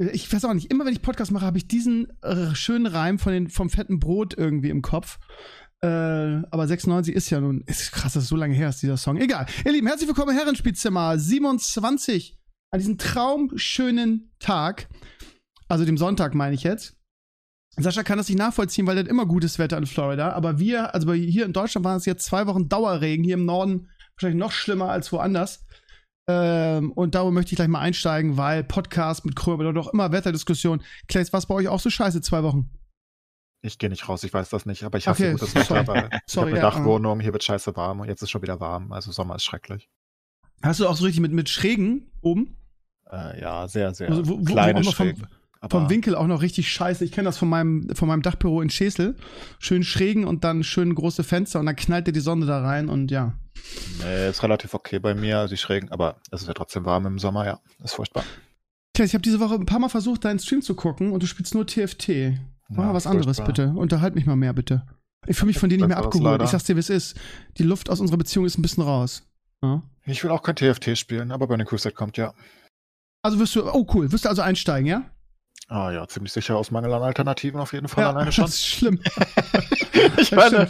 Ich weiß auch nicht, immer wenn ich Podcast mache, habe ich diesen äh, schönen Reim von den, vom fetten Brot irgendwie im Kopf. Äh, aber 96 ist ja nun, ist krass, dass es so lange her ist, dieser Song. Egal. Ihr Lieben, herzlich willkommen im Herrenspielzimmer 27 an diesem traumschönen Tag. Also dem Sonntag meine ich jetzt. Sascha kann das nicht nachvollziehen, weil er hat immer gutes Wetter in Florida. Aber wir, also hier in Deutschland waren es jetzt zwei Wochen Dauerregen, hier im Norden wahrscheinlich noch schlimmer als woanders. Ähm, und darum möchte ich gleich mal einsteigen, weil Podcast mit Krömer oder doch immer Wetterdiskussion. Claes, was bei euch auch so scheiße, zwei Wochen? Ich gehe nicht raus, ich weiß das nicht, aber ich hasse Okay, gutes Wetter. Aber ich habe eine ja, Dachwohnung, hier wird scheiße warm und jetzt ist schon wieder warm. Also Sommer ist schrecklich. Hast du auch so richtig mit, mit Schrägen oben? Äh, ja, sehr, sehr Also wo- kleine wo noch vom- Schrägen. Aber Vom Winkel auch noch richtig scheiße. Ich kenne das von meinem, von meinem Dachbüro in Schesel. Schön Schrägen und dann schön große Fenster und dann knallt dir die Sonne da rein und ja. nee, ist relativ okay bei mir, die Schrägen, aber es ist ja trotzdem warm im Sommer, ja. Ist furchtbar. Claes, ich habe diese Woche ein paar Mal versucht, deinen Stream zu gucken und du spielst nur TFT. Mach Ja, mal was anderes, furchtbar. bitte. Unterhalt mich mal mehr, bitte. Ich fühle mich von dir nicht mehr abgeholt. Ich sag's dir, wie es ist. Die Luft aus unserer Beziehung ist ein bisschen raus. Ja? Ich will auch kein TFT spielen, aber Burning Crusade kommt ja. Also wirst du, oh cool, wirst du also einsteigen, ja? Ah ja, ziemlich sicher aus Mangel an Alternativen auf jeden Fall ja, alleine das schon. ist schlimm. ich das meine,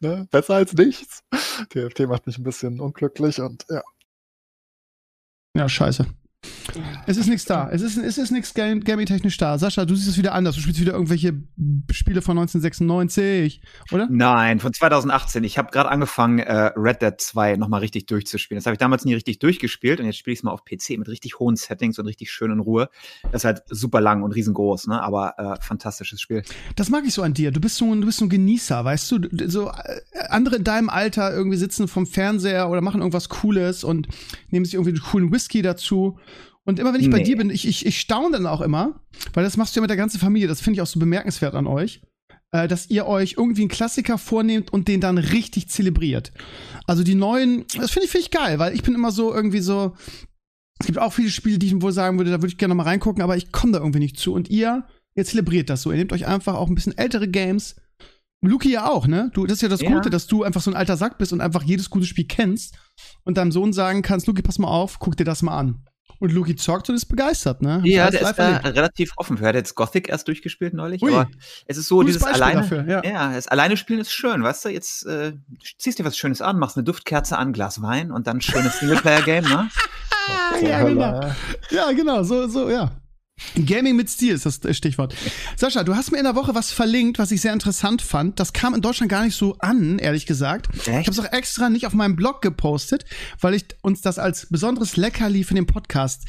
ne, besser als nichts. TFT macht mich ein bisschen unglücklich und ja. Ja, scheiße. Es ist nichts da. Es ist, es ist nichts gaming-technisch da. Sascha, du siehst es wieder anders. Du spielst wieder irgendwelche Spiele von 1996, oder? Nein, von 2018. Ich habe gerade angefangen, äh, Red Dead 2 nochmal richtig durchzuspielen. Das habe ich damals nie richtig durchgespielt und jetzt spiele ich es mal auf PC mit richtig hohen Settings und richtig schön in Ruhe. Das ist halt super lang und riesengroß, ne? aber äh, fantastisches Spiel. Das mag ich so an dir. Du bist so ein, du bist so ein Genießer, weißt du? Du- So äh, andere in deinem Alter irgendwie sitzen vom Fernseher oder machen irgendwas Cooles und nehmen sich irgendwie einen coolen Whisky dazu. Und immer wenn ich bei Nee. dir bin, ich, ich, ich staune dann auch immer, weil das machst du ja mit der ganzen Familie. Das finde ich auch so bemerkenswert an euch, äh, dass ihr euch irgendwie einen Klassiker vornehmt und den dann richtig zelebriert. Also die neuen, das finde ich, finde ich geil, weil ich bin immer so irgendwie so. Es gibt auch viele Spiele, die ich wohl sagen würde, da würde ich gerne mal reingucken, aber ich komme da irgendwie nicht zu. Und ihr, ihr zelebriert das so. Ihr nehmt euch einfach auch ein bisschen ältere Games. Luki ja auch, ne? Du, das ist ja das Ja. Gute, dass du einfach so ein alter Sack bist und einfach jedes gute Spiel kennst und deinem Sohn sagen kannst, Luki, pass mal auf, guck dir das mal an. Und Luki zockt und ist begeistert, ne? Ja, der ist da erlebt. relativ offen für. Er hat jetzt Gothic erst durchgespielt neulich, Ui. aber es ist so, Gutes dieses Beispiel alleine. dafür, ja. Ja, das alleine spielen ist schön, weißt du? Jetzt äh, ziehst dir was Schönes an, machst eine Duftkerze an, Glas Wein und dann schönes Singleplayer-Game, ne? Ja, genau. Ja, genau, so, so, ja. Gaming mit Stil ist das Stichwort. Sascha, du hast mir in der Woche was verlinkt, was ich sehr interessant fand. Das kam in Deutschland gar nicht so an, ehrlich gesagt. Ich habe es auch extra nicht auf meinem Blog gepostet, weil ich uns das als besonderes Leckerli für den Podcast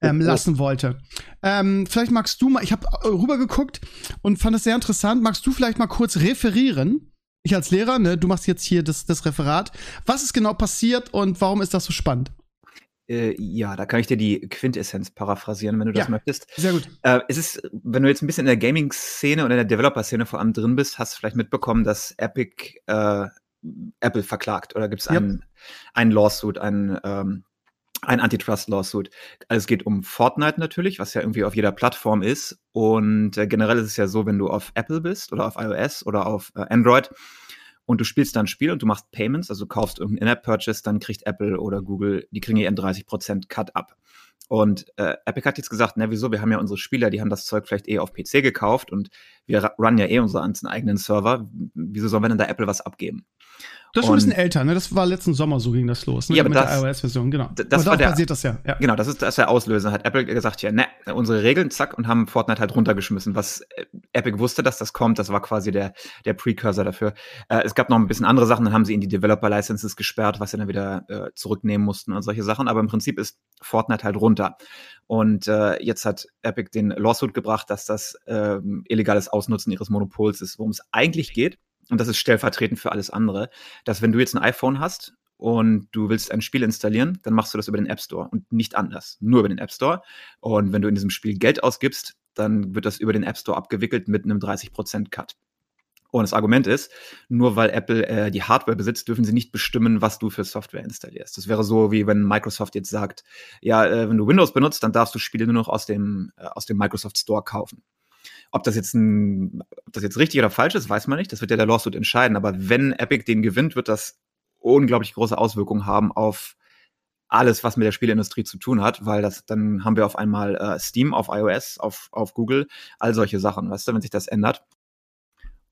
ähm, Oh, oh. lassen wollte. Ähm, vielleicht magst du mal, ich habe rübergeguckt und fand es sehr interessant. Magst du vielleicht mal kurz referieren? Ich als Lehrer, ne, du machst jetzt hier das, das Referat. Was ist genau passiert und warum ist das so spannend? Äh, ja, da kann ich dir die Quintessenz paraphrasieren, wenn du das Ja. möchtest. Sehr gut. Äh, es ist, wenn du jetzt ein bisschen in der Gaming-Szene oder in der Developer-Szene vor allem drin bist, hast du vielleicht mitbekommen, dass Epic äh, Apple verklagt oder gibt es Ja. einen, einen Lawsuit, einen, ähm, ein Antitrust-Lawsuit. Also es geht um Fortnite natürlich, was ja irgendwie auf jeder Plattform ist. Und äh, generell ist es ja so, wenn du auf Apple bist oder auf iOS oder auf äh, Android und du spielst dann ein Spiel und du machst Payments, also kaufst irgendeinen In-App-Purchase, dann kriegt Apple oder Google, die kriegen ihren 30% Cut ab. Und äh, Epic hat jetzt gesagt, na wieso, wir haben ja unsere Spieler, die haben das Zeug vielleicht eh auf PC gekauft und wir runnen ja eh unsere ganzen eigenen Server. Wieso sollen wir denn da Apple was abgeben? Das ist schon ein bisschen älter, ne? Das war letzten Sommer so ging das los, ne? Ja, aber Mit das- der iOS-Version, genau. das Aber war der- basiert das ja. ja. Genau, das ist, das ist der Auslöser. Hat Apple gesagt, ja, ne, unsere Regeln, zack, und haben Fortnite halt runtergeschmissen. Was äh, Epic wusste, dass das kommt, das war quasi der, der Precursor dafür. Äh, es gab noch ein bisschen andere Sachen, dann haben sie ihnen die Developer-Licenses gesperrt, was sie dann wieder äh, zurücknehmen mussten und solche Sachen. Aber im Prinzip ist Fortnite halt runter. Und äh, jetzt hat Epic den Lawsuit gebracht, dass das ähm, illegales Ausnutzen ihres Monopols ist, worum es eigentlich geht. Und das ist stellvertretend für alles andere, dass wenn du jetzt ein iPhone hast und du willst ein Spiel installieren, dann machst du das über den App Store und nicht anders, nur über den App Store. Und wenn du in diesem Spiel Geld ausgibst, dann wird das über den App Store abgewickelt mit einem 30% Cut. Und das Argument ist, nur weil Apple äh, die Hardware besitzt, dürfen sie nicht bestimmen, was du für Software installierst. Das wäre so, wie wenn Microsoft jetzt sagt, ja, äh, wenn du Windows benutzt, dann darfst du Spiele nur noch aus dem, äh, aus dem Microsoft Store kaufen. Ob das jetzt ein, ob das jetzt richtig oder falsch ist, weiß man nicht. Das wird ja der Lawsuit entscheiden. Aber wenn Epic den gewinnt, wird das unglaublich große Auswirkungen haben auf alles, was mit der Spieleindustrie zu tun hat, weil das dann haben wir auf einmal äh, Steam auf iOS, auf, auf Google, all solche Sachen, weißt du, wenn sich das ändert.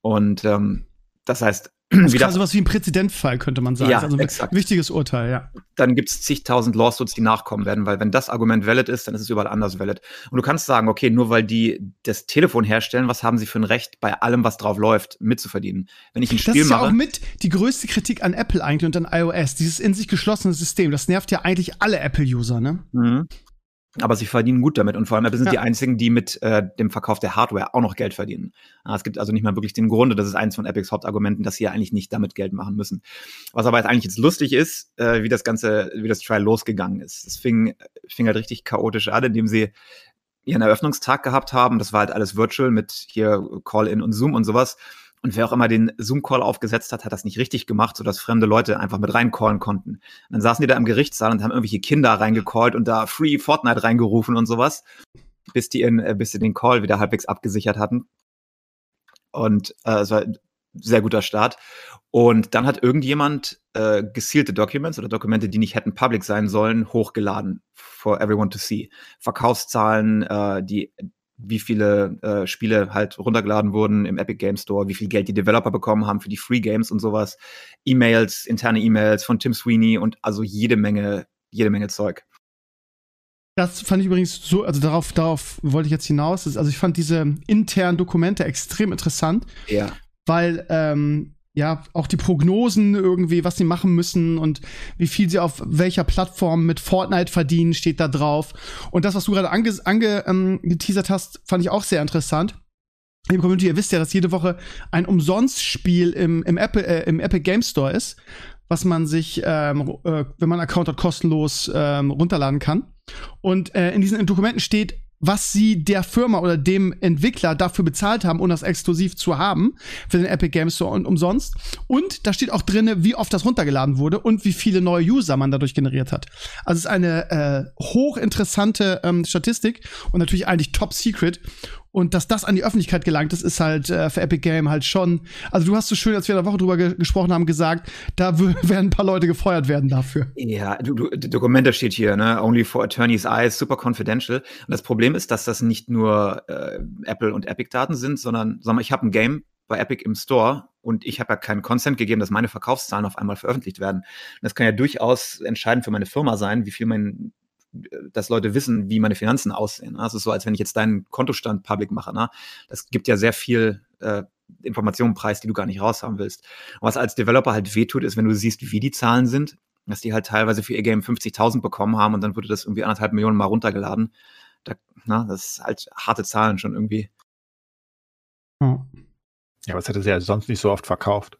Und ähm, das heißt, das ist sowas wie ein Präzedenzfall, könnte man sagen. Ja, also ein exakt. wichtiges Urteil, ja. Dann gibt es zigtausend Lawsuits, die nachkommen werden, weil wenn das Argument valid ist, dann ist es überall anders valid. Und du kannst sagen, okay, nur weil die das Telefon herstellen, was haben sie für ein Recht, bei allem, was drauf läuft, mitzuverdienen? Wenn ich ein Spiel das ist ja mache. auch mit die größte Kritik an Apple eigentlich und an iOS, dieses in sich geschlossene System. Das nervt ja eigentlich alle Apple-User, ne? Mhm. Aber sie verdienen gut damit und vor allem Apple sind Ja. die einzigen, die mit äh, dem Verkauf der Hardware auch noch Geld verdienen. Es gibt also nicht mal wirklich den Grunde, das ist eins von Epics Hauptargumenten, dass sie ja eigentlich nicht damit Geld machen müssen. Was aber jetzt eigentlich jetzt lustig ist, äh, wie das Ganze, wie das Trial losgegangen ist. Es fing, fing halt richtig chaotisch an, indem sie ihren Eröffnungstag gehabt haben. Das war halt alles virtual mit hier Call-in und Zoom und sowas. Und wer auch immer den Zoom-Call aufgesetzt hat, hat das nicht richtig gemacht, sodass fremde Leute einfach mit reincallen konnten. Und dann saßen die da im Gerichtssaal und haben irgendwelche Kinder reingecallt und da Free Fortnite reingerufen und sowas, bis die, in, äh, bis sie den Call wieder halbwegs abgesichert hatten. Und äh, es war ein sehr guter Start. Und dann hat irgendjemand äh, gesielte Documents oder Dokumente, die nicht hätten public sein sollen, hochgeladen for everyone to see. Verkaufszahlen, äh, die wie viele äh, Spiele halt runtergeladen wurden im Epic Game Store, wie viel Geld die Developer bekommen haben für die Free Games und sowas, E-Mails, interne E-Mails von Tim Sweeney und also jede Menge, jede Menge Zeug. Das fand ich übrigens so, also darauf, darauf wollte ich jetzt hinaus. Also ich fand diese internen Dokumente extrem interessant, Ja. weil ähm, ja auch die Prognosen irgendwie, was sie machen müssen und wie viel sie auf welcher Plattform mit Fortnite verdienen, steht da drauf. Und das, was du gerade ange, ange ähm, hast, fand ich auch sehr interessant. Liebe Community, ihr wisst ja, dass jede Woche ein Umsonstspiel im, im, Apple, äh, im Epic Game Store ist, was man sich, ähm, äh, wenn man einen Account hat, kostenlos ähm, runterladen kann. Und äh, in diesen Dokumenten steht, was sie der Firma oder dem Entwickler dafür bezahlt haben, um das exklusiv zu haben für den Epic Games Store und umsonst. Und da steht auch drinne, wie oft das runtergeladen wurde und wie viele neue User man dadurch generiert hat. Also es ist eine äh, hochinteressante ähm, Statistik und natürlich eigentlich top secret. Und dass das an die Öffentlichkeit gelangt ist, ist halt äh, für Epic Game halt schon. Also du hast so schön, als wir in der Woche drüber ge gesprochen haben, gesagt, da werden ein paar Leute gefeuert werden dafür. Ja, du, du, Dokumente steht hier, ne? Only for attorneys eyes, super confidential. Und das Problem ist, dass das nicht nur äh, Apple und Epic-Daten sind, sondern sag mal, ich habe ein Game bei Epic im Store und ich habe ja keinen Consent gegeben, dass meine Verkaufszahlen auf einmal veröffentlicht werden. Und das kann ja durchaus entscheidend für meine Firma sein, wie viel mein dass Leute wissen, wie meine Finanzen aussehen. ne? Das ist so, als wenn ich jetzt deinen Kontostand public mache. Ne? Das gibt ja sehr viel äh, Informationen preis, die du gar nicht raushaben willst. Und was als Developer halt wehtut, ist, wenn du siehst, wie die Zahlen sind, dass die halt teilweise für ihr Game 50.000 bekommen haben und dann wurde das irgendwie anderthalb Millionen mal runtergeladen. Da, na, das ist halt harte Zahlen schon irgendwie. Ja. Ja, aber es hätte sie ja sonst nicht so oft verkauft.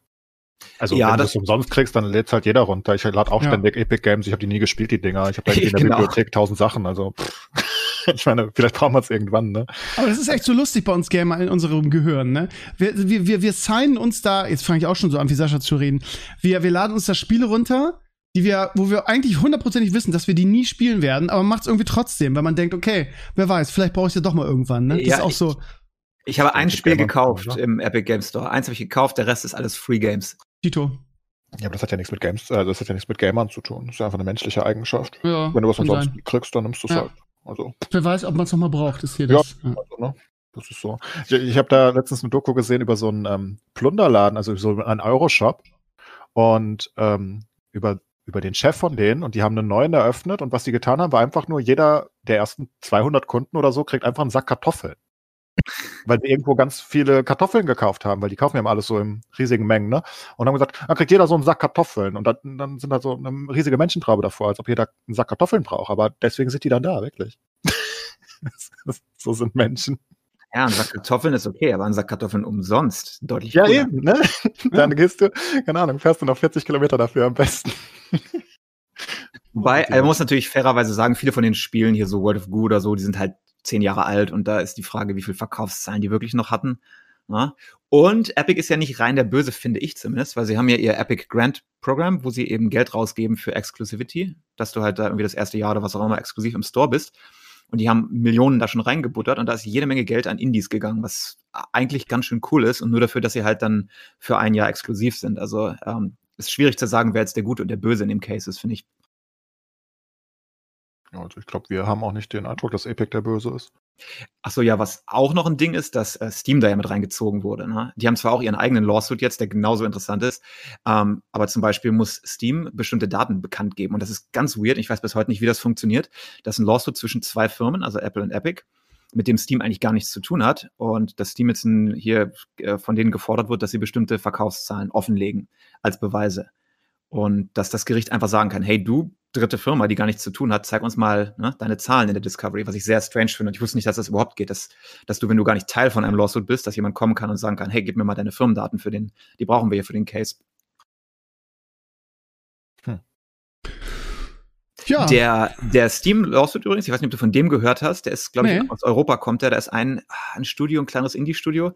Also Ja, wenn du das- es umsonst kriegst, dann lädt's halt jeder runter. Ich lade auch Ja. ständig Epic Games, ich habe die nie gespielt, die Dinger. Ich habe da in der Genau. Bibliothek tausend Sachen. Also pff. ich meine, vielleicht brauchen wir es irgendwann, ne? Aber das ist echt so lustig bei uns Gamer in unserem Gehirn, ne? Wir, wir, wir, wir signen uns da, jetzt fange ich auch schon so an, wie Sascha zu reden. Wir, wir laden uns da Spiele runter, die wir, wo wir eigentlich hundertprozentig wissen, dass wir die nie spielen werden, aber macht es irgendwie trotzdem, weil man denkt, okay, wer weiß, vielleicht brauche ich ja doch mal irgendwann, ne? Das Ja, ist auch ich- so, Ich habe ein Spiel gekauft oder? im Epic Game Store. Eins habe ich gekauft, der Rest ist alles Free Games. Tito. Ja, aber das hat ja nichts mit Games, äh, das hat ja nichts mit Gamern zu tun. Das ist ja einfach eine menschliche Eigenschaft. Ja, Wenn du was umsonst sein. kriegst, dann nimmst du es Ja. halt. Also, Wer weiß, ob man es nochmal braucht, ist hier Ja. das. Ja. also, ne? Das ist so. Ich, ich habe da letztens eine Doku gesehen über so einen ähm, Plunderladen, also so einen Euroshop und ähm, über über den Chef von denen und die haben einen neuen eröffnet und was die getan haben, war einfach nur jeder der ersten 200 Kunden oder so kriegt einfach einen Sack Kartoffeln. Weil sie irgendwo ganz viele Kartoffeln gekauft haben, weil die kaufen ja immer alles so in riesigen Mengen, ne? Und haben gesagt, dann kriegt jeder so einen Sack Kartoffeln und dann, dann sind da so eine riesige Menschentraube davor, als ob jeder einen Sack Kartoffeln braucht, aber deswegen sind die dann da, wirklich. so sind Menschen. Ja, ein Sack Kartoffeln ist okay, aber ein Sack Kartoffeln umsonst deutlich Ja, cooler. eben, ne? Dann gehst du, keine Ahnung, fährst du noch 40 Kilometer dafür am besten. Wobei, er muss natürlich fairerweise sagen, viele von den Spielen hier so World of Goo oder so, die sind halt zehn Jahre alt und da ist die Frage, wie viel Verkaufszahlen die wirklich noch hatten. Ja? Und Epic ist ja nicht rein der Böse, finde ich zumindest, weil sie haben ja ihr Epic Grant Program, wo sie eben Geld rausgeben für Exclusivity, dass du halt da irgendwie das erste Jahr oder was auch immer exklusiv im Store bist. Und die haben Millionen da schon reingebuttert und da ist jede Menge Geld an Indies gegangen, was eigentlich ganz schön cool ist und nur dafür, dass sie halt dann für ein Jahr exklusiv sind. Also ähm, ist schwierig zu sagen, wer jetzt der Gute und der Böse in dem Case ist, finde ich. Also ich glaube, wir haben auch nicht den Eindruck, dass Epic der Böse ist. Ach so, ja, was auch noch ein Ding ist, dass äh, Steam da ja mit reingezogen wurde. Ne? Die haben zwar auch ihren eigenen Lawsuit jetzt, der genauso interessant ist, ähm, aber zum Beispiel muss Steam bestimmte Daten bekannt geben. Und das ist ganz weird. Ich weiß bis heute nicht, wie das funktioniert. Das ist ein Lawsuit zwischen zwei Firmen, also Apple und Epic, mit dem Steam eigentlich gar nichts zu tun hat. Und dass Steam jetzt ein, hier äh, von denen gefordert wird, dass sie bestimmte Verkaufszahlen offenlegen als Beweise. Und dass das Gericht einfach sagen kann, hey, du, dritte Firma, die gar nichts zu tun hat, zeig uns mal ne, deine Zahlen in der Discovery, was ich sehr strange finde. Und ich wusste nicht, dass das überhaupt geht, dass, dass du, wenn du gar nicht Teil von einem Lawsuit bist, dass jemand kommen kann und sagen kann, hey, gib mir mal deine Firmendaten für den, die brauchen wir hier für den Case. Ja, Der, der Steam Lawsuit übrigens, ich weiß nicht, ob du von dem gehört hast, der ist, glaube Nee. ich, aus Europa kommt der, da ist ein, ein Studio, ein kleines Indie-Studio,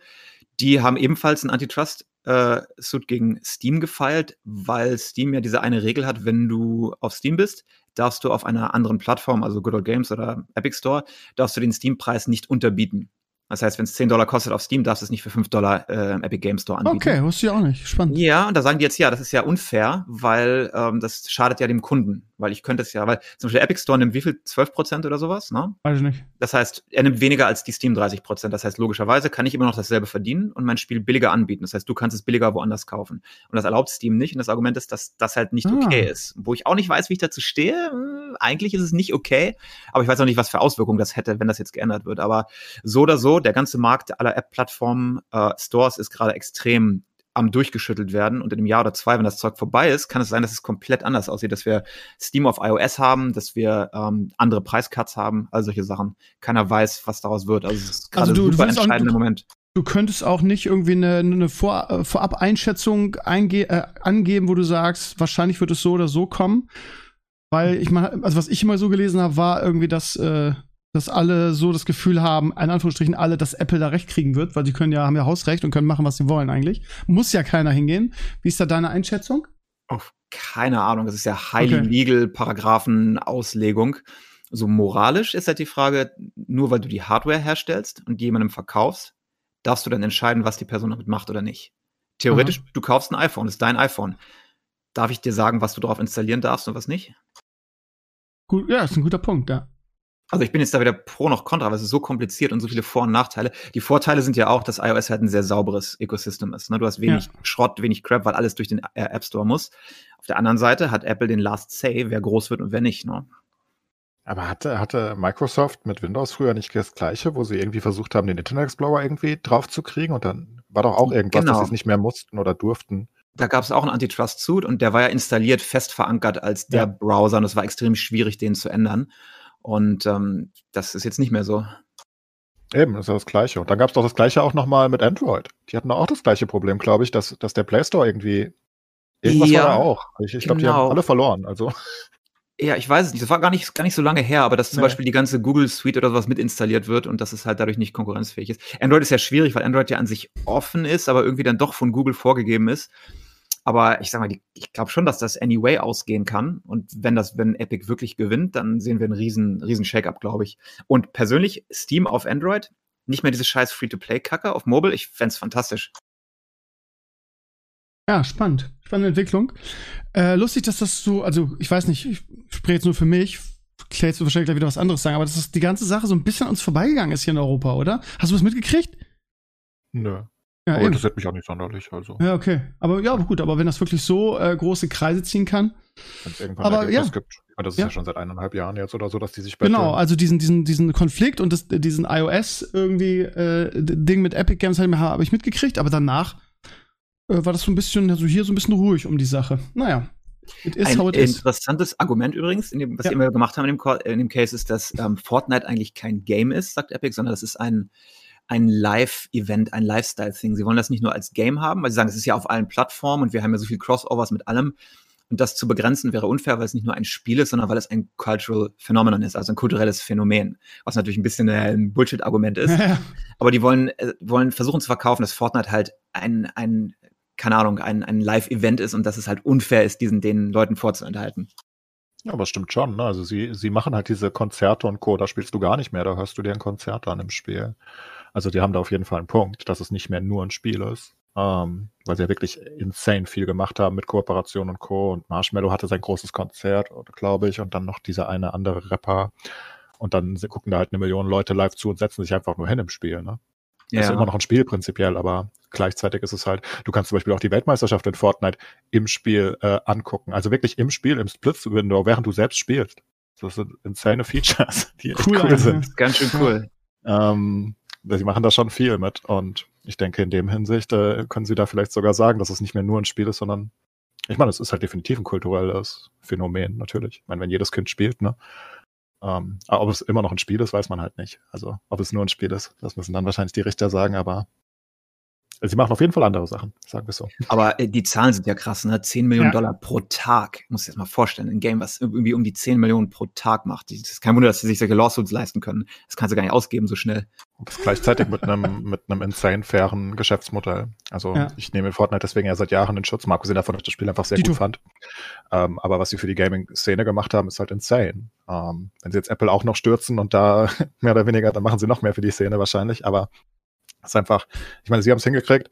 die haben ebenfalls ein Antitrust-Suit gegen Steam gefeilt, weil Steam ja diese eine Regel hat, wenn du auf Steam bist, darfst du auf einer anderen Plattform, also Good Old Games oder Epic Store, darfst du den Steam-Preis nicht unterbieten. Das heißt, wenn es 10 Dollar kostet auf Steam, darfst du es nicht für 5 Dollar äh, Epic Game Store anbieten. okay, wusste ich auch nicht. Spannend. Ja, und da sagen die jetzt, ja, das ist ja unfair, weil ähm, das schadet ja dem Kunden. Weil ich könnte es ja, weil zum Beispiel der Epic Store nimmt wie viel? 12 Prozent oder sowas, ne? Weiß ich nicht. Das heißt, er nimmt weniger als die Steam 30 Prozent. Das heißt, logischerweise kann ich immer noch dasselbe verdienen und mein Spiel billiger anbieten. Das heißt, du kannst es billiger woanders kaufen. Und das erlaubt Steam nicht. Und das Argument ist, dass das halt nicht Ah. okay ist. Wo ich auch nicht weiß, wie ich dazu stehe. Hm, Eigentlich ist es nicht okay. Aber ich weiß auch nicht, was für Auswirkungen das hätte, wenn das jetzt geändert wird. Aber so oder so, der ganze Markt aller App-Plattformen, äh, Stores ist gerade extrem am durchgeschüttelt werden und in einem Jahr oder zwei, wenn das Zeug vorbei ist, kann es sein, dass es komplett anders aussieht, dass wir Steam auf iOS haben, dass wir ähm, andere Preiscuts haben, all solche Sachen. Keiner weiß, was daraus wird. Also es ist gerade Also du- ein super entscheidender Moment. Du könntest auch nicht irgendwie eine, eine Vor äh, Vorab-Einschätzung einge äh, angeben, wo du sagst, wahrscheinlich wird es so oder so kommen. Weil ich meine, also was ich immer so gelesen habe, war irgendwie, dass, äh, dass alle so das Gefühl haben, in Anführungsstrichen alle, dass Apple da recht kriegen wird, weil die können ja, haben ja Hausrecht und können machen, was sie wollen eigentlich. Muss ja keiner hingehen. Wie ist da deine Einschätzung? Auf keine Ahnung, das ist ja highly Okay. legal Paragraphen-Auslegung. So moralisch ist halt die Frage, nur weil du die Hardware herstellst und jemandem verkaufst, darfst du dann entscheiden, was die Person damit macht oder nicht. Theoretisch, du kaufst ein iPhone, ist dein iPhone. Darf ich dir sagen, was du drauf installieren darfst und was nicht? Gut, ja, ist ein guter Punkt, ja. Also ich bin jetzt da weder pro noch contra, weil es ist so kompliziert und so viele Vor- und Nachteile. Die Vorteile sind ja auch, dass iOS halt ein sehr sauberes Ökosystem ist. Ne? Du hast wenig Schrott, wenig Crap, weil alles durch den App Store muss. Auf der anderen Seite hat Apple den Last Say, wer groß wird und wer nicht. Ne? Aber hatte, hatte Microsoft mit Windows früher nicht das Gleiche, wo sie irgendwie versucht haben, den Internet Explorer irgendwie drauf zu kriegen und dann war doch auch irgendwas, Genau. dass sie es nicht mehr mussten oder durften. Da gab es auch einen Antitrust-Suit und der war ja installiert, fest verankert als der Ja. Browser und es war extrem schwierig, den zu ändern. Und ähm, das ist jetzt nicht mehr so. Eben, das ist ja das Gleiche. Und dann gab es doch das Gleiche auch nochmal mit Android. Die hatten auch das gleiche Problem, glaube ich, dass, dass der Play Store irgendwie. Irgendwas Ja, war da auch. Ich, ich glaube, die genau. haben alle verloren. Also, Ja, ich weiß es nicht. Das war gar nicht, gar nicht so lange her, aber dass zum Nee. Beispiel die ganze Google Suite oder sowas mit installiert wird und dass es halt dadurch nicht konkurrenzfähig ist. Android ist ja schwierig, weil Android ja an sich offen ist, aber irgendwie dann doch von Google vorgegeben ist. Aber ich sag mal, die, ich glaube schon, dass das anyway ausgehen kann. Und wenn das, wenn Epic wirklich gewinnt, dann sehen wir einen riesen, riesen Shake-up, glaube ich. Und persönlich, Steam auf Android, nicht mehr diese scheiß Free-to-Play-Kacke auf Mobile, ich fänd's fantastisch. Ja, spannend. Spannende Entwicklung. Äh, lustig, dass das so, also ich weiß nicht, ich spreche jetzt nur für mich, Clay jetzt wahrscheinlich gleich wieder was anderes sagen, aber dass das die ganze Sache so ein bisschen an uns vorbeigegangen ist hier in Europa, oder? Hast du was mitgekriegt? nö. Ja, Aber eben. interessiert mich auch nicht sonderlich. Also, ja okay. Aber ja, gut, aber wenn das wirklich so äh, große Kreise ziehen kann. wenn es irgendwann Aber ja. gibt. Meine, das ist Ja. ja. schon seit eineinhalb Jahren jetzt oder so, dass die sich betteln. Genau, also diesen, diesen, diesen Konflikt und das, diesen iOS irgendwie äh, Ding mit Epic Games habe hab ich mitgekriegt, aber danach äh, war das so ein bisschen, also hier so ein bisschen ruhig um die Sache. Naja. It is Ein how it is. interessantes Argument übrigens, in dem, was Ja. immer gemacht haben in dem, in dem Case, ist, dass ähm, Fortnite eigentlich kein Game ist, sagt Epic, sondern das ist ein, ein Live-Event, ein Lifestyle-Thing. Sie wollen das nicht nur als Game haben, weil sie sagen, es ist ja auf allen Plattformen und wir haben ja so viel Crossovers mit allem. Und das zu begrenzen wäre unfair, weil es nicht nur ein Spiel ist, sondern weil es ein Cultural Phenomenon ist, also ein kulturelles Phänomen. Was natürlich ein bisschen ein Bullshit-Argument ist. Aber die wollen, äh, wollen versuchen zu verkaufen, dass Fortnite halt ein, ein keine Ahnung, ein, ein Live-Event ist und dass es halt unfair ist, diesen den Leuten vorzuenthalten. Ja, aber stimmt schon. Ne? Also sie, sie machen halt diese Konzerte und Co. Da spielst du gar nicht mehr, da hörst du dir ein Konzert an im Spiel. Also die haben da auf jeden Fall einen Punkt, dass es nicht mehr nur ein Spiel ist. Ähm, weil sie ja wirklich insane viel gemacht haben mit Kooperation und Co. Und Marshmallow hatte sein großes Konzert, glaube ich, und dann noch dieser eine andere Rapper. Und dann gucken da halt eine Million Leute live zu und setzen sich einfach nur hin im Spiel. Ne? Ja. ist immer noch ein Spiel prinzipiell, aber gleichzeitig ist es halt, du kannst zum Beispiel auch die Weltmeisterschaft in Fortnite im Spiel äh, angucken. Also wirklich im Spiel, im Split-Window, während du selbst spielst. Das sind insane Features, die cool, cool sind. Ganz schön cool. Ähm, sie machen da schon viel mit und ich denke, in dem Hinsicht äh, können sie da vielleicht sogar sagen, dass es nicht mehr nur ein Spiel ist, sondern ich meine, es ist halt definitiv ein kulturelles Phänomen, natürlich. Ich meine, wenn jedes Kind spielt, ne? Ähm, aber ob es immer noch ein Spiel ist, weiß man halt nicht. Also, ob es nur ein Spiel ist, das müssen dann wahrscheinlich die Richter sagen, aber Sie machen auf jeden Fall andere Sachen, sagen wir so. Aber äh, die Zahlen sind ja krass, ne? 10 Millionen ja. Dollar pro Tag. Muss ich jetzt mal vorstellen. Ein Game, was irgendwie um die 10 Millionen pro Tag macht. Es ist kein Wunder, dass sie sich solche Lawsuits leisten können. Das kannst du gar nicht ausgeben so schnell. Und das gleichzeitig mit einem, mit einem insane fairen Geschäftsmodell. Also ja. ich nehme Fortnite deswegen ja seit Jahren in Schutz, mal abgesehen davon, dass ich das Spiel einfach sehr die gut fand. Ähm, aber was sie für die Gaming-Szene gemacht haben, ist halt insane. Ähm, wenn sie jetzt Apple auch noch stürzen und da mehr oder weniger, dann machen sie noch mehr für die Szene wahrscheinlich. Aber es ist einfach, ich meine, sie haben es hingekriegt,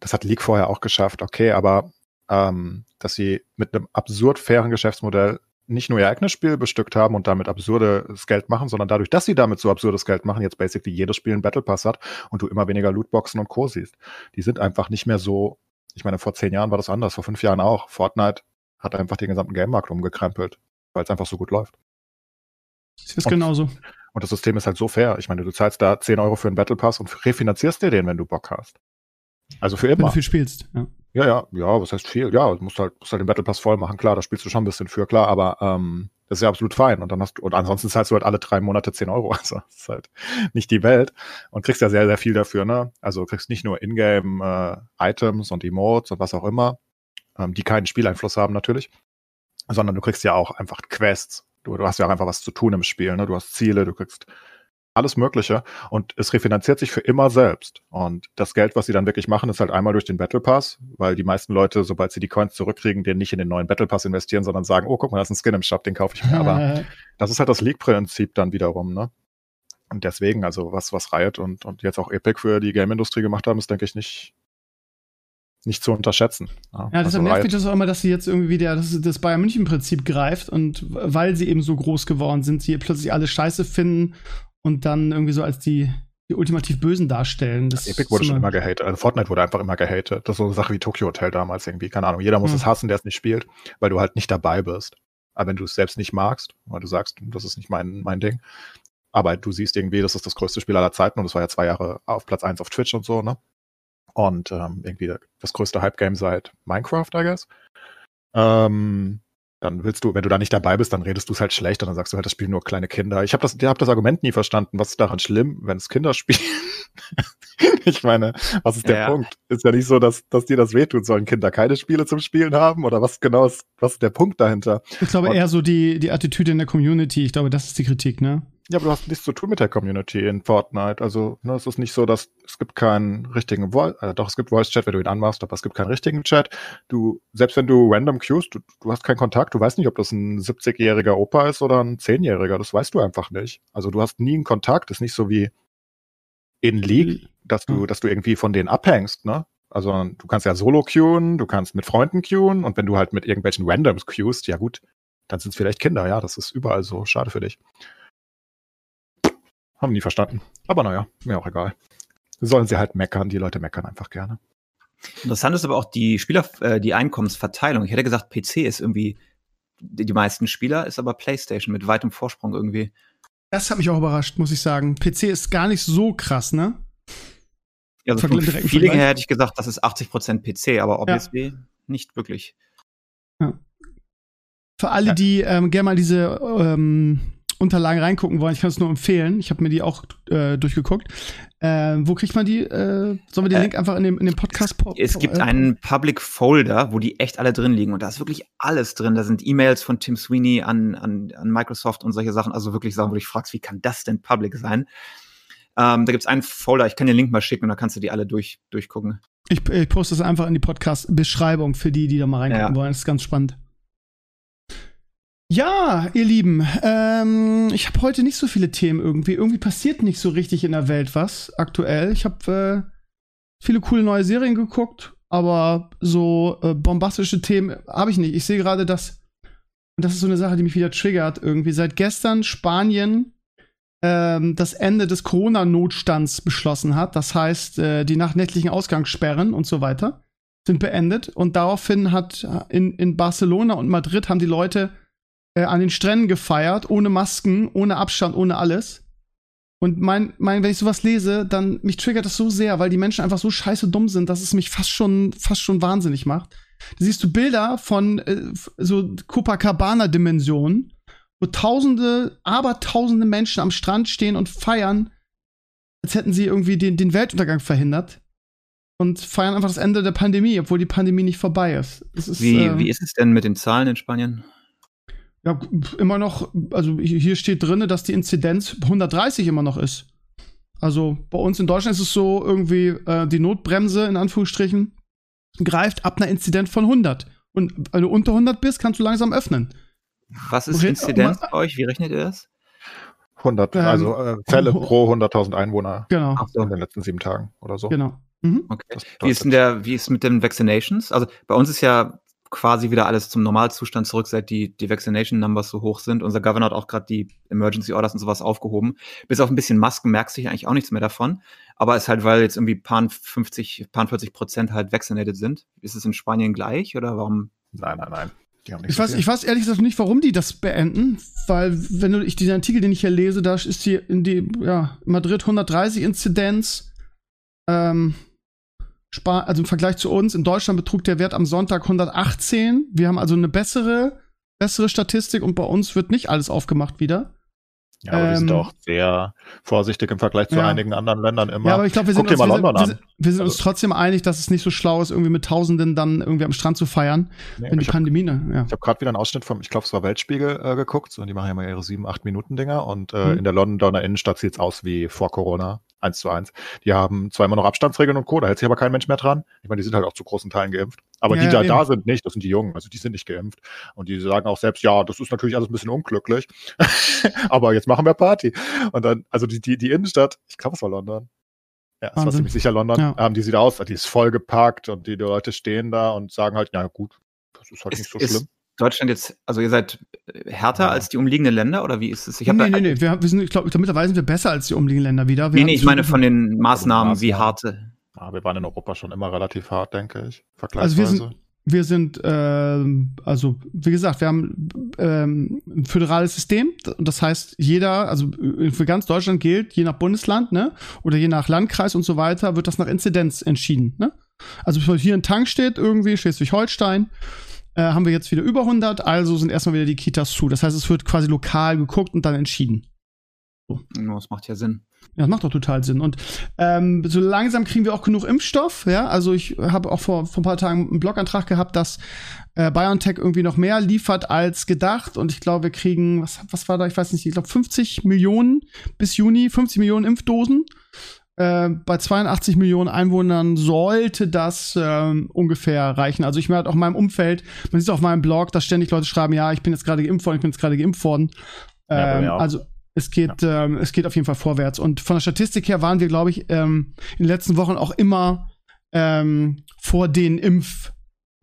das hat League vorher auch geschafft, okay, aber ähm, dass sie mit einem absurd fairen Geschäftsmodell nicht nur ihr eigenes Spiel bestückt haben und damit absurdes Geld machen, sondern dadurch, dass sie damit so absurdes Geld machen, jetzt basically jedes Spiel einen Battle Pass hat und du immer weniger Lootboxen und Co. siehst. Die sind einfach nicht mehr so, ich meine, vor zehn Jahren war das anders, vor fünf Jahren auch. Fortnite hat einfach den gesamten Game-Markt umgekrempelt, weil es einfach so gut läuft. Das ist genauso. Und das System ist halt so fair. Ich meine, du zahlst da 10 Euro für einen Battle Pass und refinanzierst dir den, wenn du Bock hast. Also für immer. Wenn du viel spielst, ja. Ja, ja, ja, was heißt viel? Ja, du musst halt, musst halt den Battle Pass voll machen, klar, da spielst du schon ein bisschen für, klar, aber ähm, das ist ja absolut fein. Und dann hast du, und ansonsten zahlst du halt alle drei Monate 10 Euro. Also das ist halt nicht die Welt. Und kriegst ja sehr, sehr viel dafür, ne? Also du kriegst nicht nur Ingame-Items äh, und Emotes und was auch immer, ähm, die keinen Spieleinfluss haben natürlich, sondern du kriegst ja auch einfach Quests. Du, du hast ja auch einfach was zu tun im Spiel, ne? Du hast Ziele, du kriegst alles Mögliche und es refinanziert sich für immer selbst. Und das Geld, was sie dann wirklich machen, ist halt einmal durch den Battle Pass, weil die meisten Leute, sobald sie die Coins zurückkriegen, den nicht in den neuen Battle Pass investieren, sondern sagen, oh, guck mal, da ist ein Skin im Shop, den kaufe ich mir. Aber das ist halt das League-Prinzip dann wiederum, ne? Und deswegen, also was, was Riot und, und jetzt auch Epic für die Game-Industrie gemacht haben, ist, denke ich, nicht, nicht zu unterschätzen. Ja, ja deshalb also nervt mich das auch immer, dass sie jetzt irgendwie wieder das, das Bayern München-Prinzip greift und weil sie eben so groß geworden sind, sie plötzlich alles scheiße finden und dann irgendwie so als die, die ultimativ Bösen darstellen. Das Epic wurde schon immer gehatet. Also Fortnite wurde einfach immer gehatet. Das ist so eine Sache wie Tokyo Hotel damals irgendwie. Keine Ahnung. Jeder muss ja. es hassen, der es nicht spielt, weil du halt nicht dabei bist. Aber wenn du es selbst nicht magst, weil du sagst, das ist nicht mein, mein Ding, aber du siehst irgendwie, das ist das größte Spiel aller Zeiten und das war ja zwei Jahre auf Platz eins auf Twitch und so, ne? Und ähm, irgendwie das größte Hype-Game seit Minecraft, I guess. Ähm, dann willst du, wenn du da nicht dabei bist, dann redest du es halt schlecht und dann sagst du halt, das spielen nur kleine Kinder. Ich habe das, ich hab das Argument nie verstanden. Was ist daran schlimm, wenn es Kinder spielen? ich meine, was ist der ja. Punkt? Ist ja nicht so, dass, dass dir das wehtut. Sollen Kinder keine Spiele zum Spielen haben? Oder was genau ist, was ist der Punkt dahinter? Ich glaube und, eher so die, die Attitüde in der Community. Ich glaube, das ist die Kritik, ne? Ja, aber du hast nichts zu tun mit der Community in Fortnite. Also, ne, es ist nicht so, dass es gibt keinen richtigen Voice, äh, doch, es gibt Voice-Chat, wenn du ihn anmachst, aber es gibt keinen richtigen Chat. Du, selbst wenn du random queues, du, du hast keinen Kontakt, du weißt nicht, ob das ein 70-jähriger Opa ist oder ein 10-jähriger, das weißt du einfach nicht. Also, du hast nie einen Kontakt, ist nicht so wie in League, dass du, dass du irgendwie von denen abhängst, ne? Also, du kannst ja solo queuen, du kannst mit Freunden queuen und wenn du halt mit irgendwelchen Randoms queuest, ja gut, dann sind es vielleicht Kinder, ja, das ist überall so, schade für dich. Haben nie verstanden. Aber naja, mir auch egal. Sollen sie halt meckern, die Leute meckern einfach gerne. Interessant ist aber auch die Spieler, äh, die Einkommensverteilung. Ich hätte gesagt, PC ist irgendwie die, die meisten Spieler, ist aber PlayStation mit weitem Vorsprung irgendwie. Das hat mich auch überrascht, muss ich sagen. PC ist gar nicht so krass, ne? Ja, also vom Feeling her hätte ich gesagt, das ist 80% PC, aber obviously ja. nicht wirklich. Ja. Für alle, die ähm, gerne mal diese ähm, Unterlagen reingucken wollen, ich kann es nur empfehlen. Ich habe mir die auch äh, durchgeguckt. Äh, wo kriegt man die? Äh, sollen wir den Äh, Link einfach in dem, in dem Podcast po- Es gibt äh, einen Public Folder, wo die echt alle drin liegen. Und da ist wirklich alles drin. Da sind E-Mails von Tim Sweeney an, an, an Microsoft und solche Sachen. Also wirklich Sachen, wo du dich fragst, wie kann das denn public sein? Ähm, da gibt es einen Folder, ich kann den Link mal schicken und da kannst du die alle durch, durchgucken. Ich, ich poste es einfach in die Podcast-Beschreibung für die, die da mal reingucken Ja. wollen. Das ist ganz spannend. Ja, ihr Lieben, ähm, ich habe heute nicht so viele Themen irgendwie. Irgendwie passiert nicht so richtig in der Welt was aktuell. Ich habe äh, viele coole neue Serien geguckt, aber so äh, bombastische Themen habe ich nicht. Ich sehe gerade, dass, und das ist so eine Sache, die mich wieder triggert, irgendwie seit gestern Spanien ähm, das Ende des Corona-Notstands beschlossen hat. Das heißt, äh, die nachnächtlichen Ausgangssperren und so weiter sind beendet. Und daraufhin hat äh, in, in Barcelona und Madrid haben die Leute äh, an den Stränden gefeiert, ohne Masken, ohne Abstand, ohne alles. Und mein, mein, wenn ich sowas lese, dann mich triggert das so sehr, weil die Menschen einfach so scheiße dumm sind, dass es mich fast schon, fast schon wahnsinnig macht. Da siehst du Bilder von äh, so Copacabana-Dimensionen, wo tausende, aber tausende Menschen am Strand stehen und feiern, als hätten sie irgendwie den, den Weltuntergang verhindert. Und feiern einfach das Ende der Pandemie, obwohl die Pandemie nicht vorbei ist. Ist Wie, äh, wie ist es denn mit den Zahlen in Spanien? Ja, immer noch, also hier steht drin, dass die Inzidenz 130 immer noch ist. Also bei uns in Deutschland ist es so irgendwie, äh, die Notbremse in Anführungsstrichen greift ab einer Inzidenz von 100. Und wenn du unter 100 bist, kannst du langsam öffnen. Was ist Inzidenz bei euch? Wie rechnet ihr das? 100, Ähm, also äh, Fälle pro 100.000 Einwohner Genau, in den letzten sieben Tagen oder so. genau. Mhm. Okay. Wie ist denn der, wie ist mit den Vaccinations? Also bei uns ist ja quasi wieder alles zum Normalzustand zurück, seit die, die Vaccination Numbers so hoch sind. Unser Governor hat auch gerade die Emergency Orders und sowas aufgehoben. Bis auf ein bisschen Masken merkst du ja eigentlich auch nichts mehr davon. Aber es ist halt, weil jetzt irgendwie paar 50, paar 40 Prozent halt vaccinated sind. Ist es in Spanien gleich oder warum? Nein, nein, nein. Ich weiß, ich weiß ehrlich gesagt nicht, warum die das beenden, weil wenn du ich diesen Artikel, den ich hier lese, da ist hier in die ja, Madrid 130 Inzidenz. Ähm, Spa also im Vergleich zu uns, in Deutschland betrug der Wert am Sonntag 118. Wir haben also eine bessere, bessere Statistik und bei uns wird nicht alles aufgemacht wieder. ja, aber wir sind ähm, auch sehr vorsichtig im Vergleich zu Ja. einigen anderen Ländern immer. Ja, aber ich glaube, wir sind, Guck dir uns, mal wir, London sind, wir, an. sind, wir sind uns Also- trotzdem einig, dass es nicht so schlau ist, irgendwie mit Tausenden dann irgendwie am Strand zu feiern, Nee, wenn die Pandemie, ne? Ja. Ich habe gerade wieder einen Ausschnitt vom, ich glaube, es war Weltspiegel äh, geguckt und die machen ja mal ihre sieben, acht Minuten Dinger und äh, Mhm. in der Londoner Innenstadt sieht's aus wie vor Corona, eins zu eins. Die haben zwar immer noch Abstandsregeln und Co., da hält sich aber kein Mensch mehr dran. Ich meine, die sind halt auch zu großen Teilen geimpft. Aber Ja, die, da eben. da sind nicht, das sind die Jungen, also die sind nicht geimpft. Und die sagen auch selbst, ja, das ist natürlich alles ein bisschen unglücklich, aber jetzt machen wir Party. Und dann, also die, die, die Innenstadt, ich glaube, es war London. Ja, es war ziemlich sicher London. Ja. Ähm, die sieht aus, die ist vollgepackt und die, die Leute stehen da und sagen halt, ja gut, das ist halt Ist- nicht so schlimm. Deutschland jetzt, also ihr seid äh, härter als die umliegenden Länder oder wie ist es? Ich nee, da, nee, nee, wir, wir sind, ich glaube, mittlerweile sind wir besser als die umliegenden Länder wieder. Wir nee, nee, ich meine von den Maßnahmen, wie harte. Ja, wir waren in Europa schon immer relativ hart, denke ich. Also wir Vergleichsweise. sind, wir sind, ähm, also wie gesagt, wir haben ähm, ein föderales System. Und das heißt, jeder, also äh, für ganz Deutschland gilt, je nach Bundesland, ne, oder je nach Landkreis und so weiter, wird das nach Inzidenz entschieden, ne? Also hier ein Tank steht, irgendwie Schleswig-Holstein, äh, haben wir jetzt wieder über 100, also sind erstmal wieder die Kitas zu. Das heißt, es wird quasi lokal geguckt und dann entschieden. Ja, Das macht ja Sinn. Ja, das macht doch total Sinn. Und ähm, so langsam kriegen wir auch genug Impfstoff. Ja, also ich habe auch vor, vor ein paar Tagen einen Blogantrag gehabt, dass äh, BioNTech irgendwie noch mehr liefert als gedacht. Und ich glaube, wir kriegen, was, was war da? Ich weiß nicht, ich glaube 50 Millionen bis Juni, 50 Millionen Impfdosen. Äh, bei 82 Millionen Einwohnern sollte das ähm, ungefähr reichen. Also ich merke auch in meinem Umfeld, man sieht auf meinem Blog, dass ständig Leute schreiben, ja, ich bin jetzt gerade geimpft worden, ich bin jetzt gerade geimpft worden. Ja, Ähm, auch. also es geht, ähm, es geht auf jeden Fall vorwärts. Und von der Statistik her waren wir, glaube ich, ähm, in den letzten Wochen auch immer ähm, vor den Impf,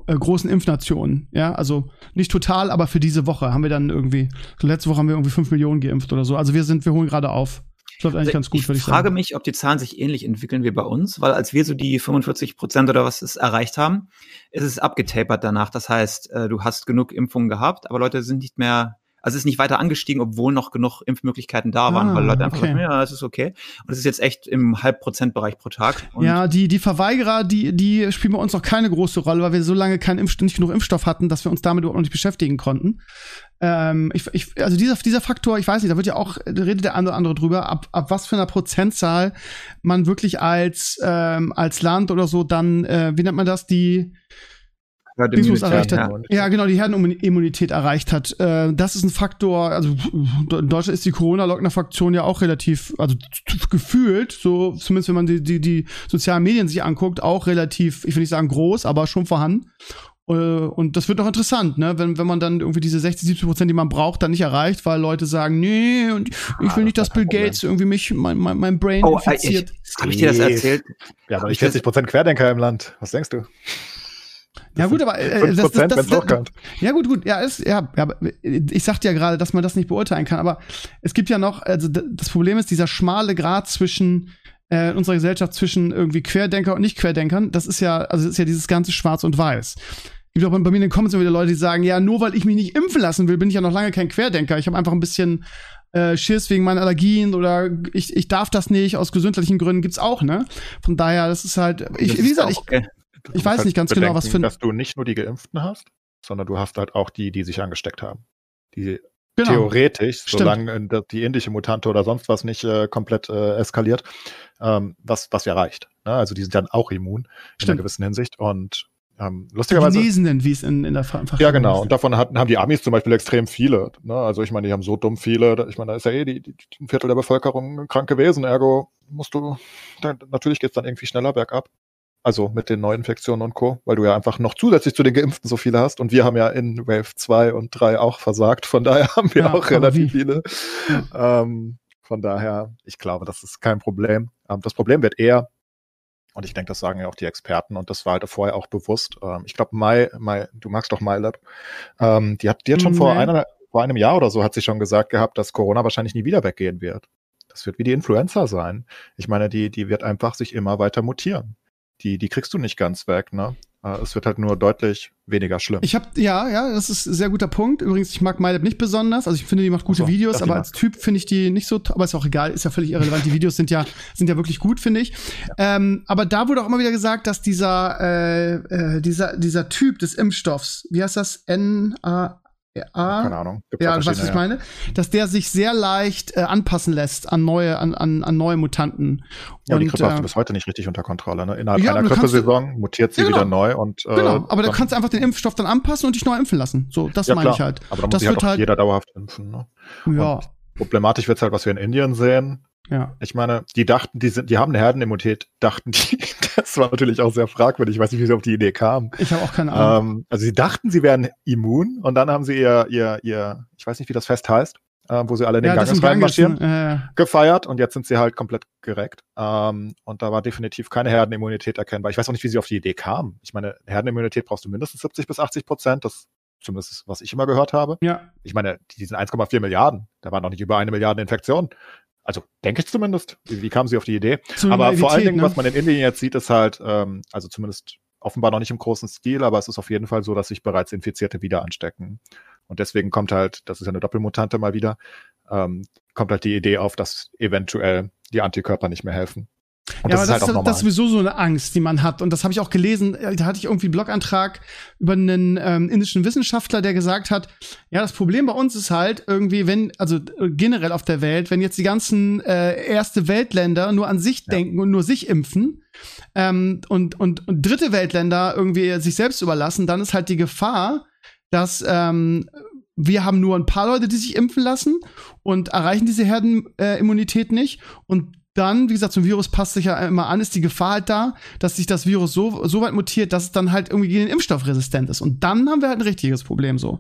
äh, großen Impfnationen. Ja, also nicht total, aber für diese Woche haben wir dann irgendwie, letzte Woche haben wir irgendwie 5 Millionen geimpft oder so. Also wir sind, wir holen gerade auf. Das läuft eigentlich ganz gut, ich würde ich frage sagen. mich, ob die Zahlen sich ähnlich entwickeln wie bei uns, weil als wir so die 45 Prozent oder was es erreicht haben, ist es abgetapert danach. Das heißt, äh, du hast genug Impfungen gehabt, aber Leute sind nicht mehr, Also es ist nicht weiter angestiegen, obwohl noch genug Impfmöglichkeiten da waren, Ah, weil Leute einfach okay. sagen, ja, es ist okay. Und es ist jetzt echt im Halbprozentbereich pro Tag. Und ja, die, die Verweigerer, die, die spielen bei uns noch keine große Rolle, weil wir so lange keinen Impf nicht genug Impfstoff hatten, dass wir uns damit überhaupt noch nicht beschäftigen konnten. Ähm, ich, ich, also dieser, dieser Faktor, ich weiß nicht, da wird ja auch, da redet der andere andere drüber, ab, ab was für einer Prozentzahl man wirklich als, ähm, als Land oder so dann, äh, wie nennt man das, die Herd Dingsbums Immunity, erreicht ja. hat. Ja, genau, die Herdenimmunität erreicht hat. Äh, das ist ein Faktor, also in Deutschland ist die Corona-Leugner-Fraktion ja auch relativ, also gefühlt, so zumindest wenn man die, die, die sozialen Medien sich anguckt, auch relativ, ich will nicht sagen groß, aber schon vorhanden. Äh, Und das wird doch interessant, ne? Wenn, wenn man dann irgendwie diese 60, 70 Prozent, die man braucht, dann nicht erreicht, weil Leute sagen, nee, und ich will Ah, nicht, das dass Bill Problem. Gates irgendwie mich, mein, mein, mein Brain Oh, äh, ich, infiziert. habe ich dir das erzählt? Ja, aber nicht ich das- 40 Prozent Querdenker im Land. Was denkst du? Ja, gut, aber äh, 5 das, das, Prozent, das, das. Ja, gut, gut. Ja, ist, ja, ja, aber ich sagte ja gerade, dass man das nicht beurteilen kann, aber es gibt ja noch, also das Problem ist dieser schmale Grad zwischen äh, in unserer Gesellschaft zwischen irgendwie Querdenker und Nicht-Querdenkern. Das ist ja, also das ist ja dieses ganze Schwarz und Weiß. Gibt auch bei, mir in den Comments immer wieder Leute, die sagen, ja, nur weil ich mich nicht impfen lassen will, bin ich ja noch lange kein Querdenker. Ich habe einfach ein bisschen äh, Schiss wegen meinen Allergien oder ich, ich darf das nicht aus gesundheitlichen Gründen gibt's auch, ne? Von daher, das ist halt, ich, Das wie gesagt, ich, okay. Ich weiß halt nicht ganz genau, was für ein- Dass du nicht nur die Geimpften hast, sondern du hast halt auch die, die sich angesteckt haben. Die genau. theoretisch, Stimmt. solange äh, die indische Mutante oder sonst was nicht äh, komplett äh, eskaliert, ähm, was, was ja reicht. Ne? Also die sind dann auch immun in Stimmt. einer gewissen Hinsicht. Und ähm, Die lustigerweise. Genesenen, wie es in, in der Fach Ja, genau. Und davon hatten, haben die Amis zum Beispiel extrem viele. Ne? Also ich meine, die haben so dumm viele. Ich meine, da ist ja eh die, die, ein Viertel der Bevölkerung krank gewesen. Ergo musst du, da, natürlich geht's dann irgendwie schneller bergab. Also mit den Neuinfektionen und Co., weil du ja einfach noch zusätzlich zu den Geimpften so viele hast. Und wir haben ja in Wave 2 und 3 auch versagt. Von daher haben wir Ja, auch relativ wie? viele. Ähm, von daher, ich glaube, das ist kein Problem. Ähm, das Problem wird eher, und ich denke, das sagen ja auch die Experten, und das war halt vorher auch bewusst. Ähm, ich glaube, Mai, Mai, du magst doch MyLab. Ähm, die hat, hat schon vor, Nee. einer, vor einem Jahr oder so hat sie schon gesagt gehabt, dass Corona wahrscheinlich nie wieder weggehen wird. Das wird wie die Influenza sein. Ich meine, die, die wird einfach sich immer weiter mutieren. Die, die kriegst du nicht ganz weg, ne? Äh, Es wird halt nur deutlich weniger schlimm. Ich habe ja, ja, das ist ein sehr guter Punkt. Übrigens, ich mag MyLab nicht besonders. Also ich finde, die macht gute so, Videos, aber als Typ finde ich die nicht so. Aber ist auch egal, ist ja völlig irrelevant. Die Videos sind ja sind ja wirklich gut, finde ich. Ähm, aber da wurde auch immer wieder gesagt, dass dieser äh, äh, dieser dieser Typ des Impfstoffs, wie heißt das? N A A Keine Ahnung. Gibt ja, ja du was ich meine, dass der sich sehr leicht äh, anpassen lässt an neue, an, an, an neue Mutanten. Ja, die Und, Grippe hast äh, du bis heute nicht richtig unter Kontrolle. Ne? Innerhalb Ja, einer du Grippesaison mutiert sie Ja, genau. wieder neu und äh, Genau, aber da dann- kannst du einfach den Impfstoff dann anpassen und dich neu impfen lassen. So, das ja, meine ich halt. Aber da muss das sich halt wird halt- jeder dauerhaft impfen. Ne? Ja, Problematisch wird's halt, was wir in Indien sehen. Ja. Ich meine, die dachten, die sind, die haben eine Herdenimmunität, dachten die. Das war natürlich auch sehr fragwürdig. Ich weiß nicht, wie sie auf die Idee kamen. Ich habe auch keine Ahnung. Ähm, also sie dachten, sie wären immun und dann haben sie ihr, ihr, ihr, ich weiß nicht, wie das Fest heißt, äh, wo sie alle in den ja, Ganges reinmarschieren, äh, gefeiert und jetzt sind sie halt komplett gereckt. Ähm, und da war definitiv keine Herdenimmunität erkennbar. Ich weiß auch nicht, wie sie auf die Idee kamen. Ich meine, Herdenimmunität brauchst du mindestens 70 bis 80 Prozent. Das zumindest was ich immer gehört habe. ja. Ich meine, die sind 1,4 Milliarden. Da waren noch nicht über eine Milliarde Infektionen. Also denke ich zumindest. Wie, kamen sie auf die Idee? Eine Aber vor allen Dingen, ne? was man in Indien jetzt sieht, ist halt, ähm, also zumindest offenbar noch nicht im großen Stil, aber es ist auf jeden Fall so, dass sich bereits Infizierte wieder anstecken. Und deswegen kommt halt, das ist ja eine Doppelmutante mal wieder, ähm, kommt halt die Idee auf, dass eventuell die Antikörper nicht mehr helfen. Und ja, das aber ist halt das, auch normal. das ist sowieso so eine Angst, die man hat. Und das habe ich auch gelesen. äh, Da hatte ich irgendwie einen Blogantrag über einen ähm, indischen Wissenschaftler, der gesagt hat, ja, das Problem bei uns ist halt irgendwie, wenn, also äh, generell auf der Welt, wenn jetzt die ganzen äh, erste Weltländer nur an sich Ja. denken und nur sich impfen ähm, und, und, und dritte Weltländer irgendwie sich selbst überlassen, dann ist halt die Gefahr, dass ähm, wir haben nur ein paar Leute, die sich impfen lassen und erreichen diese Herdenimmunität äh, nicht. Und dann, wie gesagt, ein Virus passt sich ja immer an, ist die Gefahr halt da, dass sich das Virus so, so weit mutiert, dass es dann halt irgendwie gegen den Impfstoff resistent ist. Und dann haben wir halt ein richtiges Problem so.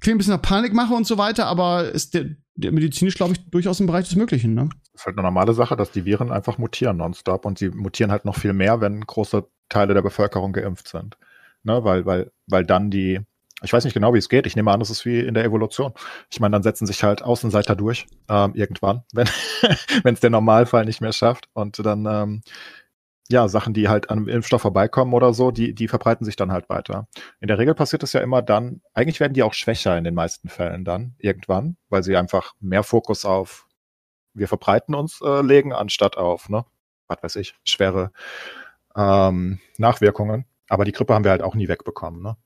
Klingt ein bisschen nach Panikmache und so weiter, aber ist der, der medizinisch, glaube ich, durchaus im Bereich des Möglichen, ne? Ist halt eine normale Sache, dass die Viren einfach mutieren nonstop und sie mutieren halt noch viel mehr, wenn große Teile der Bevölkerung geimpft sind. Ne, weil, weil, weil dann die, ich weiß nicht genau, wie es geht. Ich nehme an, das ist wie in der Evolution. Ich meine, dann setzen sich halt Außenseiter durch, ähm, irgendwann, wenn wenn es der Normalfall nicht mehr schafft. Und dann, ähm, ja, Sachen, die halt an Impfstoff vorbeikommen oder so, die, die verbreiten sich dann halt weiter. In der Regel passiert es ja immer dann, eigentlich werden die auch schwächer in den meisten Fällen dann, irgendwann, weil sie einfach mehr Fokus auf wir verbreiten uns äh, legen, anstatt auf, ne, was weiß ich, schwere ähm, Nachwirkungen. Aber die Grippe haben wir halt auch nie wegbekommen, ne?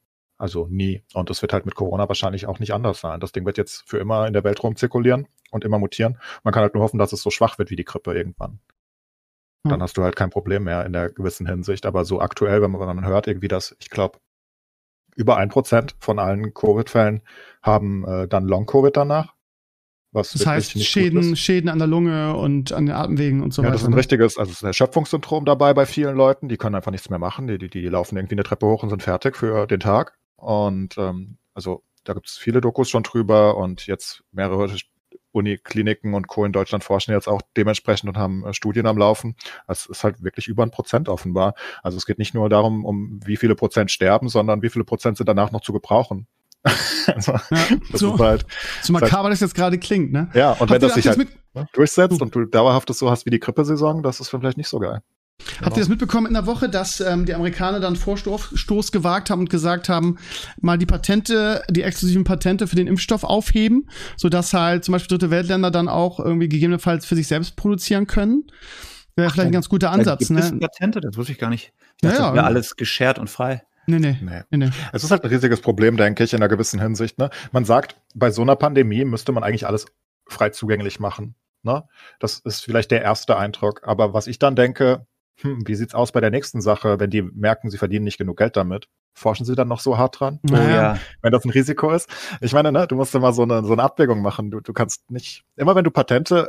Also nie. Und das wird halt mit Corona wahrscheinlich auch nicht anders sein. Das Ding wird jetzt für immer in der Welt rumzirkulieren und immer mutieren. Man kann halt nur hoffen, dass es so schwach wird wie die Grippe irgendwann. Dann hast du halt kein Problem mehr in der gewissen Hinsicht. Aber so aktuell, wenn man, man hört, irgendwie, dass, ich glaube, über ein Prozent von allen Covid-Fällen haben äh, dann Long-Covid danach. Was das heißt Schäden, Schäden an der Lunge und an den Atemwegen und so ja, weiter. Ja, das ist ein ne? richtiges, also es ist ein Erschöpfungssyndrom dabei bei vielen Leuten. Die können einfach nichts mehr machen. Die, die, die laufen irgendwie eine Treppe hoch und sind fertig für den Tag. Und ähm, also da gibt es viele Dokus schon drüber und jetzt mehrere Unikliniken und Co. in Deutschland forschen jetzt auch dementsprechend und haben äh, Studien am Laufen. Es ist halt wirklich über ein Prozent offenbar. Also es geht nicht nur darum, um wie viele Prozent sterben, sondern wie viele Prozent sind danach noch zu gebrauchen. also, ja, das so, ist halt, so makaber das jetzt gerade klingt, ne? Ja, und Habt wenn das sich halt ne, durchsetzt und du dauerhaft das so hast wie die Grippesaison, das ist vielleicht nicht so geil. Habt ihr das mitbekommen in der Woche, dass ähm, die Amerikaner dann Vorstoß gewagt haben und gesagt haben, mal die Patente, die exklusiven Patente für den Impfstoff aufheben, sodass halt zum Beispiel dritte Weltländer dann auch irgendwie gegebenenfalls für sich selbst produzieren können? Wäre vielleicht ein ganz guter Ansatz, gibt ne? Patente, das wusste ich gar nicht. Ich dachte, ja, ja. das wäre alles geschert und frei. Nee, nee, nee. nee, Es ist halt ein riesiges Problem, denke ich, in einer gewissen Hinsicht. Ne? Man sagt, bei so einer Pandemie müsste man eigentlich alles frei zugänglich machen. Ne? Das ist vielleicht der erste Eindruck. Aber was ich dann denke, hm, wie sieht's aus bei der nächsten Sache, wenn die merken, sie verdienen nicht genug Geld damit? Forschen sie dann noch so hart dran? Oh, ja. Wenn das ein Risiko ist? Ich meine, ne, du musst immer so eine, so eine Abwägung machen. Du, du kannst nicht, immer wenn du Patente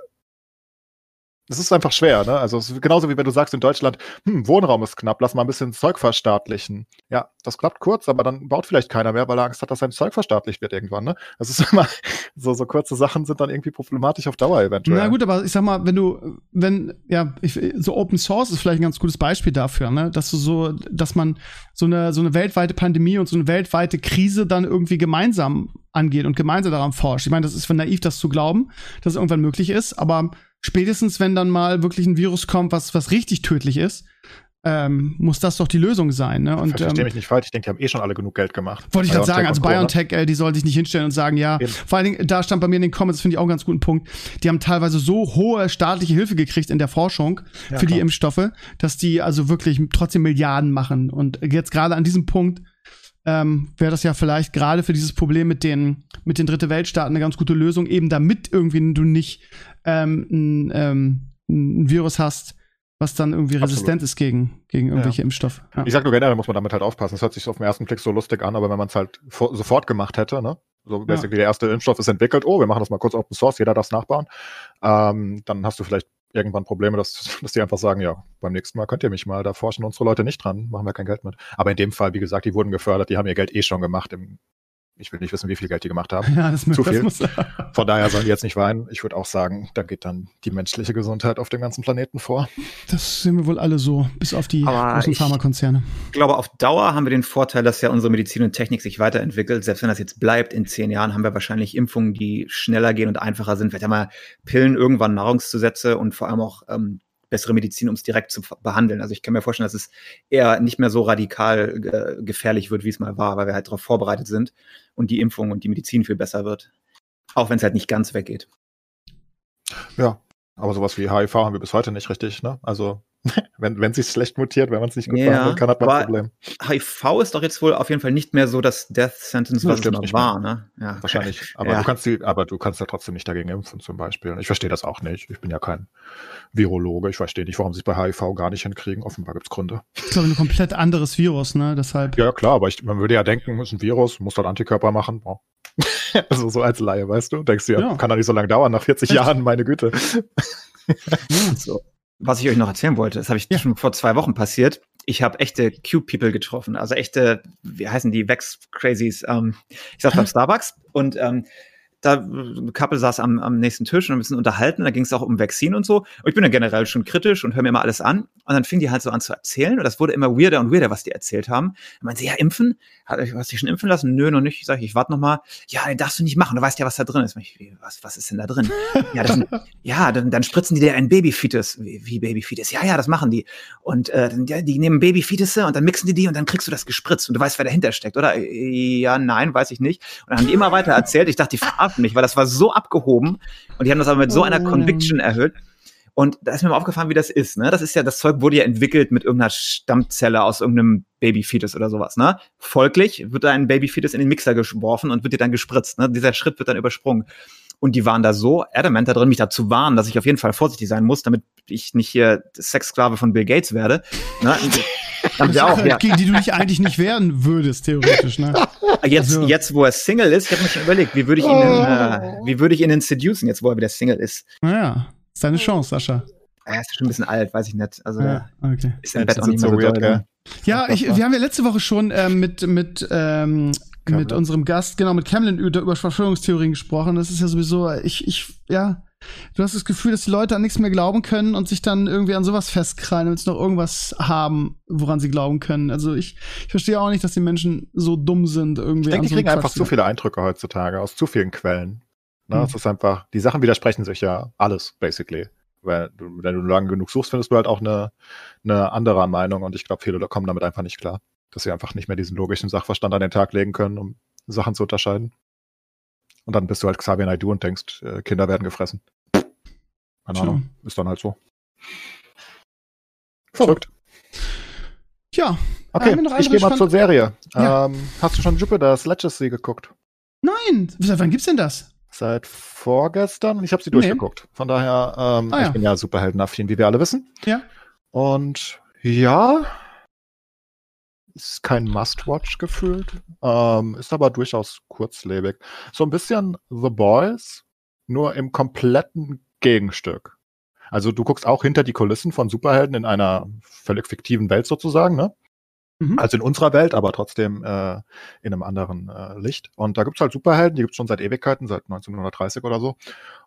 es ist einfach schwer, ne? Also es ist genauso wie wenn du sagst in Deutschland, hm, Wohnraum ist knapp, lass mal ein bisschen Zeug verstaatlichen. Ja, das klappt kurz, aber dann baut vielleicht keiner mehr, weil er Angst hat, dass sein Zeug verstaatlicht wird irgendwann, ne? Das ist immer, so, so kurze Sachen sind dann irgendwie problematisch auf Dauer eventuell. Na gut, aber ich sag mal, wenn du, wenn, ja, ich, so Open Source ist vielleicht ein ganz gutes Beispiel dafür, ne? Dass du so, dass man so eine, so eine weltweite Pandemie und so eine weltweite Krise dann irgendwie gemeinsam angeht und gemeinsam daran forscht. Ich meine, das ist für naiv, das zu glauben, dass es irgendwann möglich ist, aber spätestens wenn dann mal wirklich ein Virus kommt, was, was richtig tödlich ist, ähm, muss das doch die Lösung sein. Ne? Und, Verstehe ähm, mich nicht falsch, ich denke, die haben eh schon alle genug Geld gemacht. Wollte ich gerade sagen, also BioNTech, äh, die soll sich nicht hinstellen und sagen, ja, Eben. vor allen Dingen, da stand bei mir in den Comments, finde ich auch einen ganz guten Punkt, die haben teilweise so hohe staatliche Hilfe gekriegt in der Forschung ja, für klar. die Impfstoffe, dass die also wirklich trotzdem Milliarden machen. Und jetzt gerade an diesem Punkt ähm, wäre das ja vielleicht gerade für dieses Problem mit den, mit den Dritte Weltstaaten eine ganz gute Lösung, eben damit irgendwie du nicht ähm, ein, ähm, ein Virus hast, was dann irgendwie Absolut. resistent ist gegen, gegen irgendwelche ja. Impfstoffe. Ja. Ich sag nur generell muss man damit halt aufpassen. Das hört sich auf den ersten Blick so lustig an, aber wenn man es halt sofort gemacht hätte, ne? So basically ja. der erste Impfstoff ist entwickelt, oh, wir machen das mal kurz Open Source, jeder darf es nachbauen, ähm, dann hast du vielleicht irgendwann Probleme, dass, dass die einfach sagen, ja, beim nächsten Mal könnt ihr mich mal, da forschen unsere Leute nicht dran, machen wir kein Geld mit. Aber in dem Fall, wie gesagt, die wurden gefördert, die haben ihr Geld eh schon gemacht im ich will nicht wissen, wie viel Geld die gemacht haben. Ja, das, Zu viel. Muss, Von daher sollen die jetzt nicht weinen. Ich würde auch sagen, da geht dann die menschliche Gesundheit auf dem ganzen Planeten vor. Das sehen wir wohl alle so, bis auf die Aber großen Pharmakonzerne. Ich glaube, auf Dauer haben wir den Vorteil, dass ja unsere Medizin und Technik sich weiterentwickelt. Selbst wenn das jetzt bleibt, in zehn Jahren haben wir wahrscheinlich Impfungen, die schneller gehen und einfacher sind. Vielleicht haben wir Pillen, irgendwann Nahrungszusätze und vor allem auch ähm, bessere Medizin, um es direkt zu behandeln. Also ich kann mir vorstellen, dass es eher nicht mehr so radikal äh, gefährlich wird, wie es mal war, weil wir halt darauf vorbereitet sind und die Impfung und die Medizin viel besser wird. Auch wenn es halt nicht ganz weggeht. Ja, aber sowas wie HIV haben wir bis heute nicht richtig, ne? Also wenn wenn sich schlecht mutiert, wenn man es nicht gut ja, behandeln kann, hat man ein Problem. HIV ist doch jetzt wohl auf jeden Fall nicht mehr so das Death Sentence, was es immer war, ne? Ja. Wahrscheinlich. Aber ja. du kannst die, aber du kannst ja trotzdem nicht dagegen impfen, zum Beispiel. Ich verstehe das auch nicht. Ich bin ja kein Virologe. Ich verstehe nicht, warum sie es bei HIV gar nicht hinkriegen. Offenbar gibt es Gründe. Ich glaube, ein komplett anderes Virus, ne? Deshalb. Ja, klar, aber ich, man würde ja denken, es ist ein Virus, muss dort Antikörper machen. Oh. also so als Laie, weißt du? Denkst du ja, ja. kann doch nicht so lange dauern, nach 40 Echt? Jahren, meine Güte. so was ich euch noch erzählen wollte, das habe ich ja. schon vor zwei Wochen passiert. Ich habe echte Cube-People getroffen, also echte, wie heißen die, Vex-Crazies, ähm, ich saß beim Starbucks und ähm, da ein Couple saß am, am nächsten Tisch und ein bisschen unterhalten. Da ging es auch um Vaccine und so. Und ich bin ja generell schon kritisch und höre mir immer alles an. Und dann fing die halt so an zu erzählen. Und das wurde immer weirder und weirder, was die erzählt haben. Dann meinte sie, ja, impfen? Hast du dich schon impfen lassen? Nö, noch nicht. Ich sage, ich warte noch mal. Ja, den darfst du nicht machen. Du weißt ja, was da drin ist. Ich, was, was ist denn da drin? ja, das sind, ja dann, dann spritzen die dir ein Babyfetus. Wie, wie Babyfetus? Ja, ja, das machen die. Und äh, ja, die nehmen Babyfetusse und dann mixen die die und dann kriegst du das gespritzt. Und du weißt, wer dahinter steckt, oder? Ja, nein, weiß ich nicht. Und dann haben die immer weiter erzählt. Ich dachte, die verarschen mich, weil das war so abgehoben. Und die haben das aber mit so einer Conviction erhöht. Und da ist mir mal aufgefallen, wie das ist. Ne? Das ist ja, das Zeug wurde ja entwickelt mit irgendeiner Stammzelle aus irgendeinem Babyfetus oder sowas. Ne? Folglich wird da ein Babyfetus in den Mixer geworfen und wird dir dann gespritzt. Ne? Dieser Schritt wird dann übersprungen. Und die waren da so adamant da drin, mich dazu warnen, dass ich auf jeden Fall vorsichtig sein muss, damit ich nicht hier Sexsklave von Bill Gates werde. Ne? Damit auch, ja. Gegen die du dich eigentlich nicht wehren würdest, theoretisch. Ne? Jetzt, also. jetzt, wo er Single ist, ich habe mir schon überlegt, wie würde ich ihn, oh. äh, wie würde ich ihn denn seducen, jetzt wo er wieder Single ist. Naja, ist deine Chance, Sascha. Er ist schon ein bisschen alt, weiß ich nicht. Also ja, okay. ist im Bett auch nicht mehr so weird, gell? Ja, ich, wir haben ja letzte Woche schon äh, mit, mit, ähm, mit unserem Gast, genau, mit Camlin über, über Verschwörungstheorien gesprochen. Das ist ja sowieso, ich, ich, ja, du hast das Gefühl, dass die Leute an nichts mehr glauben können und sich dann irgendwie an sowas festkrallen, wenn sie noch irgendwas haben, woran sie glauben können. Also ich, ich verstehe auch nicht, dass die Menschen so dumm sind irgendwie. Ich denke, die kriegen einfach zu viele Eindrücke heutzutage aus zu vielen Quellen. Ne? Mhm. Es ist einfach, die Sachen widersprechen sich ja alles, basically. Weil du, wenn du lange genug suchst, findest du halt auch eine, eine andere Meinung und ich glaube, viele kommen damit einfach nicht klar, dass sie einfach nicht mehr diesen logischen Sachverstand an den Tag legen können, um Sachen zu unterscheiden. Und dann bist du halt Xavier Naidoo und denkst, äh, Kinder werden gefressen. Keine Ahnung, ist dann halt so. Verrückt. Ja. Okay, ich gehe mal zur Serie. Ja. Ähm, hast du schon Jupiter's Legacy geguckt? Nein. Seit wann gibt's denn das? Seit vorgestern und ich habe sie nee. durchgeguckt. Von daher, ähm, ah, ja. ich bin ja Superheldenaffin, wie wir alle wissen. Ja. Und ja, ist kein Must-Watch gefühlt, ähm, ist aber durchaus kurzlebig. So ein bisschen The Boys, nur im kompletten Gegenstück. Also du guckst auch hinter die Kulissen von Superhelden in einer völlig fiktiven Welt sozusagen, ne? Mhm. Also in unserer Welt, aber trotzdem äh, in einem anderen äh, Licht. Und da gibt's halt Superhelden, die gibt's schon seit Ewigkeiten, seit 1930 oder so.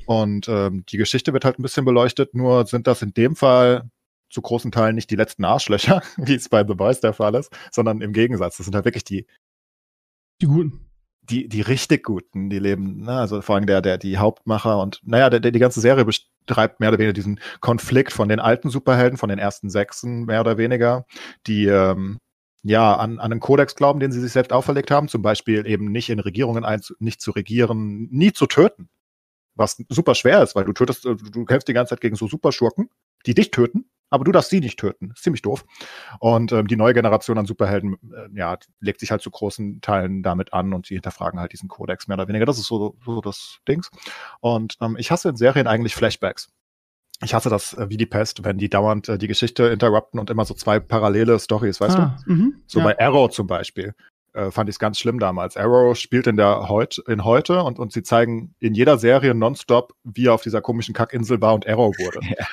Und ähm, die Geschichte wird halt ein bisschen beleuchtet, nur sind das in dem Fall zu großen Teilen nicht die letzten Arschlöcher, wie es bei The Boys der Fall ist, sondern im Gegensatz. Das sind halt wirklich die die Guten die, die richtig Guten, die leben, ne, also vor allem der, der, die Hauptmacher und, naja, der, der, die ganze Serie betreibt mehr oder weniger diesen Konflikt von den alten Superhelden, von den ersten Sechsen, mehr oder weniger, die, ähm, ja, an, an einen Kodex glauben, den sie sich selbst auferlegt haben, zum Beispiel eben nicht in Regierungen ein, nicht zu regieren, nie zu töten. Was super schwer ist, weil du tötest, du kämpfst die ganze Zeit gegen so Superschurken, die dich töten aber du darfst sie nicht töten. Ist ziemlich doof. Und ähm, die neue Generation an Superhelden, äh, ja, legt sich halt zu großen Teilen damit an und sie hinterfragen halt diesen Kodex mehr oder weniger. Das ist so, so das Dings. Und ähm, ich hasse in Serien eigentlich Flashbacks. Ich hasse das äh, wie die Pest, wenn die dauernd äh, die Geschichte interrupten und immer so zwei parallele Stories, weißt ah, du? Mh, so ja. bei Arrow zum Beispiel äh, fand ich es ganz schlimm damals. Arrow spielt in der heut, in heute und, und sie zeigen in jeder Serie nonstop, wie er auf dieser komischen Kackinsel war und Arrow wurde. Ja.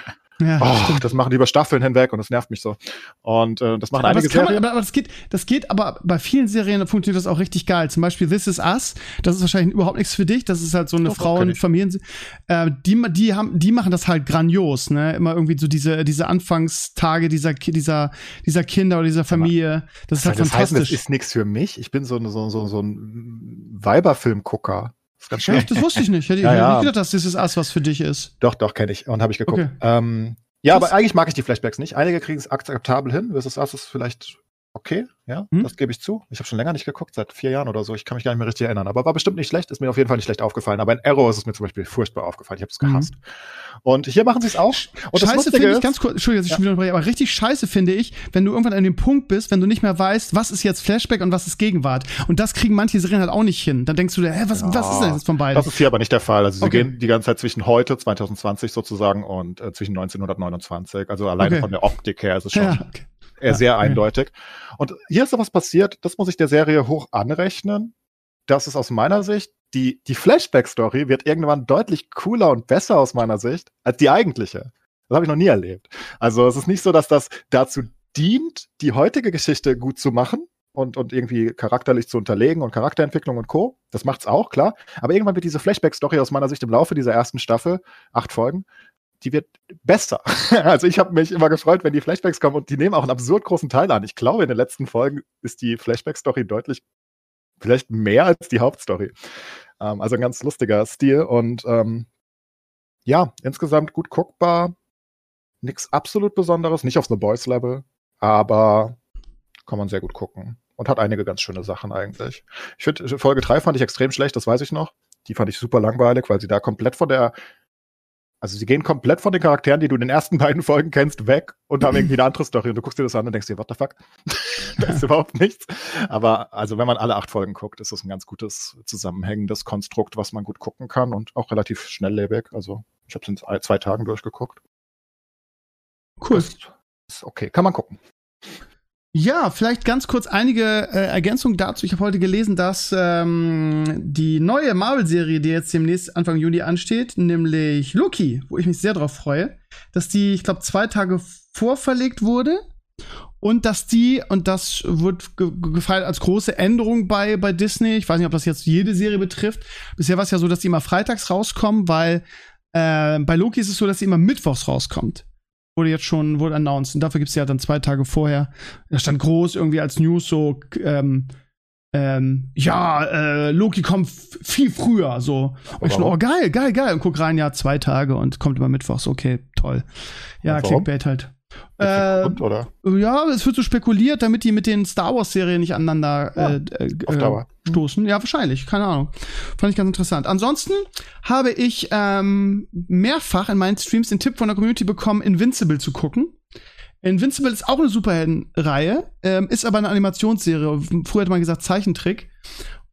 Ja, oh, das machen die über Staffeln hinweg und das nervt mich so. Und äh, das machen aber einige das Serien. Man, aber, aber, das geht, das geht, aber bei vielen Serien funktioniert das auch richtig geil. Zum Beispiel This Is Us. Das ist wahrscheinlich überhaupt nichts für dich. Das ist halt so eine Frauen-Familien. Äh, die, die haben, die machen das halt grandios. Ne, immer irgendwie so diese, diese Anfangstage dieser, dieser, dieser Kinder oder dieser Familie. Das ist halt das fantastisch. Heißt, das ist nichts für mich. Ich bin so, so, so, so ein Weiberfilm-Gucker. Das ganz schön. Echt? Das wusste ich nicht. Hätte ich ja, ja. nicht gedacht, dass dieses Ass was für dich ist. Doch, doch, kenne ich und habe ich geguckt. Okay. Ähm, ja, aber eigentlich mag ich die Flashbacks nicht. Einige kriegen es akzeptabel hin. Versus Ass ist vielleicht okay, ja, hm? das gebe ich zu. Ich habe schon länger nicht geguckt, seit vier Jahren oder so. Ich kann mich gar nicht mehr richtig erinnern. Aber war bestimmt nicht schlecht, ist mir auf jeden Fall nicht schlecht aufgefallen. Aber in Arrow ist es mir zum Beispiel furchtbar aufgefallen. Ich habe es mhm. gehasst. Mhm. Und hier machen sie es auch. Und scheiße finde ich, ganz kurz, Entschuldigung, dass ich ja. schon wieder unterbreche, aber richtig scheiße finde ich, wenn du irgendwann an dem Punkt bist, wenn du nicht mehr weißt, was ist jetzt Flashback und was ist Gegenwart. Und das kriegen manche Serien halt auch nicht hin. Dann denkst du dir, hä, was, ja, was ist denn jetzt von beiden? Das ist hier aber nicht der Fall. Also sie okay. gehen die ganze Zeit zwischen heute, 2020 sozusagen, und äh, zwischen 1929. Also alleine okay. von der Optik her ist es schon. Ja, okay ja, sehr eindeutig. Und hier ist so was passiert, das muss ich der Serie hoch anrechnen. Das ist aus meiner Sicht, die, die Flashback-Story wird irgendwann deutlich cooler und besser aus meiner Sicht als die eigentliche. Das habe ich noch nie erlebt. Also es ist nicht so, dass das dazu dient, die heutige Geschichte gut zu machen, und, und irgendwie charakterlich zu unterlegen und Charakterentwicklung und Co. Das macht's auch, klar. Aber irgendwann wird diese Flashback-Story aus meiner Sicht im Laufe dieser ersten Staffel, acht Folgen, die wird besser. also ich habe mich immer gefreut, wenn die Flashbacks kommen und die nehmen auch einen absurd großen Teil an. Ich glaube, in den letzten Folgen ist die Flashback-Story deutlich, vielleicht mehr als die Hauptstory. Ähm, also ein ganz lustiger Stil und ähm, ja, insgesamt gut guckbar. Nichts absolut Besonderes, nicht auf The Boys Level, aber kann man sehr gut gucken. Und hat einige ganz schöne Sachen eigentlich. Ich finde, Folge 3 fand ich extrem schlecht, das weiß ich noch. Die fand ich super langweilig, weil sie da komplett von der also sie gehen komplett von den Charakteren, die du in den ersten beiden Folgen kennst, weg und haben irgendwie eine andere Story. Und du guckst dir das an und denkst dir, what the fuck? da ist überhaupt nichts. Aber also wenn man alle acht Folgen guckt, ist das ein ganz gutes zusammenhängendes Konstrukt, was man gut gucken kann und auch relativ schnelllebig. Also ich habe es in zwei Tagen durchgeguckt. Cool. Das ist okay, kann man gucken. Ja, vielleicht ganz kurz einige äh, Ergänzungen dazu. Ich habe heute gelesen, dass ähm, die neue Marvel-Serie, die jetzt demnächst Anfang Juni ansteht, nämlich Loki, wo ich mich sehr drauf freue, dass die, ich glaube, zwei Tage vorverlegt wurde und dass die, und das wird ge gefeiert als große Änderung bei, bei Disney, ich weiß nicht, ob das jetzt jede Serie betrifft, bisher war es ja so, dass die immer freitags rauskommen, weil äh, bei Loki ist es so, dass sie immer mittwochs rauskommt wurde jetzt schon wurde announced. Und dafür gibt es ja dann zwei Tage vorher. Da stand groß irgendwie als News so, ähm, ähm, ja, äh, Loki kommt viel früher, so. Und ich schon, oh, geil, geil, geil. Und guck rein, ja, zwei Tage und kommt immer mittwochs, okay, toll. Ja, Clickbait halt. Äh, oder? Ja, es wird so spekuliert, damit die mit den Star Wars-Serien nicht aneinander ja, äh, äh, stoßen. Ja, wahrscheinlich, keine Ahnung. Fand ich ganz interessant. Ansonsten habe ich ähm, mehrfach in meinen Streams den Tipp von der Community bekommen, Invincible zu gucken. Invincible ist auch eine Superheldenreihe, ähm, ist aber eine Animationsserie. Früher hätte man gesagt Zeichentrick.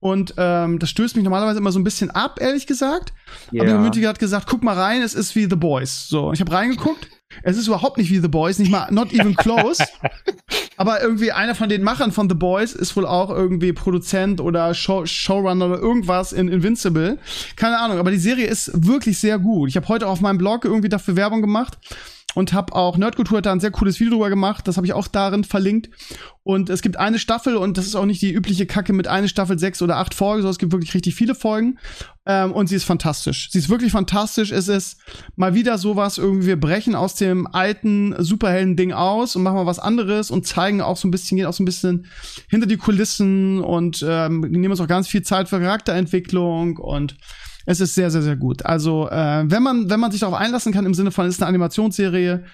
Und ähm, das stößt mich normalerweise immer so ein bisschen ab, ehrlich gesagt. Yeah. Aber die Community hat gesagt, guck mal rein, es ist wie The Boys. So, ich habe reingeguckt. Es ist überhaupt nicht wie The Boys, nicht mal, not even close. aber irgendwie einer von den Machern von The Boys ist wohl auch irgendwie Produzent oder Show, Showrunner oder irgendwas in Invincible. Keine Ahnung, aber die Serie ist wirklich sehr gut. Ich habe heute auf meinem Blog irgendwie dafür Werbung gemacht und habe auch Nerdkultur hat da ein sehr cooles Video drüber gemacht. Das habe ich auch darin verlinkt. Und es gibt eine Staffel und das ist auch nicht die übliche Kacke mit einer Staffel sechs oder acht Folgen, sondern es gibt wirklich richtig viele Folgen. Ähm, und sie ist fantastisch. Sie ist wirklich fantastisch. Es ist mal wieder sowas irgendwie, wir brechen aus dem alten Superhelden-Ding aus und machen mal was anderes und zeigen auch so ein bisschen, gehen auch so ein bisschen hinter die Kulissen und ähm, nehmen uns auch ganz viel Zeit für Charakterentwicklung und es ist sehr, sehr, sehr gut. Also, äh, wenn man, wenn man sich darauf einlassen kann, im Sinne von, es ist eine Animationsserie,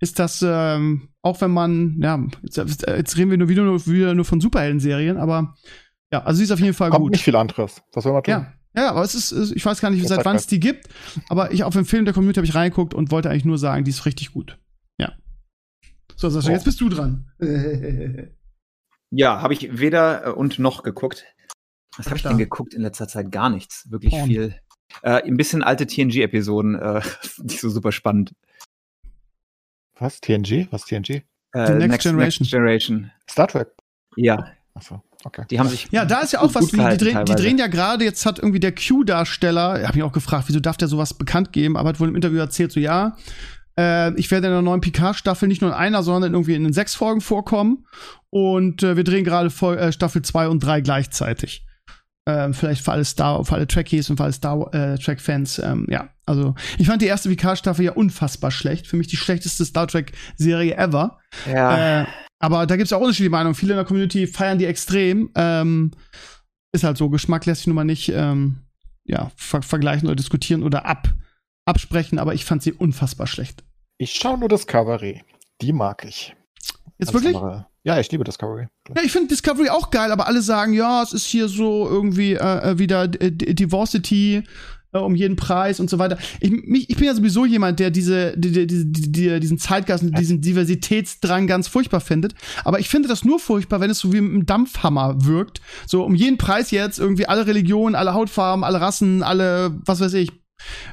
ist das, ähm, auch wenn man, ja, jetzt, jetzt reden wir nur wieder, nur wieder nur von Superhelden-Serien, aber ja, also sie ist auf jeden Fall Kommt gut. nicht viel anderes. Was soll man tun? Ja. Ja, aber es ist, ich weiß gar nicht, seit wann es die gibt, aber ich auf dem Film der Community habe ich reingeguckt und wollte eigentlich nur sagen, die ist richtig gut. Ja. So, Sascha, oh. jetzt bist du dran. ja, habe ich weder äh, und noch geguckt. Was habe ich denn geguckt in letzter Zeit? Gar nichts. Wirklich Porn. viel. Äh, ein bisschen alte TNG-Episoden, äh, nicht so super spannend. Was? TNG? Was TNG? Äh, Next, Next, Generation. Next Generation. Star Trek. Ja. Achso, okay. Die haben sich. Ja, da ist ja auch was, die, die, drehen, die drehen ja gerade, jetzt hat irgendwie der Q-Darsteller, ich habe mich auch gefragt, wieso darf der sowas bekannt geben, aber hat wohl im Interview erzählt, so ja, äh, ich werde in der neuen Picard-Staffel nicht nur in einer, sondern irgendwie in den sechs Folgen vorkommen. Und äh, wir drehen gerade äh, Staffel 2 und 3 gleichzeitig. Ähm, vielleicht für alle Star, für alle Trekkies und für alle Star äh, Trek-Fans. Ähm, ja, also ich fand die erste VK-Staffel ja unfassbar schlecht. Für mich die schlechteste Star Trek-Serie ever. Ja. Äh, aber da gibt es auch unterschiedliche Meinungen. Viele in der Community feiern die extrem. Ähm, ist halt so, Geschmack lässt sich nun mal nicht ähm, ja, ver vergleichen oder diskutieren oder ab absprechen, aber ich fand sie unfassbar schlecht. Ich schaue nur Discovery. Die mag ich. Jetzt Als wirklich? Andere. Ja, ich liebe Discovery. Ja, ich finde Discovery auch geil, aber alle sagen, ja, es ist hier so irgendwie äh, äh wieder Diversity äh, um jeden Preis und so weiter. Ich, mich, ich bin ja sowieso jemand, der diese, die, die, die, diesen Zeitgeist diesen Diversitätsdrang ganz furchtbar findet. Aber ich finde das nur furchtbar, wenn es so wie mit einem Dampfhammer wirkt. So um jeden Preis jetzt irgendwie alle Religionen, alle Hautfarben, alle Rassen, alle, was weiß ich,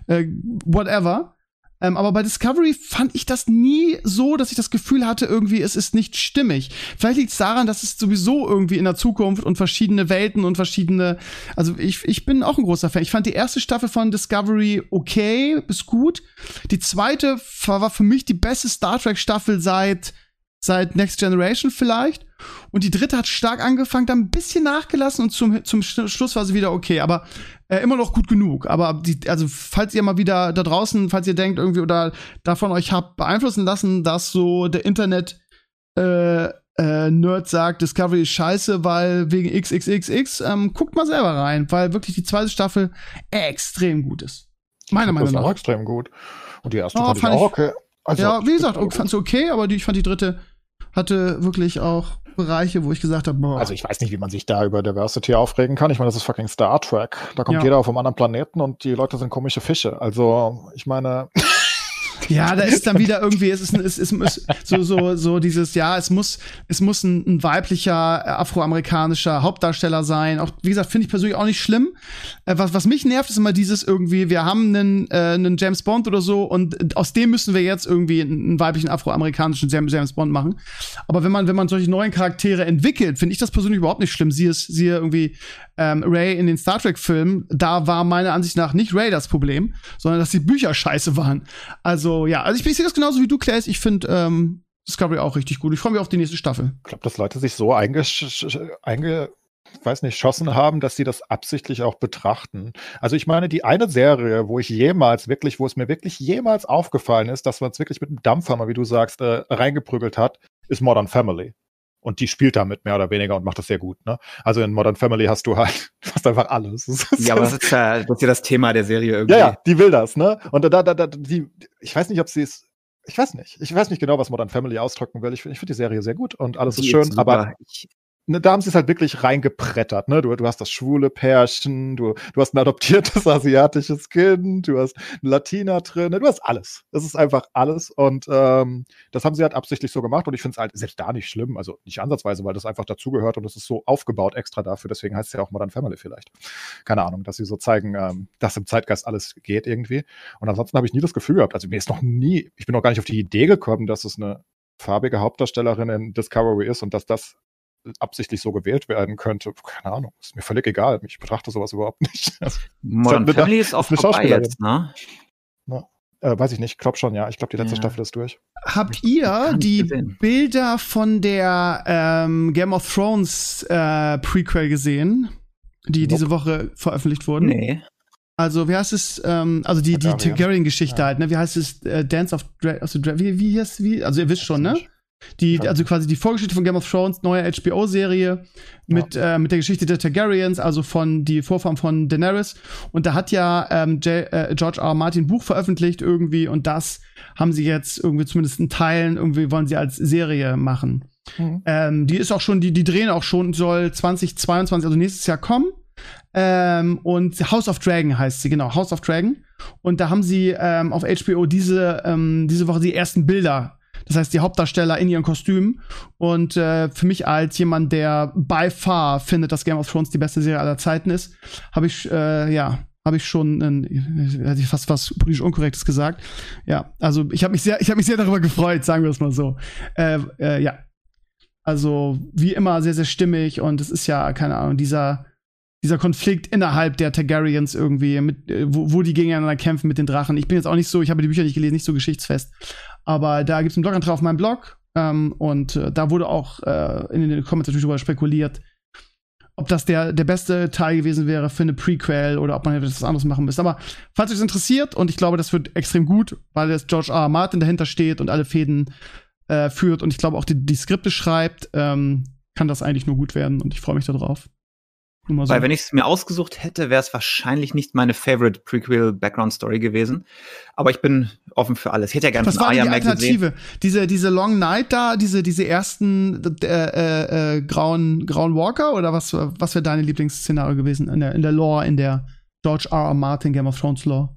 äh, whatever. Ähm, aber bei Discovery fand ich das nie so, dass ich das Gefühl hatte, irgendwie, es ist nicht stimmig. Vielleicht liegt es daran, dass es sowieso irgendwie in der Zukunft und verschiedene Welten und verschiedene. Also ich, ich bin auch ein großer Fan. Ich fand die erste Staffel von Discovery okay, bis gut. Die zweite war, für mich die beste Star Trek-Staffel seit seit Next Generation vielleicht. Und die dritte hat stark angefangen, dann ein bisschen nachgelassen und zum, zum Schluss war sie wieder okay, aber äh, immer noch gut genug. Aber die, also, falls ihr mal wieder da draußen, falls ihr denkt, irgendwie oder davon euch habt beeinflussen lassen, dass so der Internet äh, äh, Nerd sagt, Discovery ist scheiße, weil wegen XXXX, ähm, guckt mal selber rein, weil wirklich die zweite Staffel extrem gut ist. Meiner Meinung nach. Auch extrem gut. Und die erste Oh, fand, fand ich auch okay. Also, ja, wie gesagt, also, ich okay, aber die, ich fand die dritte hatte wirklich auch Bereiche, wo ich gesagt habe, boah. Also ich weiß nicht, wie man sich da über Diversity aufregen kann. Ich meine, das ist fucking Star Trek. Da kommt Ja. jeder auf einem anderen Planeten und die Leute sind komische Fische. Also ich meine, Ja, da ist dann wieder irgendwie, es ist, es ist, es ist so, so, so dieses, ja, es muss, es muss ein, ein weiblicher, äh, afroamerikanischer Hauptdarsteller sein. Auch, wie gesagt, finde ich persönlich auch nicht schlimm. Äh, was, was mich nervt, ist immer dieses irgendwie, wir haben einen, äh, einen James Bond oder so und aus dem müssen wir jetzt irgendwie einen, weiblichen afroamerikanischen James, Bond machen. Aber wenn man, wenn man solche neuen Charaktere entwickelt, finde ich das persönlich überhaupt nicht schlimm. Siehe, siehe irgendwie ähm, Ray in den Star Trek-Filmen, da war meiner Ansicht nach nicht Ray das Problem, sondern dass die Bücher scheiße waren. Also ja, also ich, ich sehe das genauso wie du, Claes. Ich finde ähm, Discovery auch richtig gut. Ich freue mich auf die nächste Staffel. ich glaube, dass Leute sich so eingesch einge ich weiß nicht, schossen haben, dass sie das absichtlich auch betrachten. Also ich meine, die eine Serie, wo ich jemals wirklich, wo es mir wirklich jemals aufgefallen ist, dass man es wirklich mit einem Dampfhammer, wie du sagst, äh, reingeprügelt hat, ist Modern Family. Und die spielt damit mehr oder weniger und macht das sehr gut. Ne? Also in Modern Family hast du halt du hast einfach alles. Ist- Ja, aber das ist ja, das ist ja das Thema der Serie irgendwie. ja, ja, die will das, ne? Und da, da, da, die, ich weiß nicht, ob sie es, ich weiß nicht, ich weiß nicht genau, was Modern Family ausdrücken will. Ich, ich finde die Serie sehr gut und alles Die ist schön, super. aber ich, ne, da haben sie es halt wirklich reingeprettert, ne? Du, du hast das schwule Pärchen, du, du hast ein adoptiertes asiatisches Kind, du hast einen Latina drin, ne? du hast alles. Das ist einfach alles und ähm, das haben sie halt absichtlich so gemacht und ich finde es halt selbst da nicht schlimm, also nicht ansatzweise, weil das einfach dazugehört und es ist so aufgebaut extra dafür, deswegen heißt es ja auch Modern Family vielleicht. Keine Ahnung, dass sie so zeigen, ähm, dass im Zeitgeist alles geht irgendwie. Und ansonsten habe ich nie das Gefühl gehabt, also mir ist noch nie, ich bin noch gar nicht auf die Idee gekommen, dass es eine farbige Hauptdarstellerin in Discovery ist und dass das absichtlich so gewählt werden könnte. Keine Ahnung, ist mir völlig egal. Ich betrachte sowas überhaupt nicht. Modern eine- Family ist auch ist eine vorbei jetzt, ne? äh, weiß ich nicht, glaub schon, ja. Ich glaube, die letzte Ja. Staffel ist durch. Habt ihr nicht die gesehen. Bilder von der ähm, Game of Thrones äh, Prequel gesehen, die Nope. diese Woche veröffentlicht wurden? Nee. Also, wie heißt es? Ähm, also die, die Targaryen. Targaryen-Geschichte Ja. halt, ne? Wie heißt es? Äh, Dance of Dra also Dra wie, wie heißt wie? Also ihr wisst schon, ne? Die, Ja. also quasi die Vorgeschichte von Game of Thrones, neue HBO-Serie mit, äh, mit der Geschichte der Targaryens, also von die Vorfahren von Daenerys. Und da hat ja ähm, J, äh, George R. R. Martin ein Buch veröffentlicht irgendwie und das haben sie jetzt irgendwie zumindest in Teilen irgendwie wollen sie als Serie machen. Mhm. Ähm, die ist auch schon, die, die drehen auch schon, soll 2022, also nächstes Jahr kommen. Ähm, und House of Dragon heißt sie, genau, House of Dragon. Und da haben sie ähm, auf HBO diese, ähm, diese Woche die ersten Bilder. Das heißt, die Hauptdarsteller in ihren Kostümen. Und äh, für mich als jemand, der by far findet, dass Game of Thrones die beste Serie aller Zeiten ist, habe ich, äh, ja, habe ich schon, ein, fast was politisch Unkorrektes gesagt. Ja, also ich habe mich sehr, ich habe mich sehr darüber gefreut, sagen wir es mal so. Äh, äh, ja, also wie immer sehr, sehr stimmig und es ist ja, keine Ahnung, dieser, dieser Konflikt innerhalb der Targaryens irgendwie, mit, äh, wo, wo die gegeneinander kämpfen mit den Drachen. Ich bin jetzt auch nicht so, ich habe die Bücher nicht gelesen, nicht so geschichtsfest. Aber da gibt es einen Blogantrag auf meinem Blog ähm, und äh, da wurde auch äh, in den Comments natürlich darüber spekuliert, ob das der, der beste Teil gewesen wäre für eine Prequel oder ob man etwas anderes machen müsste. Aber falls euch das interessiert, und ich glaube, das wird extrem gut, weil jetzt George R. R. Martin dahinter steht und alle Fäden äh, führt und ich glaube auch die, die Skripte schreibt, ähm, kann das eigentlich nur gut werden und ich freue mich darauf. So. Weil wenn ich es mir ausgesucht hätte, wäre es wahrscheinlich nicht meine favorite Prequel Background Story gewesen. Aber ich bin offen für alles. Ich hätte ja gerne Was von war die gesehen. Alternative? Diese, diese Long Night da, diese, diese ersten äh, äh, äh, grauen, grauen Walker oder was, was wäre deine Lieblingsszenario gewesen in der, in der Lore, in der George R. R. Martin Game of Thrones Lore?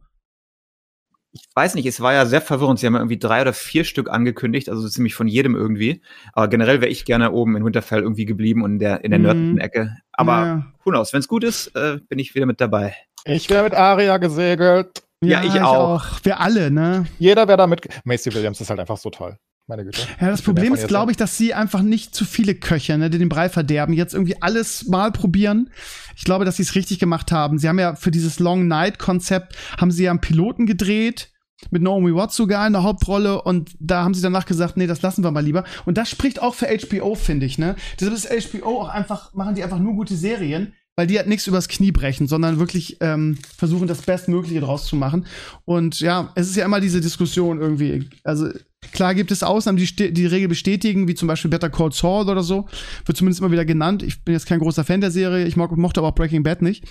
Ich weiß nicht, es war ja sehr verwirrend. Sie haben ja irgendwie drei oder vier Stück angekündigt, also ziemlich von jedem irgendwie. Aber generell wäre ich gerne oben in Winterfell irgendwie geblieben und in der, in der Mhm. nördlichen Ecke. Aber Ja. who knows, wenn es gut ist, äh, bin ich wieder mit dabei. Ich wäre mit Aria gesegelt. Ja, ich auch. Wir alle, ne? Jeder wäre da mit. Macy Williams ist halt einfach so toll. Meine Güte. Ja, das Problem ist, glaube ich, dass sie einfach nicht zu viele Köche, ne, die den Brei verderben, jetzt irgendwie alles mal probieren. Ich glaube, dass sie es richtig gemacht haben. Sie haben ja für dieses Long Night Konzept haben sie ja einen Piloten gedreht, mit Naomi Watts sogar in der Hauptrolle und da haben sie danach gesagt, nee, das lassen wir mal lieber. Und das spricht auch für HBO, finde ich, ne? Deshalb ist HBO auch einfach, machen die einfach nur gute Serien, weil die halt nichts übers Knie brechen, sondern wirklich ähm, versuchen, das Bestmögliche draus zu machen. Und ja, es ist ja immer diese Diskussion irgendwie. Also klar gibt es Ausnahmen, die die Regel bestätigen, wie zum Beispiel Better Call Saul oder so. Wird zumindest immer wieder genannt. Ich bin jetzt kein großer Fan der Serie. Ich mo mochte aber auch Breaking Bad nicht.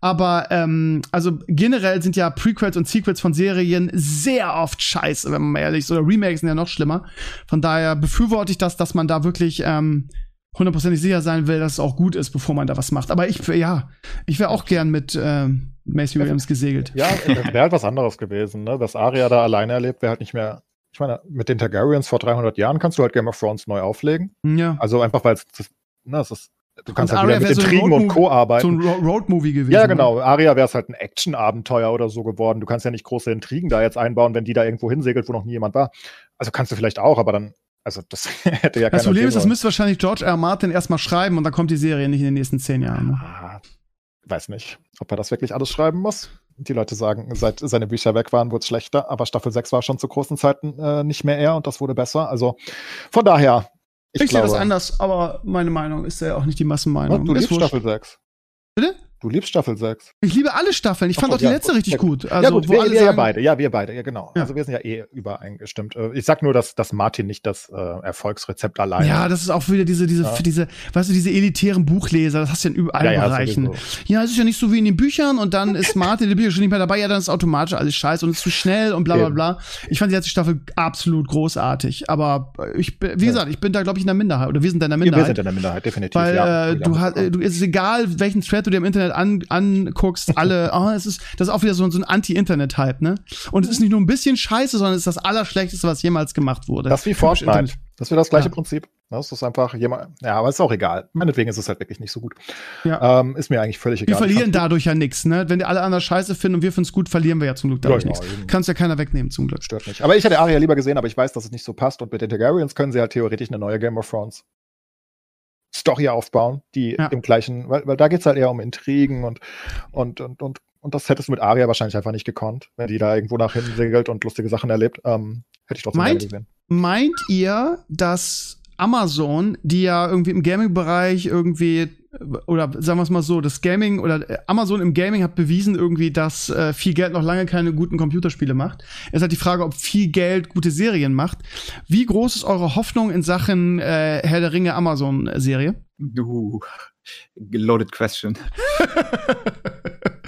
Aber ähm, also generell sind ja Prequels und Sequels von Serien sehr oft scheiße, wenn man mal ehrlich ist. Oder Remakes sind ja noch schlimmer. Von daher befürworte ich das, dass man da wirklich ähm, hundertprozentig sicher sein will, dass es auch gut ist, bevor man da was macht. Aber ich, ja, ich wäre auch gern mit ähm, Macy Williams gesegelt. Ja, wäre halt was anderes gewesen, ne? Was Arya da alleine erlebt, wäre halt nicht mehr. Ich meine, mit den Targaryens vor 300 Jahren kannst du halt Game of Thrones neu auflegen. Ja. Also einfach, weil es, das- ne, es ist, du kannst Und halt wieder mit wär so Intrigen und Co. arbeiten. So ein Ro Road-Movie gewesen. ja, ne? genau. Arya wäre es halt ein Action-Abenteuer oder so geworden. Du kannst ja nicht große Intrigen da jetzt einbauen, wenn die da irgendwo hinsegelt, wo noch nie jemand war. Also kannst du vielleicht auch, aber dann, also das hätte ja Das keiner Problem sehen ist, das müsste wahrscheinlich George R. R. Martin erstmal schreiben und dann kommt die Serie nicht in den nächsten zehn Jahren. Ne? Ah, weiß nicht, ob er das wirklich alles schreiben muss. Die Leute sagen, seit seine Bücher weg waren, wurde es schlechter, aber Staffel 6 war schon zu großen Zeiten äh, nicht mehr er und das wurde besser. Also von daher, Ich, ich, sehe glaube, das anders, aber meine Meinung ist ja auch nicht die Massenmeinung. du liebst. Staffel 6. Bitte? Du liebst Staffel 6. Ich liebe alle Staffeln. Ich Ach fand auch die ja, letzte richtig ja, gut. Also, ja gut, wir, wir ja beide. Ja, wir beide, ja genau. Ja. Also wir sind ja eh übereingestimmt. Äh, Ich sag nur, dass, dass Martin nicht das äh, Erfolgsrezept alleine Ja, das ist auch wieder diese, diese, diese, weißt du, diese elitären Buchleser, das hast du ja in überall Bereichen. Ja, es ist ja nicht so wie in den Büchern und dann ist Martin in den Büchern schon nicht mehr dabei, ja, dann ist automatisch alles scheiße und ist zu schnell und bla bla bla. Ich fand die letzte Staffel absolut großartig, aber äh, ich, bin- wie gesagt, ich bin da, glaube ich, in der Minderheit oder wir sind da in der Minderheit. wir sind in der Minderheit, definitiv. Weil ja. äh, du hast, äh, du, es ist egal, welchen Thread du dir im Internet an, anguckst, alle, oh, es ist, das ist auch wieder so, so ein Anti-Internet-Hype, ne? Und es ist nicht nur ein bisschen scheiße, sondern es ist das Allerschlechteste, was jemals gemacht wurde. das ist wie Fortnite. Internet. Das wäre das gleiche Ja. Prinzip. Das ist einfach jemand. Ja, aber ist auch egal. Meinetwegen ist es halt wirklich nicht so gut. Ja. Ähm, ist mir eigentlich völlig Wir egal. verlieren dadurch ja nichts, ne? Wenn die alle anderen scheiße finden und wir finden es gut, verlieren wir ja zum Glück dadurch Ja, nichts. eben. Kannst ja keiner wegnehmen, zum Glück. Stört nicht. Aber ich hätte Arya lieber gesehen, aber ich weiß, dass es nicht so passt. Und mit den Targaryens können sie halt theoretisch eine neue Game of Thrones Story aufbauen, die Ja. im gleichen, weil, weil da geht's halt eher um Intrigen und, und, und, und, und das hättest du mit Arya wahrscheinlich einfach nicht gekonnt, wenn die da irgendwo nach hinten segelt und lustige Sachen erlebt. Ähm, hätte ich trotzdem Meint- gesehen. Meint ihr, dass Amazon, die ja irgendwie im Gaming-Bereich irgendwie, oder sagen wir es mal so, das Gaming oder äh, Amazon im Gaming hat bewiesen irgendwie, dass äh, viel Geld noch lange keine guten Computerspiele macht. Es ist halt die Frage, ob viel Geld gute Serien macht. Wie groß ist eure Hoffnung in Sachen äh, Herr der Ringe Amazon-Serie? Du, loaded question.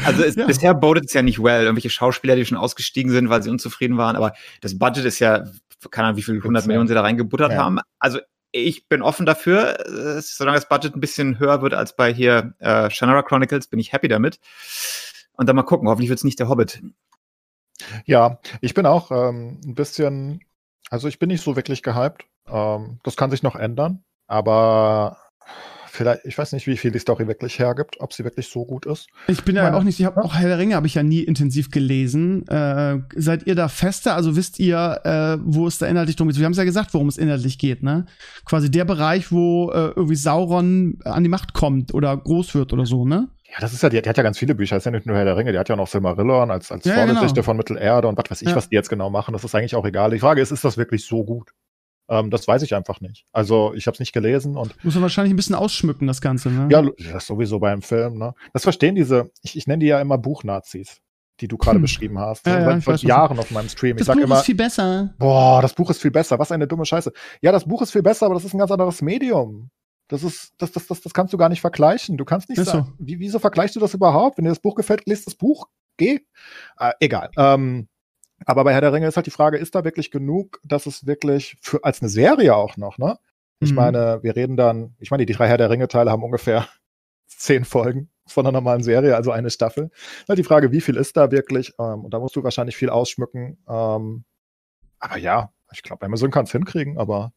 Also es, Ja. bisher bodet es ja nicht well. Irgendwelche Schauspieler, die schon ausgestiegen sind, weil sie unzufrieden waren. Aber das Budget ist ja, keine Ahnung, wie viel 100 Ja. Millionen sie da reingebuttert Ja. haben. Also ich bin offen dafür, äh, solange das Budget ein bisschen höher wird als bei hier äh, Shannara Chronicles, bin ich happy damit. Und dann mal gucken, hoffentlich wird es nicht der Hobbit. Ja, ich bin auch ähm, ein bisschen, also ich bin nicht so wirklich gehypt. Ähm, das kann sich noch ändern, aber vielleicht, ich weiß nicht, wie viel die Story wirklich hergibt, ob sie wirklich so gut ist. Ich bin ja Meine- auch nicht, ich habe auch Herr der Ringe habe ich ja nie intensiv gelesen. Äh, seid ihr da fester? Also wisst ihr, äh, wo es da inhaltlich drum geht? Wir haben es ja gesagt, worum es inhaltlich geht, ne? Quasi der Bereich, wo äh, irgendwie Sauron an die Macht kommt oder groß wird oder so, ne? Ja, das ist ja, die, die hat ja ganz viele Bücher, das ist ja nicht nur Herr der Ringe, die hat ja noch Silmarillion als, als Ja, ja, Vorgeschichte genau. von Mittelerde und was weiß ich, Ja. was die jetzt genau machen, das ist eigentlich auch egal. Die Frage ist, ist das wirklich so gut? Ähm, das weiß ich einfach nicht. Also ich habe es nicht gelesen und Muss man wahrscheinlich ein bisschen ausschmücken, das Ganze, ne? ja, das sowieso beim Film, ne? Das verstehen diese, ich, ich nenne die ja immer Buchnazis, die du gerade Hm. beschrieben hast. Ja, Das ja, seit Jahren auf meinem Stream. das ich sag Buch immer, ist viel besser. Boah, das Buch ist viel besser. Was eine dumme Scheiße. Ja, das Buch ist viel besser, aber das ist ein ganz anderes Medium. Das ist, das, das, das, das kannst du gar nicht vergleichen. Du kannst nicht Ist sagen, wie, wieso vergleichst du das überhaupt? Wenn dir das Buch gefällt, liest das Buch. Geh. Äh, egal. Ähm, aber bei Herr der Ringe ist halt die Frage, ist da wirklich genug, dass es wirklich für, als eine Serie auch noch, ne? Ich Mhm. meine, wir reden dann, ich meine, die drei Herr der Ringe-Teile haben ungefähr zehn Folgen von einer normalen Serie, also eine Staffel. Halt die Frage, wie viel ist da wirklich? Ähm, und da musst du wahrscheinlich viel ausschmücken. Ähm, aber ja, ich glaube, Amazon kann es hinkriegen, aber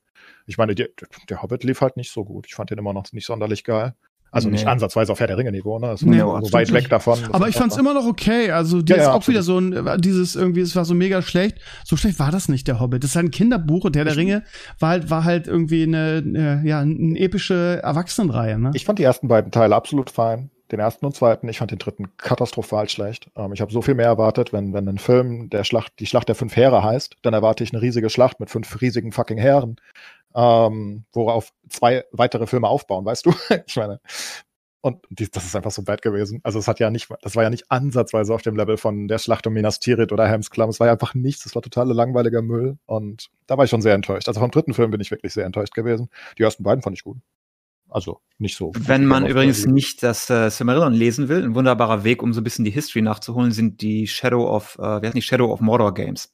ich meine, die, der Hobbit lief halt nicht so gut. Ich fand den immer noch nicht sonderlich geil. Also nicht Nee. ansatzweise auf Herr der Ringe-Niveau, ne? Das Nee, so absolut weit weg nicht. davon. Aber ich fand's immer noch okay. Also, die Ja, ist ja, auch wieder so ein, dieses irgendwie, es war so mega schlecht. So schlecht war das nicht, der Hobbit. Das ist halt ein Kinderbuch und der der Ringe war halt, war halt irgendwie eine, äh, ja, eine epische Erwachsenenreihe, ne? Ich fand die ersten beiden Teile absolut fein. den ersten und zweiten. Ich fand den dritten katastrophal schlecht. Ähm, ich habe so viel mehr erwartet, wenn, wenn ein Film der Schlacht, die Schlacht der fünf Heere heißt, dann erwarte ich eine riesige Schlacht mit fünf riesigen fucking Heeren, ähm, worauf zwei weitere Filme aufbauen, weißt du? ich meine, und die, das ist einfach so bad gewesen. Also es hat ja nicht, das war ja nicht ansatzweise auf dem Level von der Schlacht um Minas Tirith oder Helms Klamm. Es war ja einfach nichts. Es war total langweiliger Müll. Und da war ich schon sehr enttäuscht. Also vom dritten Film bin ich wirklich sehr enttäuscht gewesen. Die ersten beiden fand ich gut. Also nicht so. Wenn man übrigens nicht das äh, Silmarillion lesen will, ein wunderbarer Weg, um so ein bisschen die History nachzuholen, sind die Shadow of, äh, wie heißt nicht Shadow of Mordor Games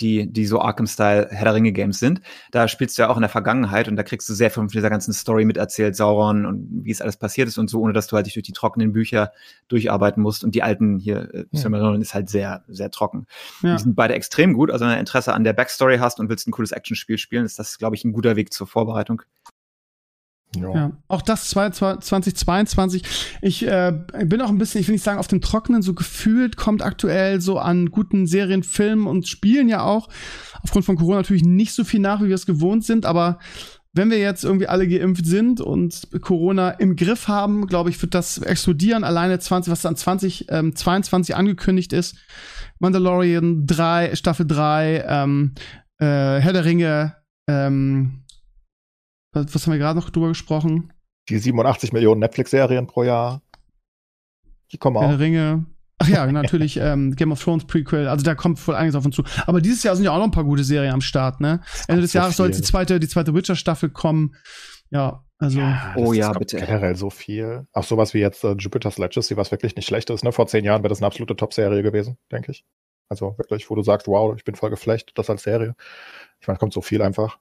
die, die so Arkham-Style Herr der Ringe-Games sind. Da spielst du ja auch in der Vergangenheit und da kriegst du sehr viel von dieser ganzen Story miterzählt, Sauron und wie es alles passiert ist und so, ohne dass du halt dich durch die trockenen Bücher durcharbeiten musst. Und die alten hier, äh, Silmarillion ja. ist halt sehr, sehr trocken. Ja. Die sind beide extrem gut. Also wenn du Interesse an der Backstory hast und willst ein cooles Actionspiel spielen, ist das, glaube ich, ein guter Weg zur Vorbereitung. Ja. ja. Auch das 2022. Ich äh, bin auch ein bisschen, ich will nicht sagen auf dem Trockenen, so gefühlt kommt aktuell so an guten Serien, Filmen und Spielen ja auch. Aufgrund von Corona natürlich nicht so viel nach, wie wir es gewohnt sind, aber wenn wir jetzt irgendwie alle geimpft sind und Corona im Griff haben, glaube ich, wird das explodieren. Alleine 20, was dann 2022 ähm, angekündigt ist. Mandalorian 3, Staffel 3, ähm, äh, Herr der Ringe, ähm, was, was haben wir gerade noch drüber gesprochen? Die 87 Millionen Netflix-Serien pro Jahr. Die kommen auch. Ringe. Ach ja, natürlich ähm, Game of Thrones Prequel. Also da kommt voll einiges auf uns zu. Aber dieses Jahr sind ja auch noch ein paar gute Serien am Start, ne? Ende des so Jahres soll die zweite, die zweite Witcher-Staffel kommen. Ja, also. Ja, oh ja, bitte. Generell so viel. Auch sowas wie jetzt äh, Jupiter's Legacy, was wirklich nicht schlecht ist, ne? Vor zehn Jahren wäre das eine absolute Top-Serie gewesen, denke ich. Also wirklich, wo du sagst, wow, ich bin voll geflecht, das als Serie. Ich meine, kommt so viel einfach.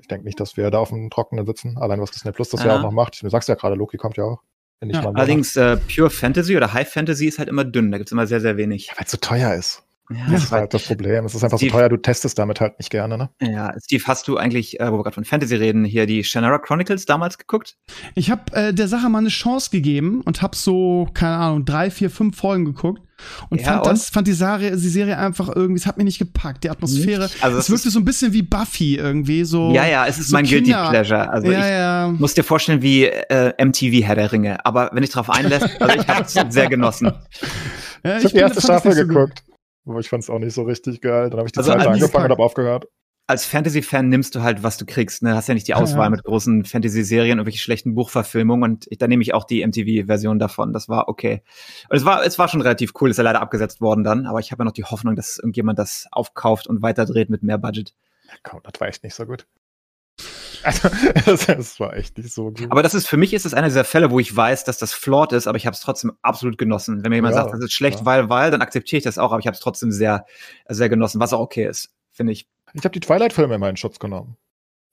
Ich denke nicht, dass wir da auf dem Trockenen sitzen. Allein was Disney Plus das ja, auch noch macht. Du sagst ja gerade, Loki kommt ja auch. Ja. Allerdings äh, Pure Fantasy oder High Fantasy ist halt immer dünn. Da gibt es immer sehr, sehr wenig. Ja, weil es zu so teuer ist. Ja, das ist halt das Problem. Es ist einfach Steve, so teuer, du testest damit halt nicht gerne, ne? Ja, Steve, hast du eigentlich, äh, wo wir gerade von Fantasy reden, hier die Shannara Chronicles damals geguckt? Ich habe äh, der Sache mal eine Chance gegeben und habe so, keine Ahnung, drei, vier, fünf Folgen geguckt und ja, fand und? das, fand die Serie, die Serie einfach irgendwie, es hat mich nicht gepackt. Die Atmosphäre, also es, es wirkte so ein bisschen wie Buffy irgendwie, so. Ja, ja, es ist so mein Kinder. Guilty Pleasure. Also ja, ich ja. muss dir vorstellen wie äh, MTV Herr der Ringe. Aber wenn ich drauf einlässt, also ich habe es sehr genossen. Ja, ich, ich habe die erste Staffel geguckt. Aber ich fand es auch nicht so richtig geil. Dann habe ich die also zweite angefangen und habe aufgehört. Als Fantasy-Fan nimmst du halt, was du kriegst. Ne? Hast ja nicht die Auswahl ja. mit großen Fantasy-Serien und wirklich schlechten Buchverfilmungen. Und ich, da nehme ich auch die MTV-Version davon. Das war okay. Und es war, es war schon relativ cool. Ist ja leider abgesetzt worden dann. Aber ich habe ja noch die Hoffnung, dass irgendjemand das aufkauft und weiterdreht mit mehr Budget. Ja, komm, das war echt nicht so gut. Also, das, war echt nicht so gut. Aber das ist, für mich ist es einer dieser Fälle, wo ich weiß, dass das flawed ist, aber ich habe es trotzdem absolut genossen. Wenn mir jemand ja, sagt, das ist schlecht, ja. weil, weil, dann akzeptiere ich das auch, aber ich habe es trotzdem sehr, sehr genossen, was auch okay ist, finde ich. Ich habe die Twilight-Filme in meinen Schutz genommen.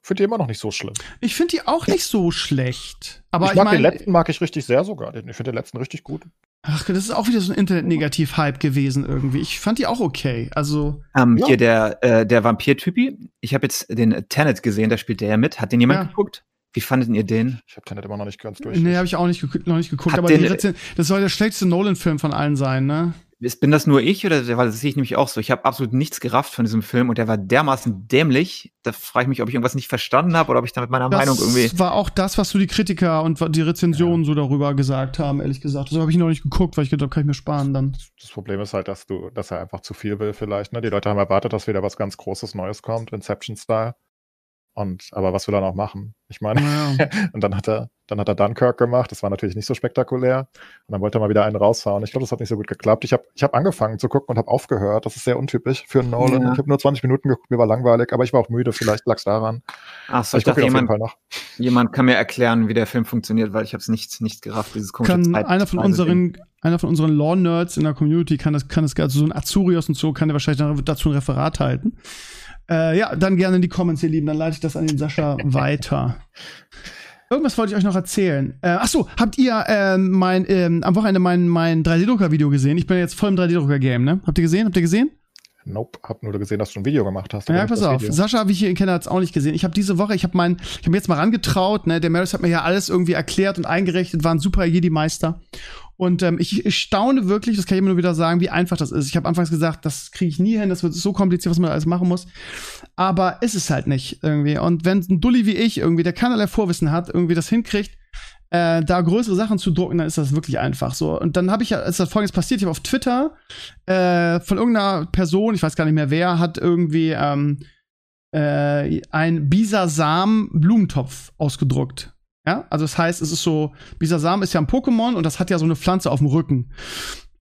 Finde die immer noch nicht so schlimm. Ich finde die auch nicht so schlecht. Aber ich, mag ich mein, den letzten mag ich richtig sehr sogar. Ich finde den letzten richtig gut. Ach, das ist auch wieder so ein Internet-Negativ-Hype gewesen irgendwie. Ich fand die auch okay. Also. Ähm, ja. Hier der, äh, der Vampir-Typi. Ich habe jetzt den Tenet gesehen, da spielt der ja mit. Hat den jemand ja. geguckt? Wie fandet ihr den? Ich habe Tenet immer noch nicht ganz durch. Nee, habe ich auch nicht, noch nicht geguckt. Hat aber den, das soll der schlechteste Nolan-Film von allen sein, ne? Bin das nur ich oder weil das sehe ich nämlich auch so. Ich habe absolut nichts gerafft von diesem Film und der war dermaßen dämlich. Da frage ich mich, ob ich irgendwas nicht verstanden habe oder ob ich da mit meiner das Meinung irgendwie. Das war auch das, was so die Kritiker und die Rezensionen ja. so darüber gesagt haben, ehrlich gesagt. Das habe ich noch nicht geguckt, weil ich gedacht, kann ich mir sparen dann. Das Problem ist halt, dass du, dass er einfach zu viel will vielleicht. Ne? Die Leute haben erwartet, dass wieder was ganz Großes Neues kommt, Inception-Style. Und aber was will er noch machen? Ich meine, ja. und dann hat er, dann hat er Dunkirk gemacht. Das war natürlich nicht so spektakulär. Und dann wollte er mal wieder einen raushauen. Ich glaube, das hat nicht so gut geklappt. Ich habe ich hab angefangen zu gucken und habe aufgehört. Das ist sehr untypisch für einen Nolan. Ja. Ich habe nur 20 Minuten geguckt, mir war langweilig, aber ich war auch müde. Vielleicht lag es daran. Ach so, ich, ich dachte, jemand, jemand kann mir erklären, wie der Film funktioniert, weil ich habe es nicht, nicht gerafft, dieses komische kann Zeit einer von unseren einer von unseren Law-Nerds in der Community kann das, kann das, also so ein Azurios und so, kann der wahrscheinlich dazu ein Referat halten. Äh, ja, dann gerne in die Comments, ihr Lieben. Dann leite ich das an den Sascha weiter. Irgendwas wollte ich euch noch erzählen. Äh, ach so, habt ihr äh, mein, ähm, am Wochenende mein, mein 3D-Drucker-Video gesehen? Ich bin jetzt voll im 3D-Drucker-Game, ne? Habt ihr gesehen? Habt ihr gesehen? Nope, hab nur gesehen, dass du ein Video gemacht hast. Ja, pass auf. Video. Sascha, wie ich ihn kenne, hat es auch nicht gesehen. Ich habe diese Woche, ich habe mein, ich habe mir jetzt mal rangetraut, ne? Der Maris hat mir ja alles irgendwie erklärt und eingerichtet, war ein super Jedi-Meister. Und ähm, ich, staune wirklich, das kann ich immer nur wieder sagen, wie einfach das ist. Ich habe anfangs gesagt, das kriege ich nie hin, das wird so kompliziert, was man alles machen muss. Aber ist es halt nicht irgendwie. Und wenn ein Dulli wie ich irgendwie, der keinerlei Vorwissen hat, irgendwie das hinkriegt, äh, da größere Sachen zu drucken, dann ist das wirklich einfach so. Und dann habe ich ja, ist das folgendes passiert, ich habe auf Twitter äh, von irgendeiner Person, ich weiß gar nicht mehr wer, hat irgendwie ähm, äh, ein Bisasam Blumentopf ausgedruckt. Ja, also das heißt, es ist so, Bisasam ist ja ein Pokémon und das hat ja so eine Pflanze auf dem Rücken.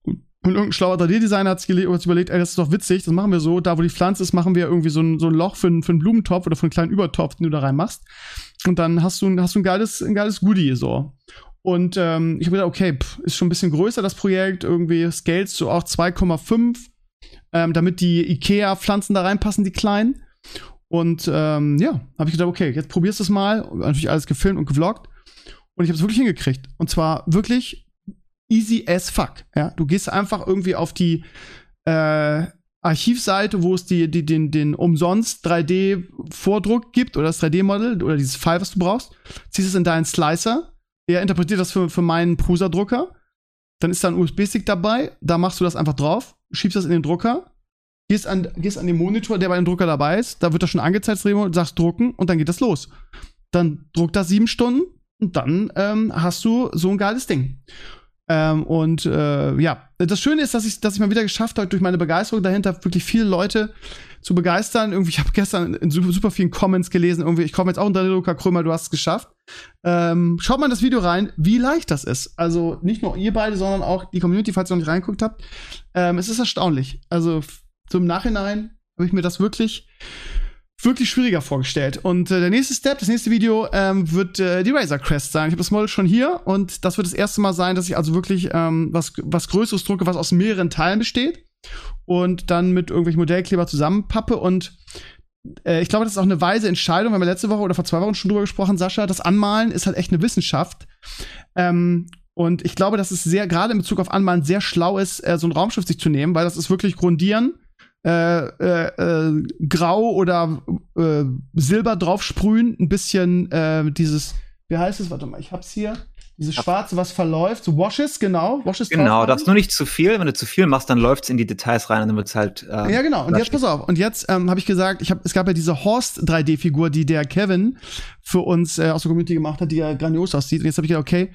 Und irgendein schlauer 3D-Designer hat sich überlegt, ey, das ist doch witzig, das machen wir so, da wo die Pflanze ist, machen wir irgendwie so ein, so ein Loch für, einen, für einen Blumentopf oder für einen kleinen Übertopf, den du da reinmachst. Und dann hast du, hast du ein geiles, ein geiles Goodie so. Und ähm, ich habe gedacht, okay, pff, ist schon ein bisschen größer das Projekt, irgendwie scales du auch 2,5, ähm, damit die Ikea-Pflanzen da reinpassen, die kleinen. Und ähm, ja, habe ich gedacht, okay, jetzt probierst du es mal. Natürlich alles gefilmt und gevloggt. Und ich habe es wirklich hingekriegt. Und zwar wirklich easy as fuck. Ja, du gehst einfach irgendwie auf die äh, Archivseite, wo es die, die, den, den umsonst 3D-Vordruck gibt oder das 3D-Model oder dieses File, was du brauchst, ziehst es in deinen Slicer. Er interpretiert das für, für meinen Prusa-Drucker. Dann ist da ein USB-Stick dabei. Da machst du das einfach drauf, schiebst das in den Drucker, gehst an, gehst an den Monitor, der bei dem Drucker dabei ist. Da wird das schon angezeigt, sagst drucken und dann geht das los. Dann druckt das sieben Stunden und dann ähm, hast du so ein geiles Ding. Ähm, und äh, ja, das Schöne ist, dass ich, dass ich mal wieder geschafft habe, durch meine Begeisterung dahinter wirklich viele Leute zu begeistern. Irgendwie, ich habe gestern in super, super, vielen Comments gelesen, irgendwie, ich komme jetzt auch unter Luca Krömer, du hast es geschafft. Ähm, schaut mal in das Video rein, wie leicht das ist. Also nicht nur ihr beide, sondern auch die Community, falls ihr noch nicht reinguckt habt. Ähm, es ist erstaunlich. Also zum Nachhinein habe ich mir das wirklich wirklich schwieriger vorgestellt. Und äh, der nächste Step, das nächste Video ähm, wird äh, die Razor Crest sein. Ich habe das Model schon hier und das wird das erste Mal sein, dass ich also wirklich ähm, was, was Größeres drucke, was aus mehreren Teilen besteht und dann mit irgendwelchen Modellkleber zusammenpappe und äh, ich glaube, das ist auch eine weise Entscheidung. Wir haben letzte Woche oder vor zwei Wochen schon drüber gesprochen, Sascha. Das Anmalen ist halt echt eine Wissenschaft. Ähm, und ich glaube, dass es sehr, gerade in Bezug auf Anmalen, sehr schlau ist, äh, so ein Raumschiff sich zu nehmen, weil das ist wirklich grundieren äh, äh, äh, grau oder äh, silber draufsprühen, ein bisschen äh, dieses, wie heißt es, warte mal, ich hab's hier, dieses schwarze, was verläuft, so Washes, genau, Washes Genau, das nur nicht zu viel, wenn du zu viel machst, dann läuft's in die Details rein und dann wird's halt äh, Ja, genau, und jetzt pass auf, und jetzt ähm, habe ich gesagt, ich hab, es gab ja diese Horst 3D Figur, die der Kevin für uns äh, aus der Community gemacht hat, die ja grandios aussieht. Und jetzt habe ich gedacht, okay,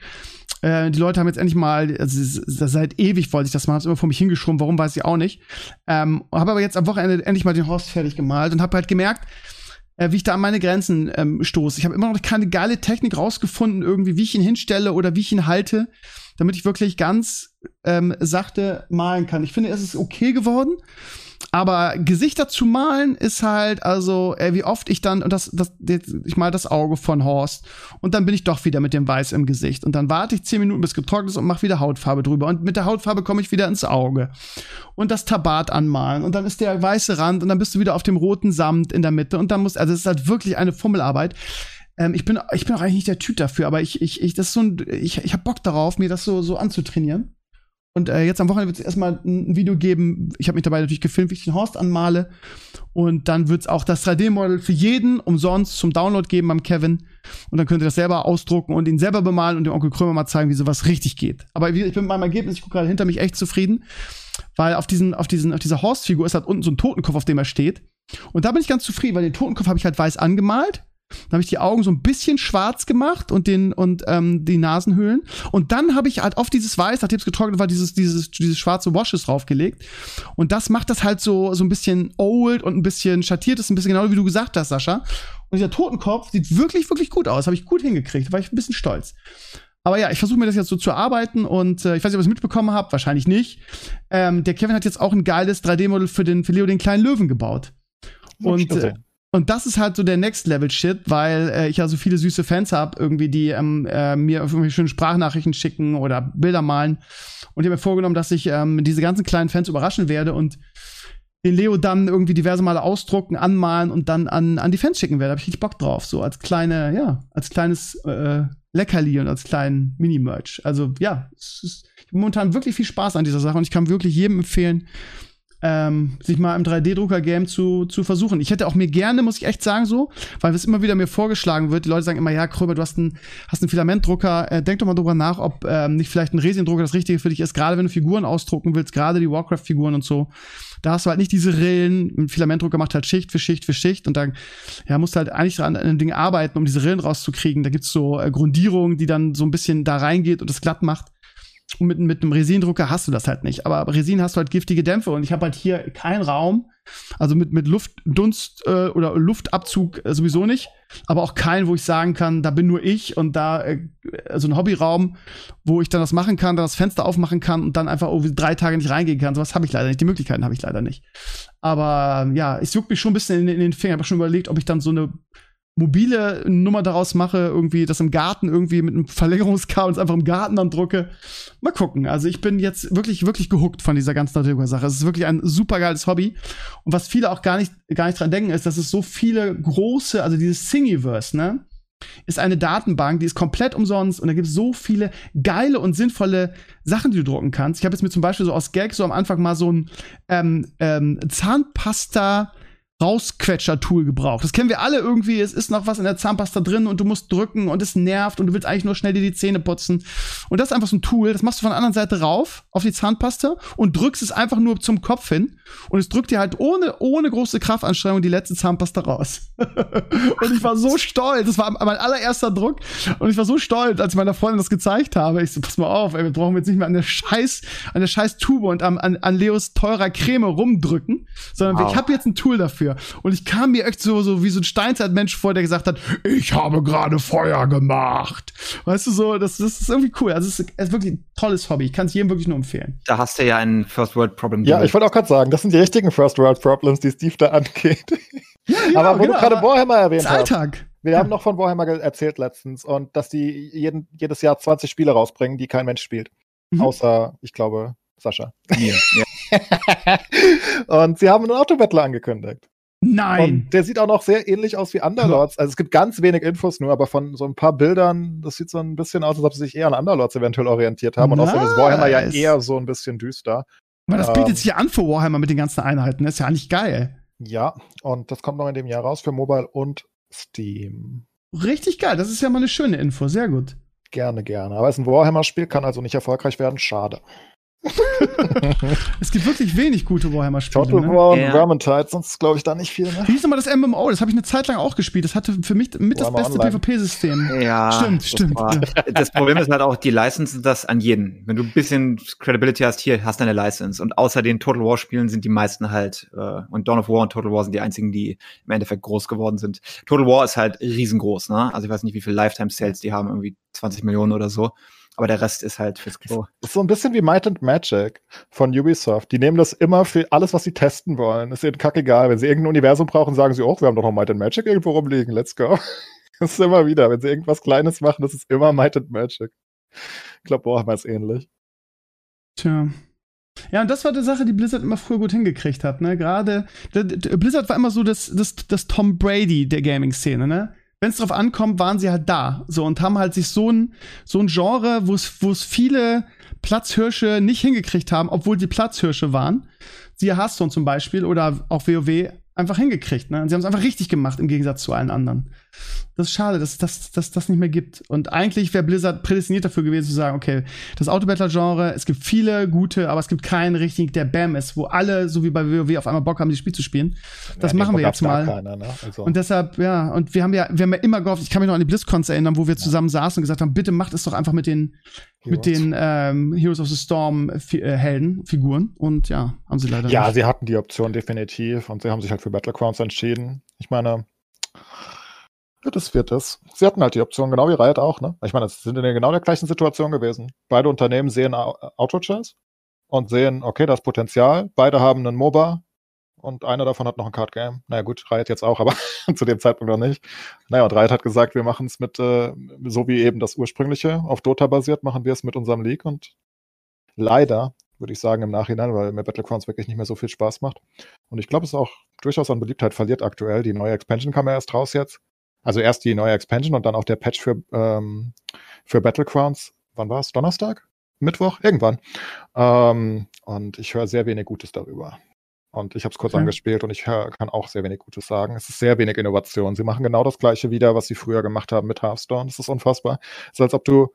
äh, die Leute haben jetzt endlich mal, also seit ewig wollte ich das machen, hab's immer vor mich hingeschoben, warum weiß ich auch nicht. Ähm, habe aber jetzt am Wochenende endlich mal den Horst fertig gemalt und habe halt gemerkt, äh, wie ich da an meine Grenzen ähm, stoße. Ich habe immer noch keine geile Technik rausgefunden, irgendwie, wie ich ihn hinstelle oder wie ich ihn halte, damit ich wirklich ganz ähm, sachte malen kann. Ich finde, es ist okay geworden. Aber Gesichter zu malen ist halt, also, ey, wie oft ich dann, und das, das, ich mal das Auge von Horst. Und dann bin ich doch wieder mit dem Weiß im Gesicht. Und dann warte ich zehn Minuten, bis getrocknet ist und mache wieder Hautfarbe drüber. Und mit der Hautfarbe komme ich wieder ins Auge. Und das Tabat anmalen. Und dann ist der weiße Rand und dann bist du wieder auf dem roten Samt in der Mitte. Und dann muss, also es ist halt wirklich eine Fummelarbeit. Ähm, ich bin, ich bin auch eigentlich nicht der Typ dafür, aber ich, ich, ich, das ist so ein, ich, ich habe Bock darauf, mir das so, so anzutrainieren. Und äh, jetzt am Wochenende wird es erstmal ein Video geben. Ich habe mich dabei natürlich gefilmt, wie ich den Horst anmale. Und dann wird es auch das 3D-Model für jeden umsonst zum Download geben beim Kevin. Und dann könnt ihr das selber ausdrucken und ihn selber bemalen und dem Onkel Krömer mal zeigen, wie sowas richtig geht. Aber ich bin mit meinem Ergebnis, ich gucke gerade hinter mich echt zufrieden. Weil auf, diesen, auf, diesen, auf dieser Horst-Figur ist halt unten so ein Totenkopf, auf dem er steht. Und da bin ich ganz zufrieden, weil den Totenkopf habe ich halt weiß angemalt. Dann habe ich die Augen so ein bisschen schwarz gemacht und den und ähm, die Nasenhöhlen. Und dann habe ich halt auf dieses Weiß, nachdem es getrocknet war, dieses, dieses, dieses schwarze Washes draufgelegt. Und das macht das halt so, so ein bisschen old und ein bisschen schattiert ist, ein bisschen genau wie du gesagt hast, Sascha. Und dieser Totenkopf sieht wirklich, wirklich gut aus. Habe ich gut hingekriegt. Da war ich ein bisschen stolz. Aber ja, ich versuche mir das jetzt so zu arbeiten und äh, ich weiß nicht, ob ihr es mitbekommen habt, wahrscheinlich nicht. Ähm, der Kevin hat jetzt auch ein geiles 3D-Modell für den für Leo den kleinen Löwen gebaut. Und äh, und das ist halt so der Next Level Shit, weil äh, ich ja so viele süße Fans habe, irgendwie, die ähm, äh, mir irgendwie schöne Sprachnachrichten schicken oder Bilder malen. Und ich habe mir vorgenommen, dass ich ähm, diese ganzen kleinen Fans überraschen werde und den Leo dann irgendwie diverse Male ausdrucken, anmalen und dann an, an die Fans schicken werde. Da habe ich richtig Bock drauf. So als kleine, ja, als kleines äh, Leckerli und als kleinen Mini-Merch. Also ja, es ist momentan wirklich viel Spaß an dieser Sache und ich kann wirklich jedem empfehlen, ähm, sich mal im 3D-Drucker-Game zu, zu versuchen. Ich hätte auch mir gerne, muss ich echt sagen, so, weil es immer wieder mir vorgeschlagen wird, die Leute sagen immer, ja, Krömer, du hast einen, hast einen Filamentdrucker, äh, denk doch mal drüber nach, ob ähm, nicht vielleicht ein Resindrucker das Richtige für dich ist, gerade wenn du Figuren ausdrucken willst, gerade die Warcraft-Figuren und so. Da hast du halt nicht diese Rillen, ein Filamentdrucker macht halt Schicht für Schicht für Schicht und dann ja, musst du halt eigentlich an den Dingen arbeiten, um diese Rillen rauszukriegen. Da gibt's so äh, Grundierung, die dann so ein bisschen da reingeht und das glatt macht. Und mit, mit einem Resindrucker hast du das halt nicht. Aber Resin hast du halt giftige Dämpfe und ich habe halt hier keinen Raum. Also mit, mit Luftdunst äh, oder Luftabzug äh, sowieso nicht. Aber auch keinen, wo ich sagen kann, da bin nur ich und da, äh, also ein Hobbyraum, wo ich dann das machen kann, dann das Fenster aufmachen kann und dann einfach irgendwie drei Tage nicht reingehen kann. Sowas habe ich leider nicht. Die Möglichkeiten habe ich leider nicht. Aber ja, es juckt mich schon ein bisschen in, in den Finger. Ich habe schon überlegt, ob ich dann so eine mobile Nummer daraus mache, irgendwie das im Garten irgendwie mit einem Verlängerungskabel einfach im Garten dann drucke. Mal gucken. Also ich bin jetzt wirklich, wirklich gehuckt von dieser ganzen Natursache. Es ist wirklich ein super geiles Hobby. Und was viele auch gar nicht, gar nicht dran denken, ist, dass es so viele große, also dieses Thingiverse, ne? Ist eine Datenbank, die ist komplett umsonst und da gibt es so viele geile und sinnvolle Sachen, die du drucken kannst. Ich habe jetzt mir zum Beispiel so aus Gag so am Anfang mal so ein ähm, ähm, Zahnpasta Rausquetscher-Tool gebraucht. Das kennen wir alle irgendwie. Es ist noch was in der Zahnpasta drin und du musst drücken und es nervt und du willst eigentlich nur schnell dir die Zähne putzen. Und das ist einfach so ein Tool, das machst du von der anderen Seite rauf auf die Zahnpasta und drückst es einfach nur zum Kopf hin und es drückt dir halt ohne, ohne große Kraftanstrengung die letzte Zahnpasta raus. und ich war so stolz. Das war mein allererster Druck und ich war so stolz, als ich meiner Freundin das gezeigt habe. Ich so, pass mal auf, ey, wir brauchen jetzt nicht mehr an der Scheiß, an der Scheiß Tube und an, an, an Leos teurer Creme rumdrücken, sondern wow. ich habe jetzt ein Tool dafür. Und ich kam mir echt so, so wie so ein Steinzeitmensch vor, der gesagt hat, ich habe gerade Feuer gemacht. Weißt du so, das, das ist irgendwie cool. Also es ist, es ist wirklich ein tolles Hobby. Ich kann es jedem wirklich nur empfehlen. Da hast du ja ein First World Problem. Ja, ich wollte auch gerade sagen, das sind die richtigen First World Problems, die Steve da angeht. Ja, ja, aber wo genau, du gerade Warhammer erwähnt hast. Alltag. Wir ja. haben noch von Warhammer erzählt letztens und dass die jeden, jedes Jahr 20 Spiele rausbringen, die kein Mensch spielt. Mhm. Außer, ich glaube, Sascha. Mir, ja. und sie haben einen Autobattler angekündigt. Nein. Und der sieht auch noch sehr ähnlich aus wie Underlords. Also es gibt ganz wenig Infos nur, aber von so ein paar Bildern, das sieht so ein bisschen aus, als ob sie sich eher an Underlords eventuell orientiert haben. Und nice. außerdem ist Warhammer ja eher so ein bisschen düster. Aber das bietet ähm, sich ja an für Warhammer mit den ganzen Einheiten. Das ist ja eigentlich geil. Ja, und das kommt noch in dem Jahr raus für Mobile und Steam. Richtig geil. Das ist ja mal eine schöne Info. Sehr gut. Gerne, gerne. Aber es ist ein Warhammer-Spiel, kann also nicht erfolgreich werden. Schade. es gibt wirklich wenig gute Warhammer-Spiele. Total ne? War und ja. Vermintide, sonst glaube ich da nicht viel. Ne? Wie hieß nochmal das MMO? Das habe ich eine Zeit lang auch gespielt. Das hatte für mich mit das beste PvP-System. Ja. Stimmt, stimmt. Ja. Das Problem ist halt auch, die License das an jeden. Wenn du ein bisschen Credibility hast, hier hast du eine License. Und außer den Total War-Spielen sind die meisten halt, äh, und Dawn of War und Total War sind die einzigen, die im Endeffekt groß geworden sind. Total War ist halt riesengroß, ne? Also ich weiß nicht, wie viele Lifetime-Sales die haben, irgendwie 20 Millionen oder so. Aber der Rest ist halt fürs Klo. Ist so ein bisschen wie Might and Magic von Ubisoft. Die nehmen das immer für alles, was sie testen wollen. Ist ihnen kackegal. Wenn sie irgendein Universum brauchen, sagen sie, oh, wir haben doch noch Might and Magic irgendwo rumliegen. Let's go. Das ist immer wieder. Wenn sie irgendwas Kleines machen, das ist immer Might and Magic. Ich glaube, Warhammer ist ähnlich. Tja. Ja, und das war die Sache, die Blizzard immer früher gut hingekriegt hat, ne? Gerade, Blizzard war immer so das, das, das Tom Brady der Gaming-Szene, ne? Wenn es drauf ankommt, waren sie halt da. So und haben halt sich so ein, so ein Genre, wo es, viele Platzhirsche nicht hingekriegt haben, obwohl die Platzhirsche waren. Siehe Hearthstone zum Beispiel oder auch WoW einfach hingekriegt. Ne? Und sie haben es einfach richtig gemacht im Gegensatz zu allen anderen. Das ist schade, dass das dass, das nicht mehr gibt. Und eigentlich wäre Blizzard prädestiniert dafür gewesen zu sagen, okay, das Autobattler-Genre, es gibt viele gute, aber es gibt keinen richtigen, der Bam ist, wo alle, so wie bei WoW, auf einmal Bock haben, das Spiel zu spielen. Das ja, machen wir jetzt mal. Keiner, ne? also. Und deshalb, ja, und wir haben ja, wir haben ja immer gehofft, ich kann mich noch an die BlizzCons erinnern, wo wir zusammen ja. saßen und gesagt haben, bitte macht es doch einfach mit den, mit den ähm, Heroes of the Storm äh, Helden, Figuren. Und ja, haben sie leider Ja, nicht. sie hatten die Option definitiv und sie haben sich halt für Battlegrounds entschieden. Ich meine, das wird es. Sie hatten halt die Option, genau wie Riot auch, ne? Ich meine, sie sind in genau der gleichen Situation gewesen. Beide Unternehmen sehen Auto-Chess und sehen, okay, das Potenzial. Beide haben einen MOBA und einer davon hat noch ein Card Game. Naja, gut, Riot jetzt auch, aber zu dem Zeitpunkt noch nicht. Naja, und Riot hat gesagt, wir machen es mit, äh, so wie eben das ursprüngliche, auf Dota basiert, machen wir es mit unserem League und leider, würde ich sagen, im Nachhinein, weil mir Battlegrounds wirklich nicht mehr so viel Spaß macht. Und ich glaube, es auch durchaus an Beliebtheit verliert aktuell. Die neue Expansion kam ja erst raus jetzt. Also erst die neue Expansion und dann auch der Patch für, ähm, für Battlegrounds. Wann war es? Donnerstag? Mittwoch? Irgendwann. Ähm, und ich höre sehr wenig Gutes darüber. Und ich habe es kurz Okay. angespielt und ich hör, kann auch sehr wenig Gutes sagen. Es ist sehr wenig Innovation. Sie machen genau das Gleiche wieder, was sie früher gemacht haben mit Hearthstone. Das ist unfassbar. Es ist, als ob du,